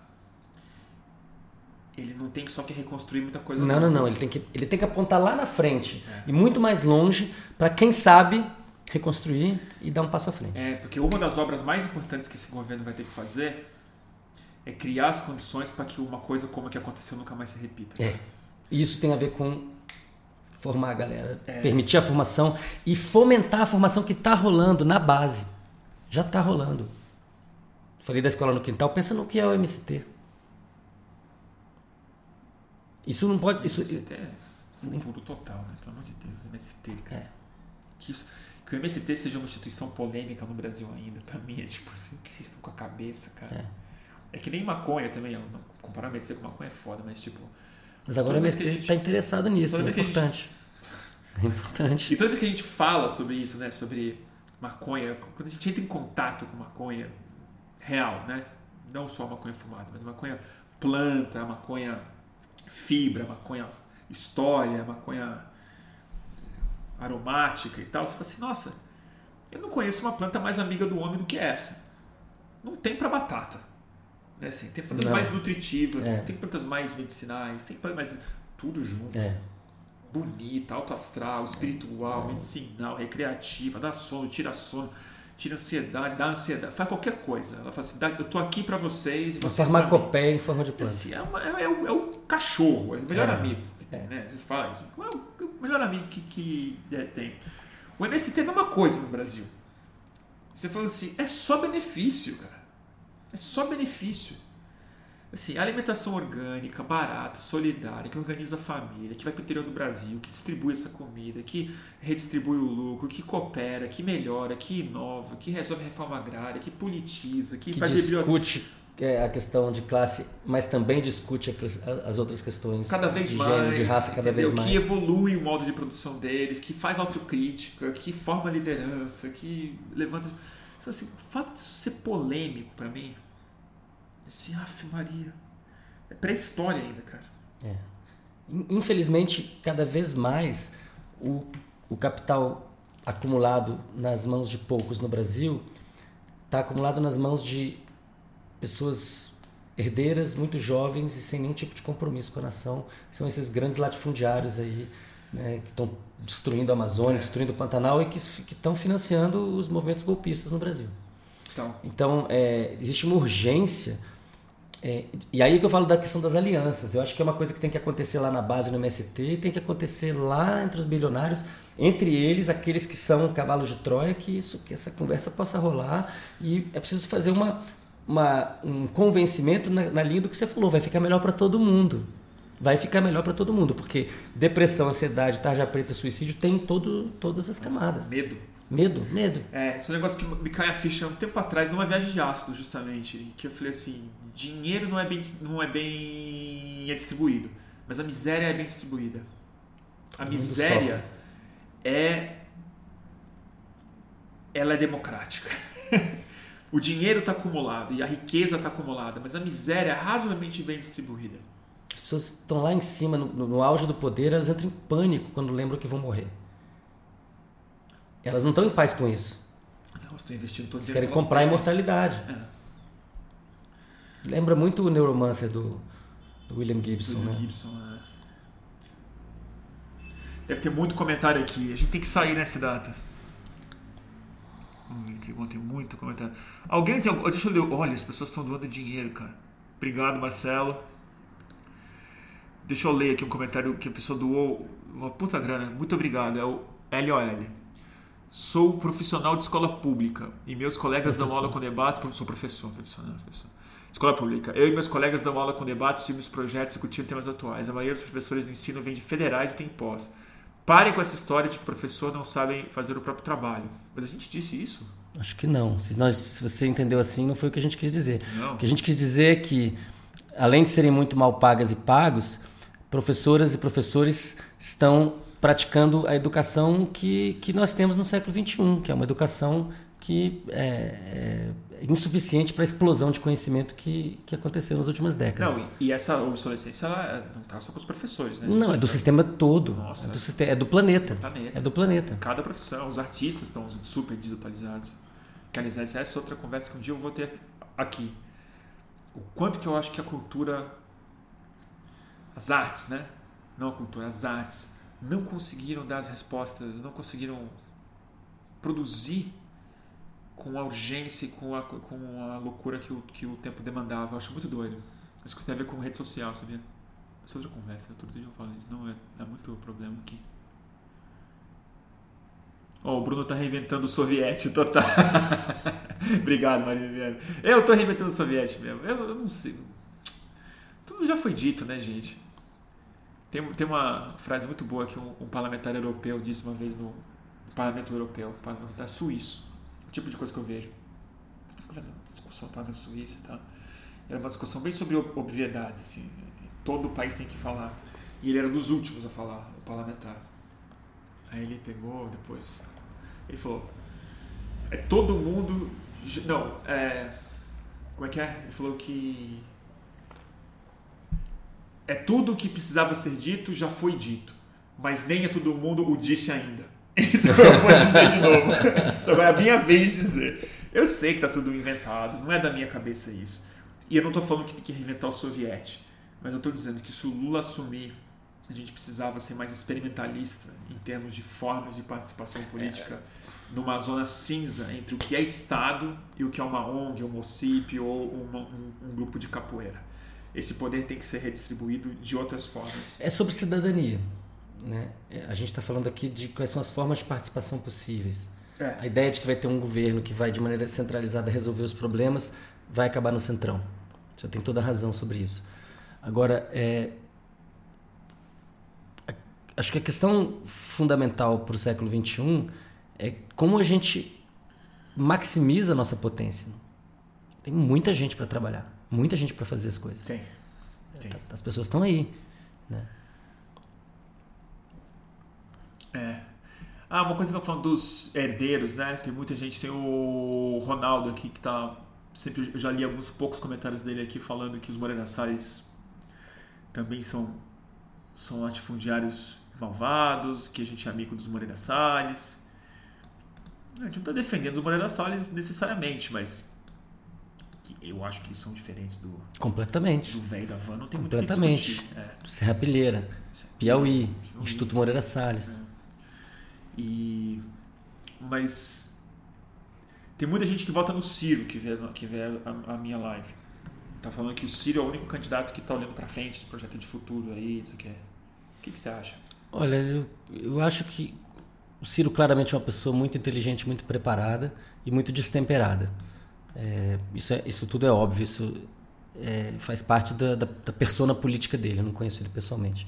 ele não tem só que reconstruir muita coisa. Não, não, não. Ele tem que, ele tem que apontar lá na frente É. e muito mais longe para quem sabe reconstruir e dar um passo à frente. É, porque uma das obras mais importantes que esse governo vai ter que fazer é criar as condições para que uma coisa como a que aconteceu nunca mais se repita. É. Isso tem a ver com formar a galera, É. permitir a formação e fomentar a formação que está rolando na base. Já está rolando. Falei da escola no quintal, pensa no que é o MST. Isso não pode. Isso, MST é futuro total, né? Pelo amor de Deus, MST, cara. É. Que, isso- que o MST seja uma instituição polêmica no Brasil ainda, pra mim é tipo assim, que vocês estão com a cabeça, cara? É, que nem maconha também, não- comparar MST com maconha é foda, mas tipo. mas agora o MST gente- interessado nisso, é a gente- importante. É importante. E toda vez que a gente fala sobre isso, né? Sobre maconha, quando a gente entra em contato com maconha real, né? Não só maconha fumada, mas maconha planta, maconha fibra, maconha história, maconha aromática e tal, você fala assim, nossa, eu não conheço uma planta mais amiga do homem do que essa. Não tem para batata. Né? Assim, tem plantas Não. mais nutritivas, É. tem plantas mais medicinais, tem plantas mais. Tudo junto É. bonita, alto astral, espiritual, medicinal, recreativa, dá sono, tira sono, tira ansiedade, dá ansiedade, faz qualquer coisa. Ela fala assim, "Dá- eu tô aqui pra vocês e Uma vocês pra mim." farmacopeia em forma de planta. Esse é, uma- é- é o, é o cachorro, é o melhor É. amigo que tem, né? Você fala isso. É o, melhor amigo que, que é, tem. O MST é a mesma coisa no Brasil. Você fala assim, é só benefício, cara. É só benefício. Assim, alimentação orgânica, barata, solidária, que organiza a família, que vai para o interior do Brasil, que distribui essa comida, que redistribui o lucro, que coopera, que melhora, que inova, que resolve a reforma agrária, que politiza, que, que faz discute é, a questão de classe, mas também discute as outras questões cada vez de mais, gênero, de raça, cada entendeu? vez mais. que evolui o modo de produção deles, que faz autocrítica, que forma liderança, que levanta. Então, assim, o fato disso ser polêmico para mim, assim, af Maria, é pré-história ainda, cara. In- Infelizmente, cada vez mais o, o capital acumulado nas mãos de poucos no Brasil está acumulado nas mãos de pessoas herdeiras, muito jovens e sem nenhum tipo de compromisso com a nação. São esses grandes latifundiários aí né, que estão destruindo a Amazônia, é. destruindo o Pantanal e que estão financiando os movimentos golpistas no Brasil. Então, então é, existe uma urgência. É, e aí que eu falo da questão das alianças. Eu acho que é uma coisa que tem que acontecer lá na base no MST tem que acontecer lá entre os bilionários, entre eles aqueles que são cavalos de Troia, que isso, que essa conversa possa rolar e é preciso fazer uma, uma um convencimento na, na linha do que você falou. Vai ficar melhor para todo mundo vai ficar melhor para todo mundo, porque depressão, ansiedade, tarja preta, suicídio tem todo, todas as camadas. Medo. Medo, medo. É, esse é um negócio que me cai a ficha um tempo atrás, numa viagem de ácido, justamente, que eu falei assim, dinheiro não é bem, não é bem distribuído, mas a miséria é bem distribuída. A miséria é ela é democrática. o dinheiro está acumulado e a riqueza está acumulada, mas a miséria é razoavelmente bem distribuída pessoas estão lá em cima, no, no, auge do poder, elas entram em pânico quando lembram que vão morrer. Elas não estão em paz com isso. Não, estão investindo todo Eles querem comprar a imortalidade. É. Lembra muito o Neuromancer do, do William Gibson, William né? Gibson, é. Deve ter muito comentário aqui. A gente tem que sair nessa data. Hum, tem muito comentário. Alguém tem. Deixa eu ler. Olha, as pessoas estão doando dinheiro, cara. Obrigado, Marcelo. Deixa eu ler aqui um comentário que a pessoa doou uma puta grana. Muito obrigado. É o LOL. Sou profissional de escola pública e meus colegas professor. dão aula com debates. Sou professor, profissional, professor. Escola pública. Eu e meus colegas dão aula com debates, filmes, projetos discutindo temas atuais. A maioria dos professores do ensino vem de federais e tem pós. Parem com essa história de que o professor não sabem fazer o próprio trabalho. Mas a gente disse isso? Acho que não. Se, nós, se você entendeu assim, não foi o que a gente quis dizer. Não. O que a gente quis dizer é que, além de serem muito mal pagas e pagos, professoras e professores estão praticando a educação que, que nós temos no século XXI, que é uma educação que é, é insuficiente para a explosão de conhecimento que, que aconteceu nas últimas décadas. Não, e essa obsolescência ela não está só com os professores, né? Não, é do sistema todo. Nossa, é, do sistema, é do planeta. planeta. É do planeta. Cada profissão, os artistas estão super digitalizados. Que, aliás, essa é outra conversa que um dia eu vou ter aqui. O quanto que eu acho que a cultura as artes, né? Não a cultura, as artes, não conseguiram dar as respostas, não conseguiram produzir com a urgência e com a, com a loucura que o, que o tempo demandava. Eu acho muito doido. Acho que isso tem a ver com rede social, sabia? Isso é outra conversa, todo dia eu falo isso. Não é, é muito problema aqui. Oh, o Bruno tá reinventando o soviete total. Obrigado, Maria Viana. Eu tô reinventando o soviete mesmo. Eu, eu não sei. Tudo já foi dito, né, gente? Tem, tem uma frase muito boa que um, um parlamentar europeu disse uma vez no, Parlamento Europeu, parlamentar suíço, o tipo de coisa que eu vejo. Discussão Parlamento Suíço e tal. Era uma discussão bem sobre obviedades, assim. Todo o país tem que falar. E ele era dos últimos a falar, o parlamentar. Aí ele pegou depois. Ele falou: É todo mundo. Não, é. Como é que é? Ele falou que é tudo o que precisava ser dito já foi dito, mas nem a todo mundo o disse ainda. Então eu vou dizer de novo. Então é a minha vez de dizer. Eu sei que está tudo inventado, não é da minha cabeça isso. E eu não estou falando que tem que reinventar o soviete, mas eu estou dizendo que se o Lula assumir, a gente precisava ser mais experimentalista em termos de formas de participação política é. numa zona cinza entre o que é Estado e o que é uma ONG, um OCIP ou uma, um, um grupo de capoeira esse poder tem que ser redistribuído de outras formas. É sobre cidadania. Né? É, a gente está falando aqui de quais são as formas de participação possíveis. É. A ideia de que vai ter um governo que vai de maneira centralizada resolver os problemas vai acabar no centrão. Você tem toda a razão sobre isso. Agora, é, acho que a questão fundamental para o século XXI é como a gente maximiza a nossa potência. Tem muita gente para trabalhar muita gente para fazer as coisas. Tem. Tem. As pessoas estão aí, né? É. Ah, uma coisa que falando dos herdeiros, né? Tem muita gente, tem o Ronaldo aqui que tá sempre eu já li alguns poucos comentários dele aqui falando que os Moreira Salles também são são latifundiários malvados, que a gente é amigo dos Moreira Salles. A gente não está defendendo o Moreira Salles necessariamente, mas eu acho que são diferentes do Completamente. do velho da van, não tem Completamente. muito. É. Serra Pilheira, Piauí, Instituto Moreira É. Salles. E mas tem muita gente que vota no Ciro que vê, que vê a, a minha live. Tá falando que o Ciro é o único candidato que tá olhando pra frente, esse projeto de futuro aí, isso aqui. O que, que você acha? Olha, eu, eu acho que o Ciro claramente é uma pessoa muito inteligente, muito preparada e muito destemperada. É, isso, é- isso tudo é óbvio, isso é, faz parte da, da, da persona política dele, eu não conheço ele pessoalmente.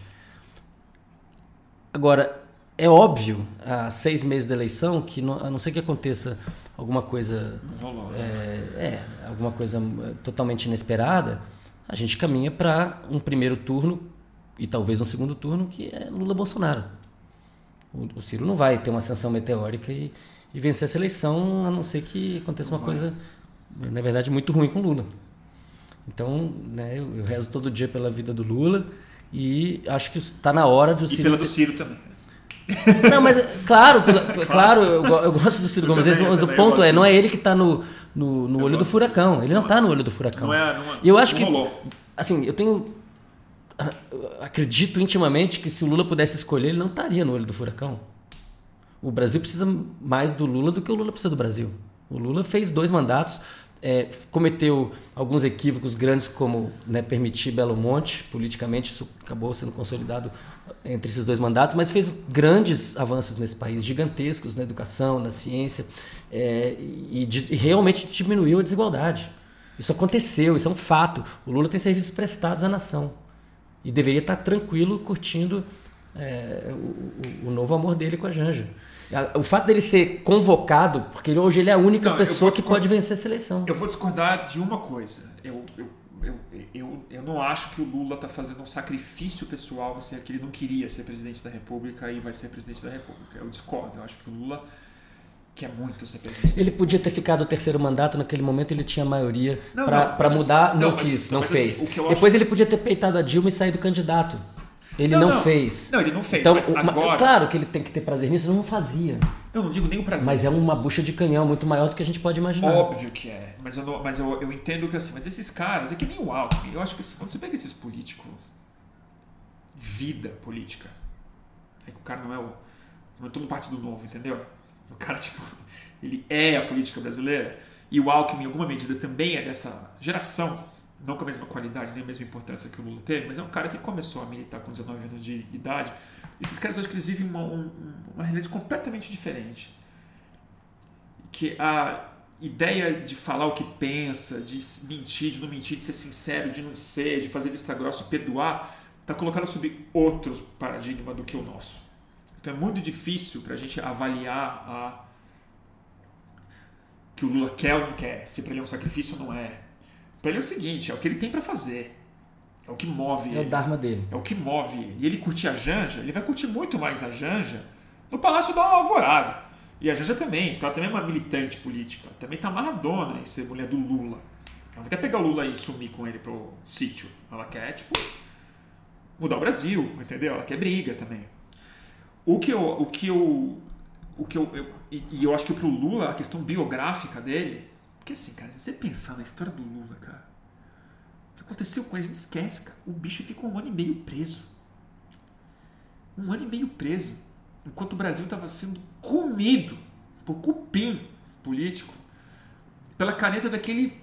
Agora, é óbvio, há seis meses da eleição, que não- a não ser que aconteça alguma coisa rolou. né? é, é, alguma coisa é, totalmente inesperada, a gente caminha para um primeiro turno e talvez um segundo turno que é Lula-Bolsonaro. O, o Ciro não vai ter uma ascensão meteórica e, e vencer essa eleição, a não ser que aconteça uma Não vai. coisa, na verdade, muito ruim com Lula. Então, né, eu, eu rezo todo dia pela vida do Lula e acho que está na hora do E Ciro pela ter- do Ciro também. não, mas claro, pela- claro, eu, eu gosto do Ciro Gomes, também, eu mas o ponto é, não é ele que está no, no, no olho do furacão. Ele não está no olho do furacão. Não é, não é- E eu acho que, assim, eu tenho, eu acredito intimamente que se o Lula pudesse escolher, ele não estaria no olho do furacão. O Brasil precisa mais do Lula do que o Lula precisa do Brasil. O Lula fez dois mandatos, é, cometeu alguns equívocos grandes, como né, permitir Belo Monte, politicamente isso acabou sendo consolidado entre esses dois mandatos, mas fez grandes avanços nesse país, gigantescos na educação, na ciência, é, e, e realmente diminuiu a desigualdade. Isso aconteceu, isso é um fato. O Lula tem serviços prestados à nação e deveria estar tranquilo curtindo é, o- o novo amor dele com a Janja. A- O fato dele ser convocado, porque hoje ele é a única Não, pessoa que pode vencer essa eleição. Eu vou discordar de uma coisa. Eu, eu, eu, eu, eu não acho que o Lula está fazendo um sacrifício pessoal, assim, que ele não queria ser presidente da República e vai ser presidente da República. Eu discordo. Eu acho que o Lula quer muito ser presidente. Ele podia ter ficado o terceiro mandato, naquele momento ele tinha maioria para mudar, assim- não, não, mas- quis, não, não fez. assim, Depois ele podia ter peitado a Dilma e saído candidato. Ele não, Não, não. fez. Não, ele não fez, Então, mas ma- agora- claro que ele tem que ter prazer nisso, ele não fazia. Eu não digo nem o prazer. Mas é uma bucha de canhão muito maior do que a gente pode imaginar. Óbvio que é, mas, eu, não- mas eu, eu entendo que assim, mas esses caras, é que nem o Alckmin, eu acho que assim, quando você pega esses políticos, vida política, é que o cara não é o. não é todo partido novo, entendeu? O cara, tipo, ele é a política brasileira, e o Alckmin, em alguma medida, também é dessa geração, não com a mesma qualidade, nem a mesma importância que o Lula teve, mas é um cara que começou a militar com 19 anos de idade. Esses caras, que eles vivem uma, um- uma realidade completamente diferente que a ideia de falar o que pensa, de mentir, de não mentir, de ser sincero, de não ser, de fazer vista grossa perdoar, está colocada sob outros paradigma do que o nosso. Então é muito difícil para a gente avaliar a que o Lula quer ou não quer, se para ele é um sacrifício ou não é. Para ele é o seguinte, é o que ele tem para fazer. É o que move É o ele. Dharma dele. É o que move ele. E ele curtir a Janja, ele vai curtir muito mais a Janja no Palácio da Alvorada. E a Janja também, porque ela também é uma militante política. Ela também tá amarradona em ser mulher do Lula. Ela não quer pegar o Lula e sumir com ele pro sítio. Ela quer, tipo, mudar o Brasil, entendeu? Ela quer briga também. O que eu. O que eu, o que eu, eu- e, e eu acho que pro Lula, a questão biográfica dele. Porque assim, cara, se você pensar na história do Lula, cara. O que aconteceu com ele, a gente esquece, cara. O bicho ficou um ano e meio preso. Um ano e meio preso. Enquanto o Brasil estava sendo comido por cupim político pela caneta daquele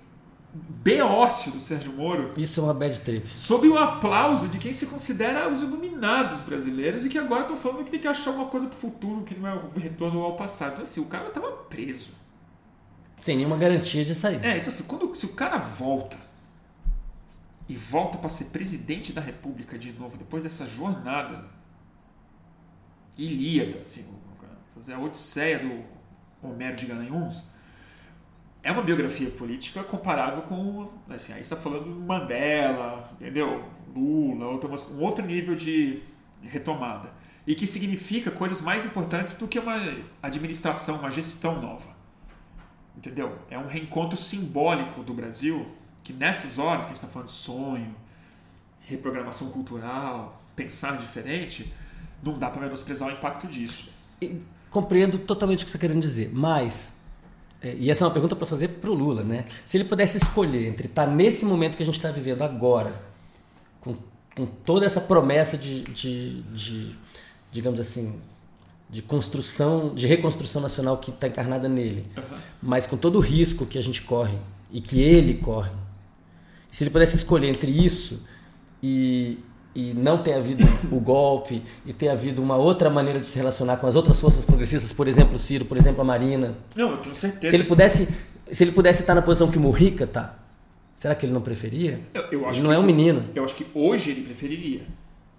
beócio do Sérgio Moro, Isso é uma bad trip. sob o aplauso de quem se considera os iluminados brasileiros e que agora estão falando que tem que achar uma coisa pro futuro, que não é o retorno ao passado. Então, assim, o cara estava preso. Sem nenhuma garantia de sair. É, então assim, quando, se o cara volta e volta para ser presidente da República de novo, depois dessa jornada ilíada, assim, fazer a odisseia do Homero de Garanhuns, é uma biografia política comparável com, assim, aí está falando do Mandela, entendeu? Lula, outra, um outro nível de retomada. E que significa coisas mais importantes do que uma administração, uma gestão nova. Entendeu? É um reencontro simbólico do Brasil que nessas horas que a gente está falando de sonho, reprogramação cultural, pensar diferente, não dá para menosprezar o impacto disso. E compreendo totalmente o que você está querendo dizer, mas É, e essa é uma pergunta para fazer para o Lula, né? Se ele pudesse escolher entre estar nesse momento que a gente está vivendo agora, com, com, toda essa promessa de, de, de, digamos assim, de construção, de reconstrução nacional que está encarnada nele, uhum. mas com todo o risco que a gente corre e que ele corre, se ele pudesse escolher entre isso e, e não ter havido o golpe e ter havido uma outra maneira de se relacionar com as outras forças progressistas, por exemplo, o Ciro, por exemplo, a Marina. Não, eu tenho certeza. Se ele pudesse, se ele pudesse estar na posição que o Mujica tá, será que ele não preferia? Eu, eu ele não é um menino. Eu acho que hoje ele preferiria.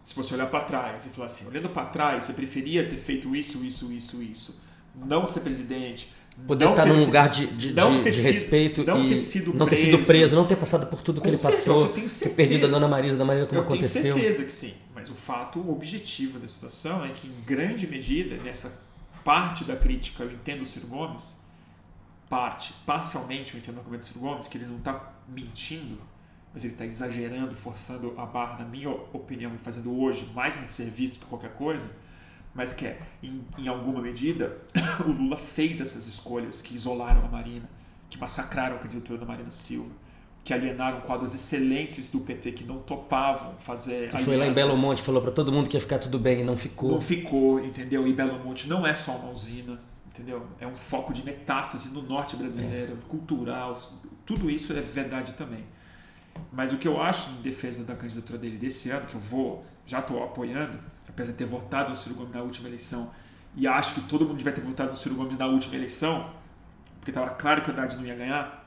Se você olhar para trás e falar assim, olhando para trás, você preferia ter feito isso, isso, isso, isso. Não ser presidente, poder não estar num lugar de, de, de, de respeito não e ter sido não ter preso. sido preso, não ter passado por tudo que Com ele certeza, passou, eu ter perdido a Dona Marisa da maneira como eu aconteceu. tenho certeza que sim. Mas o fato o objetivo da situação é que, em grande medida, nessa parte da crítica, eu entendo o Ciro Gomes, parte, parcialmente eu entendo o argumento do Ciro Gomes, que ele não está mentindo, mas ele está exagerando, forçando a barra, na minha opinião, e fazendo hoje mais um serviço que qualquer coisa mas que é, em, em alguma medida, o Lula fez essas escolhas que isolaram a Marina, que massacraram a candidatura da Marina Silva, que alienaram quadros excelentes do PT que não topavam fazer. Que foi lá em Belo Monte, falou para todo mundo que ia ficar tudo bem e não ficou. Não ficou, entendeu? E Belo Monte não é só uma usina, entendeu? É um foco de metástase no norte brasileiro, é. cultural, tudo isso é verdade também. Mas o que eu acho em defesa da candidatura dele desse ano, que eu vou, já estou apoiando, apesar de ter votado no Ciro Gomes na última eleição, e acho que todo mundo devia ter votado no Ciro Gomes na última eleição, porque estava claro que o Haddad não ia ganhar.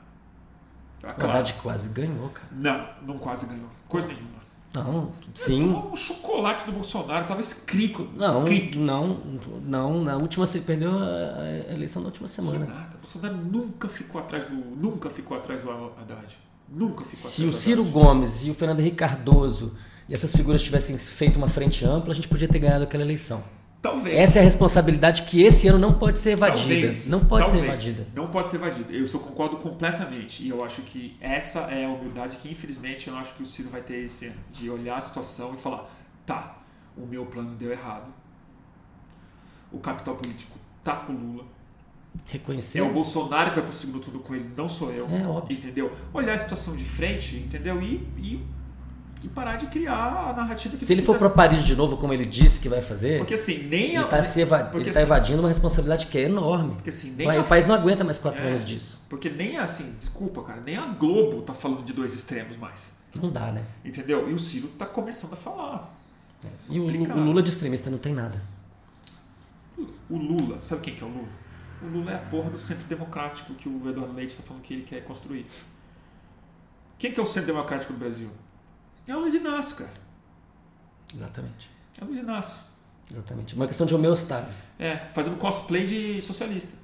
Tava claro. O Haddad quase ganhou, cara. Não, não quase ganhou. Coisa nenhuma. Não, sim. O chocolate do Bolsonaro estava escrito. Não, escrito. não, não. Na última você perdeu a eleição na última semana. Nada. O Bolsonaro nunca ficou atrás do, nunca ficou atrás do Haddad. Nunca ficou Se o Ciro Gomes e o Fernando Henrique Cardoso e essas figuras tivessem feito uma frente ampla, a gente podia ter ganhado aquela eleição. Talvez. Essa é a responsabilidade que esse ano não pode ser evadida. Talvez. Não pode Talvez. ser evadida. Não pode ser evadida. Eu só concordo completamente. E eu acho que essa é a humildade que, infelizmente, eu acho que o Ciro vai ter esse ano. De olhar a situação e falar: tá, o meu plano deu errado. O capital político tá com o Lula. Reconhecer. É o Bolsonaro que vai pro segundo tudo com ele, não sou eu. É óbvio. Entendeu? Olhar a situação de frente, entendeu? E, e, e parar de criar a narrativa que Se ele for para Paris de novo, como ele disse que vai fazer. Porque assim, nem ele está eva tá assim, evadindo uma responsabilidade que é enorme. Porque assim, nem vai, a... O país não aguenta mais quatro é, anos disso. Porque nem assim, desculpa, cara, nem a Globo tá falando de dois extremos mais. Não dá, né? Entendeu? E o Ciro tá começando a falar. É. E o, o Lula de extremista não tem nada. O Lula, sabe quem que é o Lula? O Lula é a porra do centro democrático que o Eduardo Leite está falando que ele quer construir. Quem que é o centro democrático do Brasil? É o Luiz Inácio, cara. Exatamente. É o Luiz Inácio. Exatamente. Uma questão de homeostase. É, fazendo cosplay de socialista.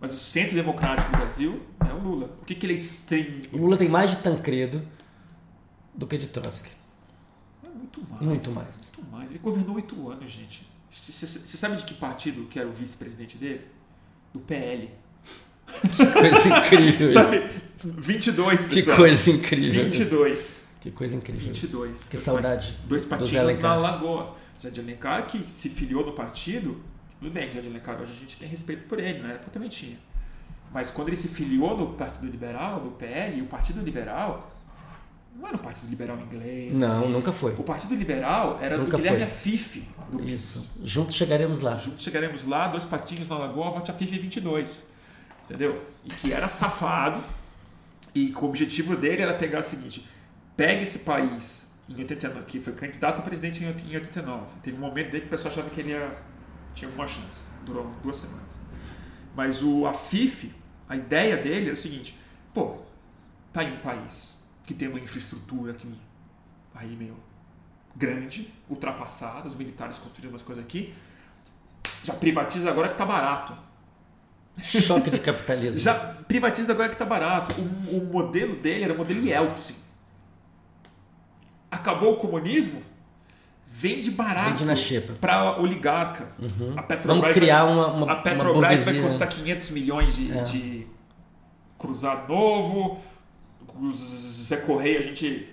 Mas o centro democrático do Brasil é o Lula. O que, que ele é extremo? O Lula tem mais de Tancredo do que de Trotsky. É muito mais. Muito mais. Muito mais. Ele governou oito anos, gente. Você sabe de que partido que era o vice-presidente dele? Do PL. Que coisa incrível Sabe, 22, Que coisa incrível 22. Isso. Que coisa incrível 22. Que saudade Dois partidos na Lagoa. Jardim Alencar, que se filiou no partido, tudo bem, Jardim Alencar hoje a gente tem respeito por ele, na época também tinha. Mas quando ele se filiou no Partido Liberal, do PL, o Partido Liberal não era o Partido Liberal inglês. Não, assim. nunca foi. O Partido Liberal era nunca do Guilherme. Afife. Isso. Juntos chegaremos lá. Juntos chegaremos lá, dois patinhos na lagoa, vote Afife 22. Entendeu? E que era safado. E que o objetivo dele era pegar o seguinte: pega esse país em 89, que foi candidato a presidente em 89. Teve um momento dele que o pessoal achava que ele ia, tinha alguma chance. Durou duas semanas. Mas o Afife, a ideia dele era o seguinte: pô, tá em um país que tem uma infraestrutura que aí meio grande, ultrapassada, os militares construíram umas coisas aqui, já privatiza agora que tá barato. Choque de capitalismo. Já privatiza agora que tá barato. O, o modelo dele era o modelo Yeltsin. Acabou o comunismo, vende barato para oligarca. Uhum. A Petrobras, Vamos criar uma, uma a Petrobras uma vai custar 500 milhões de, É. de cruzado novo. O Zé Correia a gente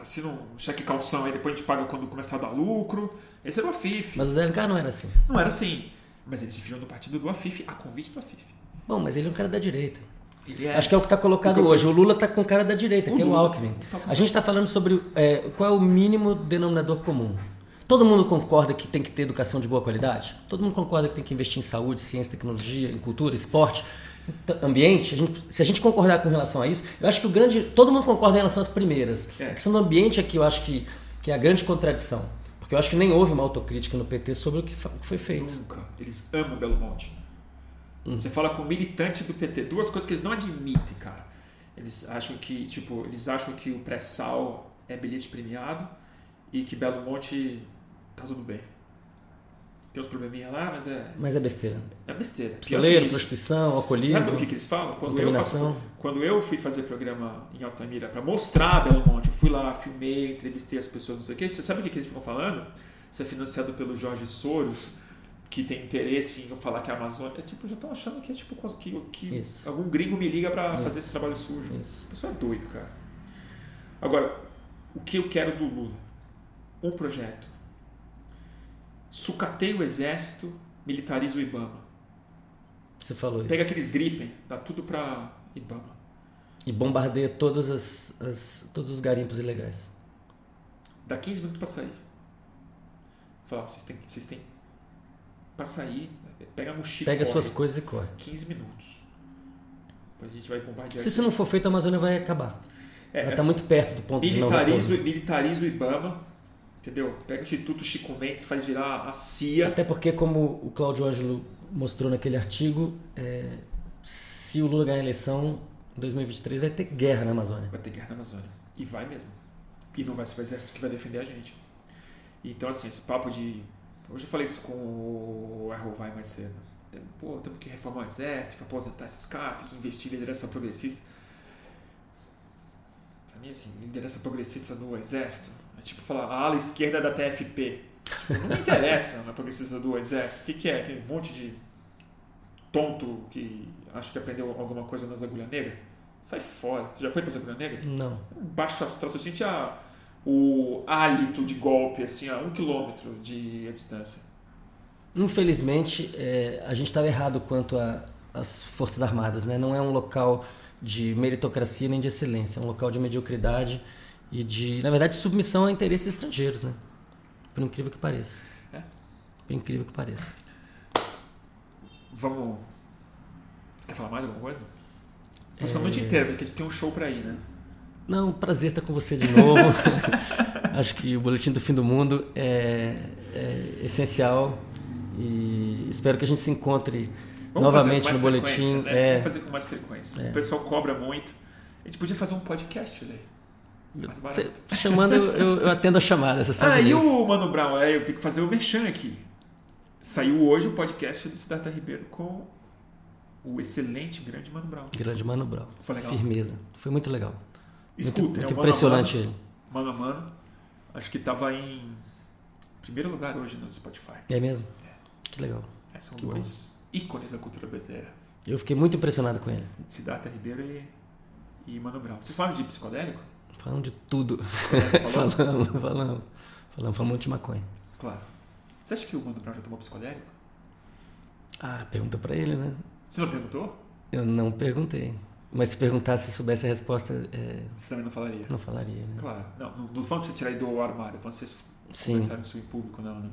assina um cheque calção aí, depois a gente paga quando começar a dar lucro. Esse era o Afif. Mas o Zé Alencar não era assim. Não era assim. Mas ele se filiou no partido do Afif, a convite do Afif. Bom, mas ele é um cara da direita. É. Acho que é o que está colocado o hoje. O Lula está com o cara da direita, O que é o Lula Alckmin. tá com- A gente está falando sobre é, qual é o mínimo denominador comum. Todo mundo concorda que tem que ter educação de boa qualidade? Todo mundo concorda que tem que investir em saúde, ciência, tecnologia, em cultura, esporte, ambiente? A gente- se a gente concordar com relação a isso, eu acho que o grande. Todo mundo concorda em relação às primeiras. É. A questão do ambiente é que eu acho que, que é a grande contradição. Porque eu acho que nem houve uma autocrítica no PT sobre o que foi feito. Nunca. Eles amam Belo Monte. Você fala com militante do PT, duas coisas que eles não admitem, cara. Eles acham que, tipo, eles acham que o pré-sal é bilhete premiado e que Belo Monte tá tudo bem. Tem uns probleminha lá, mas é, Mas é besteira. é besteira. Pistoleiro, isso. prostituição, Sabe alcoolismo, o que, que eles falam? Quando eu, faço, quando eu fui fazer programa em Altamira para mostrar Belo Monte, eu fui lá, filmei, entrevistei as pessoas, não sei o que. Você sabe o que, que eles ficam falando? Você é financiado pelo Jorge Soros, que tem interesse em eu falar que a Amazônia. É tipo, já estão achando que é tipo que, que Isso. algum gringo me liga para Isso. fazer esse trabalho sujo. Isso. A pessoa é doido, cara. Agora, o que eu quero do Lula? Um projeto. Sucateia o exército, militariza o Ibama. Você falou isso. Pega aqueles Gripen, dá tudo pra Ibama. E bombardeia todas as, as- todos os garimpos ilegais. Dá 15 minutos pra sair. Fala, vocês têm, vocês têm pra sair, pega a mochila Pega corre. suas coisas e corre. 15 minutos. Depois a gente vai bombardear Se isso não for feito, a Amazônia vai acabar. É, Ela está muito perto do ponto de não retorno. militariza o Ibama, entendeu? Pega o Instituto Chico Mendes, faz virar a CIA. Até porque, como o Cláudio Ângelo mostrou naquele artigo, é, se o Lula ganhar a eleição em 2023, vai ter guerra na Amazônia. Vai ter guerra na Amazônia. E vai mesmo. E não vai ser o exército que vai defender a gente. Então, assim, esse papo de. Hoje eu falei isso com o Errol Vai mais cedo. Pô, temos que reformar o exército, tem que aposentar esses caras, tem que investir em liderança progressista. Pra mim, assim, liderança progressista no exército tipo falar a ala esquerda da TFP. Tipo, não me interessa na progressista do exército. O que, que é? Aquele monte de tonto que acha que aprendeu alguma coisa nas agulhas negras? Sai fora. Já foi pra agulha negra? Não. um baixo astral. Você sente a, o hálito de golpe assim, a um quilômetro de distância. Infelizmente, é, a gente estava errado quanto às Forças Armadas. Né? Não é um local de meritocracia nem de excelência. É um local de mediocridade e de, na verdade, submissão a interesses estrangeiros. Né? Por incrível que pareça. É. Por incrível que pareça. Vamos. Quer falar mais alguma coisa? Nossa, a noite inteira, porque a gente tem um show pra ir, né? Não, prazer estar com você de novo. Acho que o Boletim do Fim do Mundo é, é essencial e espero que a gente se encontre Vamos novamente no boletim. Né? É, Vamos fazer com mais frequência. É. O pessoal cobra muito. A gente podia fazer um podcast, barato. Cê- chamando, eu, eu- atendo a chamada, você sabe Ah, e disso. o Mano Brown? É, eu tenho que fazer o merchan aqui. Saiu hoje o podcast do Cidade Ribeiro com o excelente, grande Mano Brown. Grande Mano Brown. Foi legal. Firmeza. Foi muito legal. Escuta, muito, é muito Mano impressionante Mano. ele. Mano a Mano. Acho que tava em primeiro lugar hoje no Spotify. É mesmo? Que legal. É, são Que dois ícones da cultura brasileira. Eu fiquei muito impressionado com ele. Siddhartha Ribeiro e, e Mano Brown. Vocês falam de psicodélico? Falando de tudo. Falou? falamos, falamos. Falamos, falamos de maconha. claro. Você acha que o Mano Brown já tomou psicodélico? Ah, pergunta pra ele, né? Você não perguntou? Eu não perguntei. Mas se perguntasse se soubesse a resposta, é, Você também não falaria? não falaria, né? Claro. Não, não, não falando pra você tirar do armário. Falando pra vocês Sim. conversarem isso em público, não, né?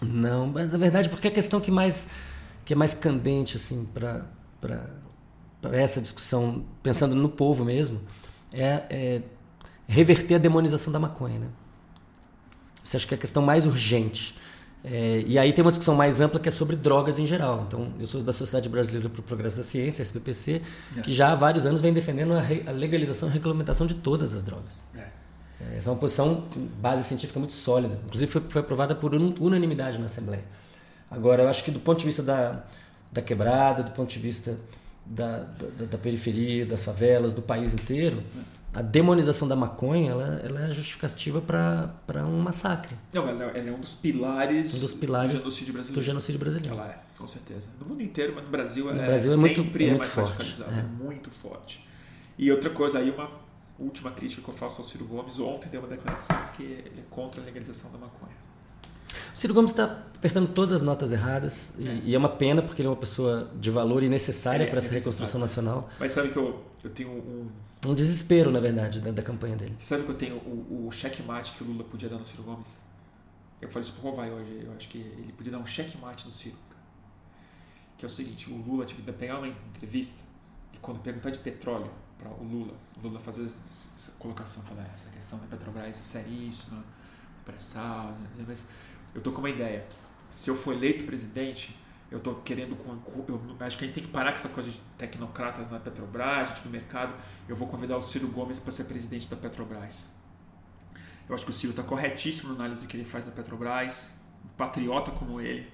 Não, mas na verdade, porque a questão que mais que é mais candente assim para para essa discussão, pensando no povo mesmo, é, é reverter a demonização da maconha, né? Você acha que é a questão mais urgente. É, e aí tem uma discussão mais ampla que é sobre drogas em geral. Então, eu sou da Sociedade Brasileira para o Progresso da Ciência, SPPC, É. que já há vários anos vem defendendo a, re- a legalização e regulamentação de todas as drogas. É. É, Essa é uma posição com base científica muito sólida. Inclusive foi, foi aprovada por un- unanimidade na Assembleia. Agora, eu acho que do ponto de vista da, da quebrada, do ponto de vista da, da, da periferia, das favelas, do país inteiro, a demonização da maconha ela, ela é justificativa para um massacre Não, ela, ela é um dos pilares, Um dos pilares do genocídio do brasileiro. genocídio brasileiro. Ela é, com certeza. No mundo inteiro, mas no Brasil, No ela Brasil é muito- sempre é é, muito mais forte, radicalizada. é. É muito forte. E outra coisa, aí uma última crítica que eu faço ao Ciro Gomes. Ontem deu uma declaração que ele é contra a legalização da maconha. O Ciro Gomes está apertando todas as notas erradas é. E, e, é uma pena porque ele é uma pessoa de valor e necessária é, para essa é reconstrução nacional. Mas sabe que eu, eu tenho um... Um desespero, na verdade, dentro da campanha dele. Sabe que eu tenho o, o checkmate que o Lula podia dar no Ciro Gomes? Eu falei isso pro Rovai hoje. Eu acho que ele podia dar um checkmate no Ciro. Que é o seguinte, o Lula tinha que pegar uma entrevista e quando perguntar de petróleo para o Lula, o Lula fazer essa colocação, falar ah, essa questão da Petrobras é seríssima, pré-sal, mas eu tô com uma ideia. Se eu for eleito presidente, eu tô querendo eu acho que a gente tem que parar com essa coisa de tecnocratas na Petrobras, gente no mercado. Eu vou convidar o Ciro Gomes para ser presidente da Petrobras. Eu acho que o Ciro está corretíssimo na análise que ele faz da Petrobras, um patriota como ele,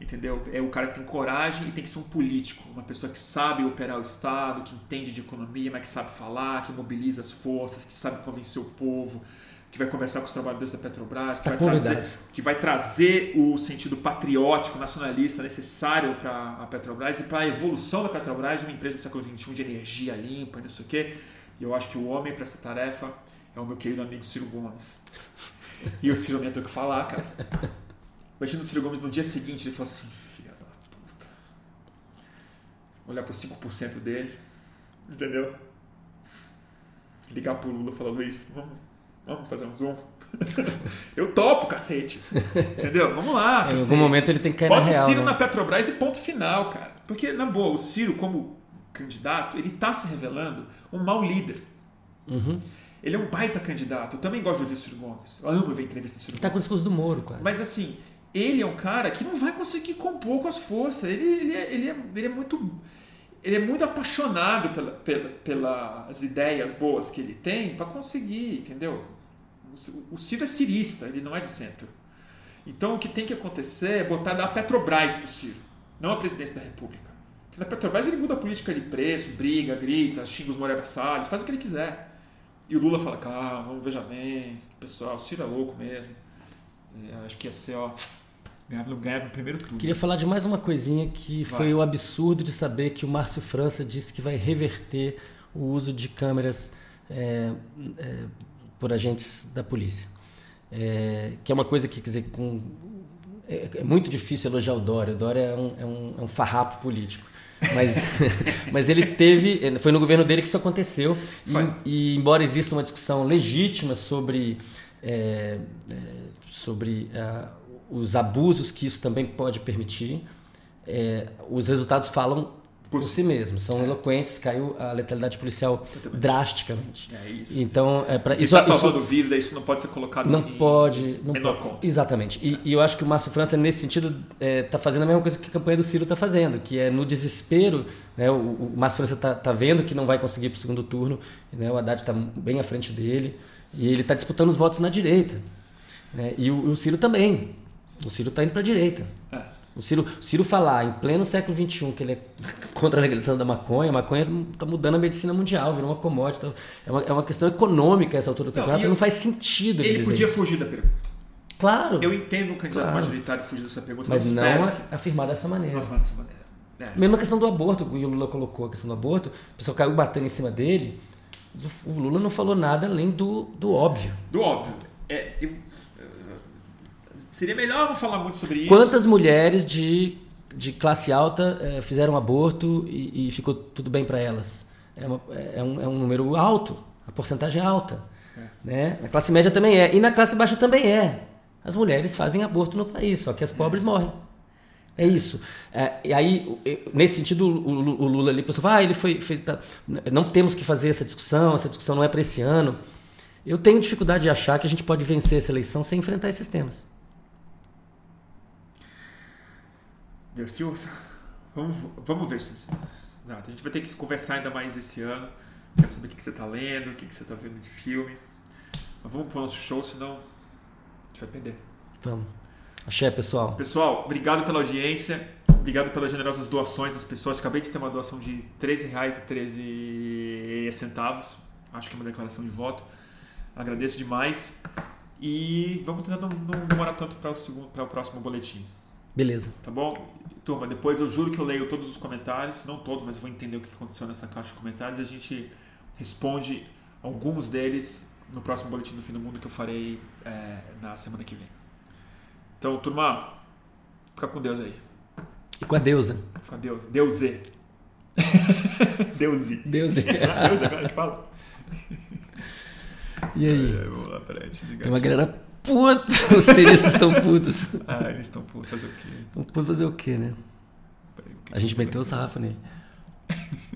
entendeu? É o cara que tem coragem e tem que ser um político, uma pessoa que sabe operar o Estado, que entende de economia, mas que sabe falar, que mobiliza as forças, que sabe convencer o povo, que vai conversar com os trabalhadores da Petrobras, que, tá vai, trazer, que vai trazer o sentido patriótico, nacionalista necessário para a Petrobras e para a evolução da Petrobras, uma empresa do século XXI de energia limpa, não sei o quê. E eu acho que o homem para essa tarefa é o meu querido amigo Ciro Gomes. E o Ciro nem tem o que falar, cara. Imagina o Ciro Gomes no dia seguinte, ele falou assim, filha da puta. Olhar pro 5% dele, entendeu? Ligar pro Lula e falar, Luiz, vamos Vamos fazer um zoom? eu topo, cacete. Entendeu? Vamos lá. Cacete. Em algum momento ele tem que cair Bota na real. o Ciro né? na Petrobras e ponto final, cara. Porque, na boa, o Ciro, como candidato, ele está se revelando um mau líder. Uhum. Ele é um baita candidato. Eu também gosto de ouvir o Ciro Gomes. Eu amo ver entrevista do Ciro ele tá com o discurso do Moro, quase. Mas assim, ele é um cara que não vai conseguir compor com as forças. Ele, ele, é, ele, é, ele é muito ele é muito apaixonado pela, pela, pelas ideias boas que ele tem para conseguir, entendeu? O Ciro é cirista, ele não é de centro. Então o que tem que acontecer é botar da Petrobras para o Ciro, não a presidência da República. Porque na Petrobras ele muda a política de preço, briga, grita, xinga os Moreira Salles, faz o que ele quiser. E o Lula fala, calma, veja bem, pessoal, o Ciro é louco mesmo. É, acho que ia ser, ó, ganhava, ganhava no primeiro turno. Queria falar de mais uma coisinha que vai. foi o absurdo de saber que o Márcio França disse que vai reverter o uso de câmeras é, é, por agentes da polícia. É, que é uma coisa que, quer dizer, com, é, é, muito difícil elogiar o Dória. O Dória é um, é um, é um farrapo político. Mas, mas ele teve. Foi no governo dele que isso aconteceu. E, e, embora exista uma discussão legítima sobre, é, é, sobre uh, os abusos que isso também pode permitir, é, os resultados falam por, si mesmo. São é. eloquentes, caiu a letalidade policial Exatamente. drasticamente. É isso. Então, é para isso está salvando isso, vida, isso não pode ser colocado não em pode, não menor pode, conta. Exatamente. E, e, eu acho que o Márcio França nesse sentido está é, tá fazendo a mesma coisa que a campanha do Ciro está fazendo, que é no desespero, né? O, o Márcio França está tá vendo que não vai conseguir para o segundo turno, né? O Haddad está bem à frente dele e ele está disputando os votos na direita, né? E o, o Ciro também. O Ciro está indo para a direita. É. O Ciro, Ciro falar em pleno século XXI que ele é contra a legalização da maconha, a maconha está mudando a medicina mundial, virou uma commodity. Então é, uma, é uma questão econômica essa altura do campeonato, não, não faz sentido ele, ele podia isso. fugir da pergunta. Claro. Eu entendo o candidato claro. majoritário fugir dessa pergunta, mas, mas não que... afirmar dessa maneira. Não afirmar dessa maneira. É. Mesmo a questão do aborto, o Lula colocou a questão do aborto, o pessoal caiu batendo em cima dele. O Lula não falou nada além do, do óbvio. Do óbvio. É, eu, seria melhor não falar muito sobre isso. Quantas mulheres de de classe alta é, fizeram aborto e, e, ficou tudo bem para elas. É, uma, é, um, é, um, número alto, a porcentagem é alta. É. Né? Na classe média também é. E na classe baixa também é. As mulheres fazem aborto no país, só que as pobres morrem. É isso. É, e aí, nesse sentido, o, o, o Lula ali pensou, ah, ele foi, foi tá, não temos que fazer essa discussão, essa discussão não é para esse ano. Eu tenho dificuldade de achar que a gente pode vencer essa eleição sem enfrentar esses temas. Deus te ouça. Vamos, vamos ver se. Não, a gente vai ter que conversar ainda mais esse ano. Quero saber o que você está lendo, o que você está vendo de filme. Mas vamos para o nosso show, senão a gente vai perder. Vamos. Axé, pessoal. Pessoal, obrigado pela audiência. Obrigado pelas generosas doações das pessoas. Acabei de ter uma doação de R$ 13,13. Acho que é uma declaração de voto. Agradeço demais. E vamos tentar não, não demorar tanto para o, segundo, para o próximo boletim. Beleza. Tá bom? Turma, depois eu juro que eu leio todos os comentários, não todos, mas eu vou entender o que aconteceu nessa caixa de comentários e a gente responde alguns deles no próximo Boletim do Fim do Mundo que eu farei é, na semana que vem. Então, turma, fica com Deus aí. E com a deusa. Com Deus. Deus E. Deus E. Deus é. Deus agora que fala. E aí? É, vamos lá, peraí, Tem uma galera puta. Os ciristas estão putos. Ah, eles estão putos, fazer o quê? Estão putos fazer o quê, né? A gente meteu o sarrafo nele.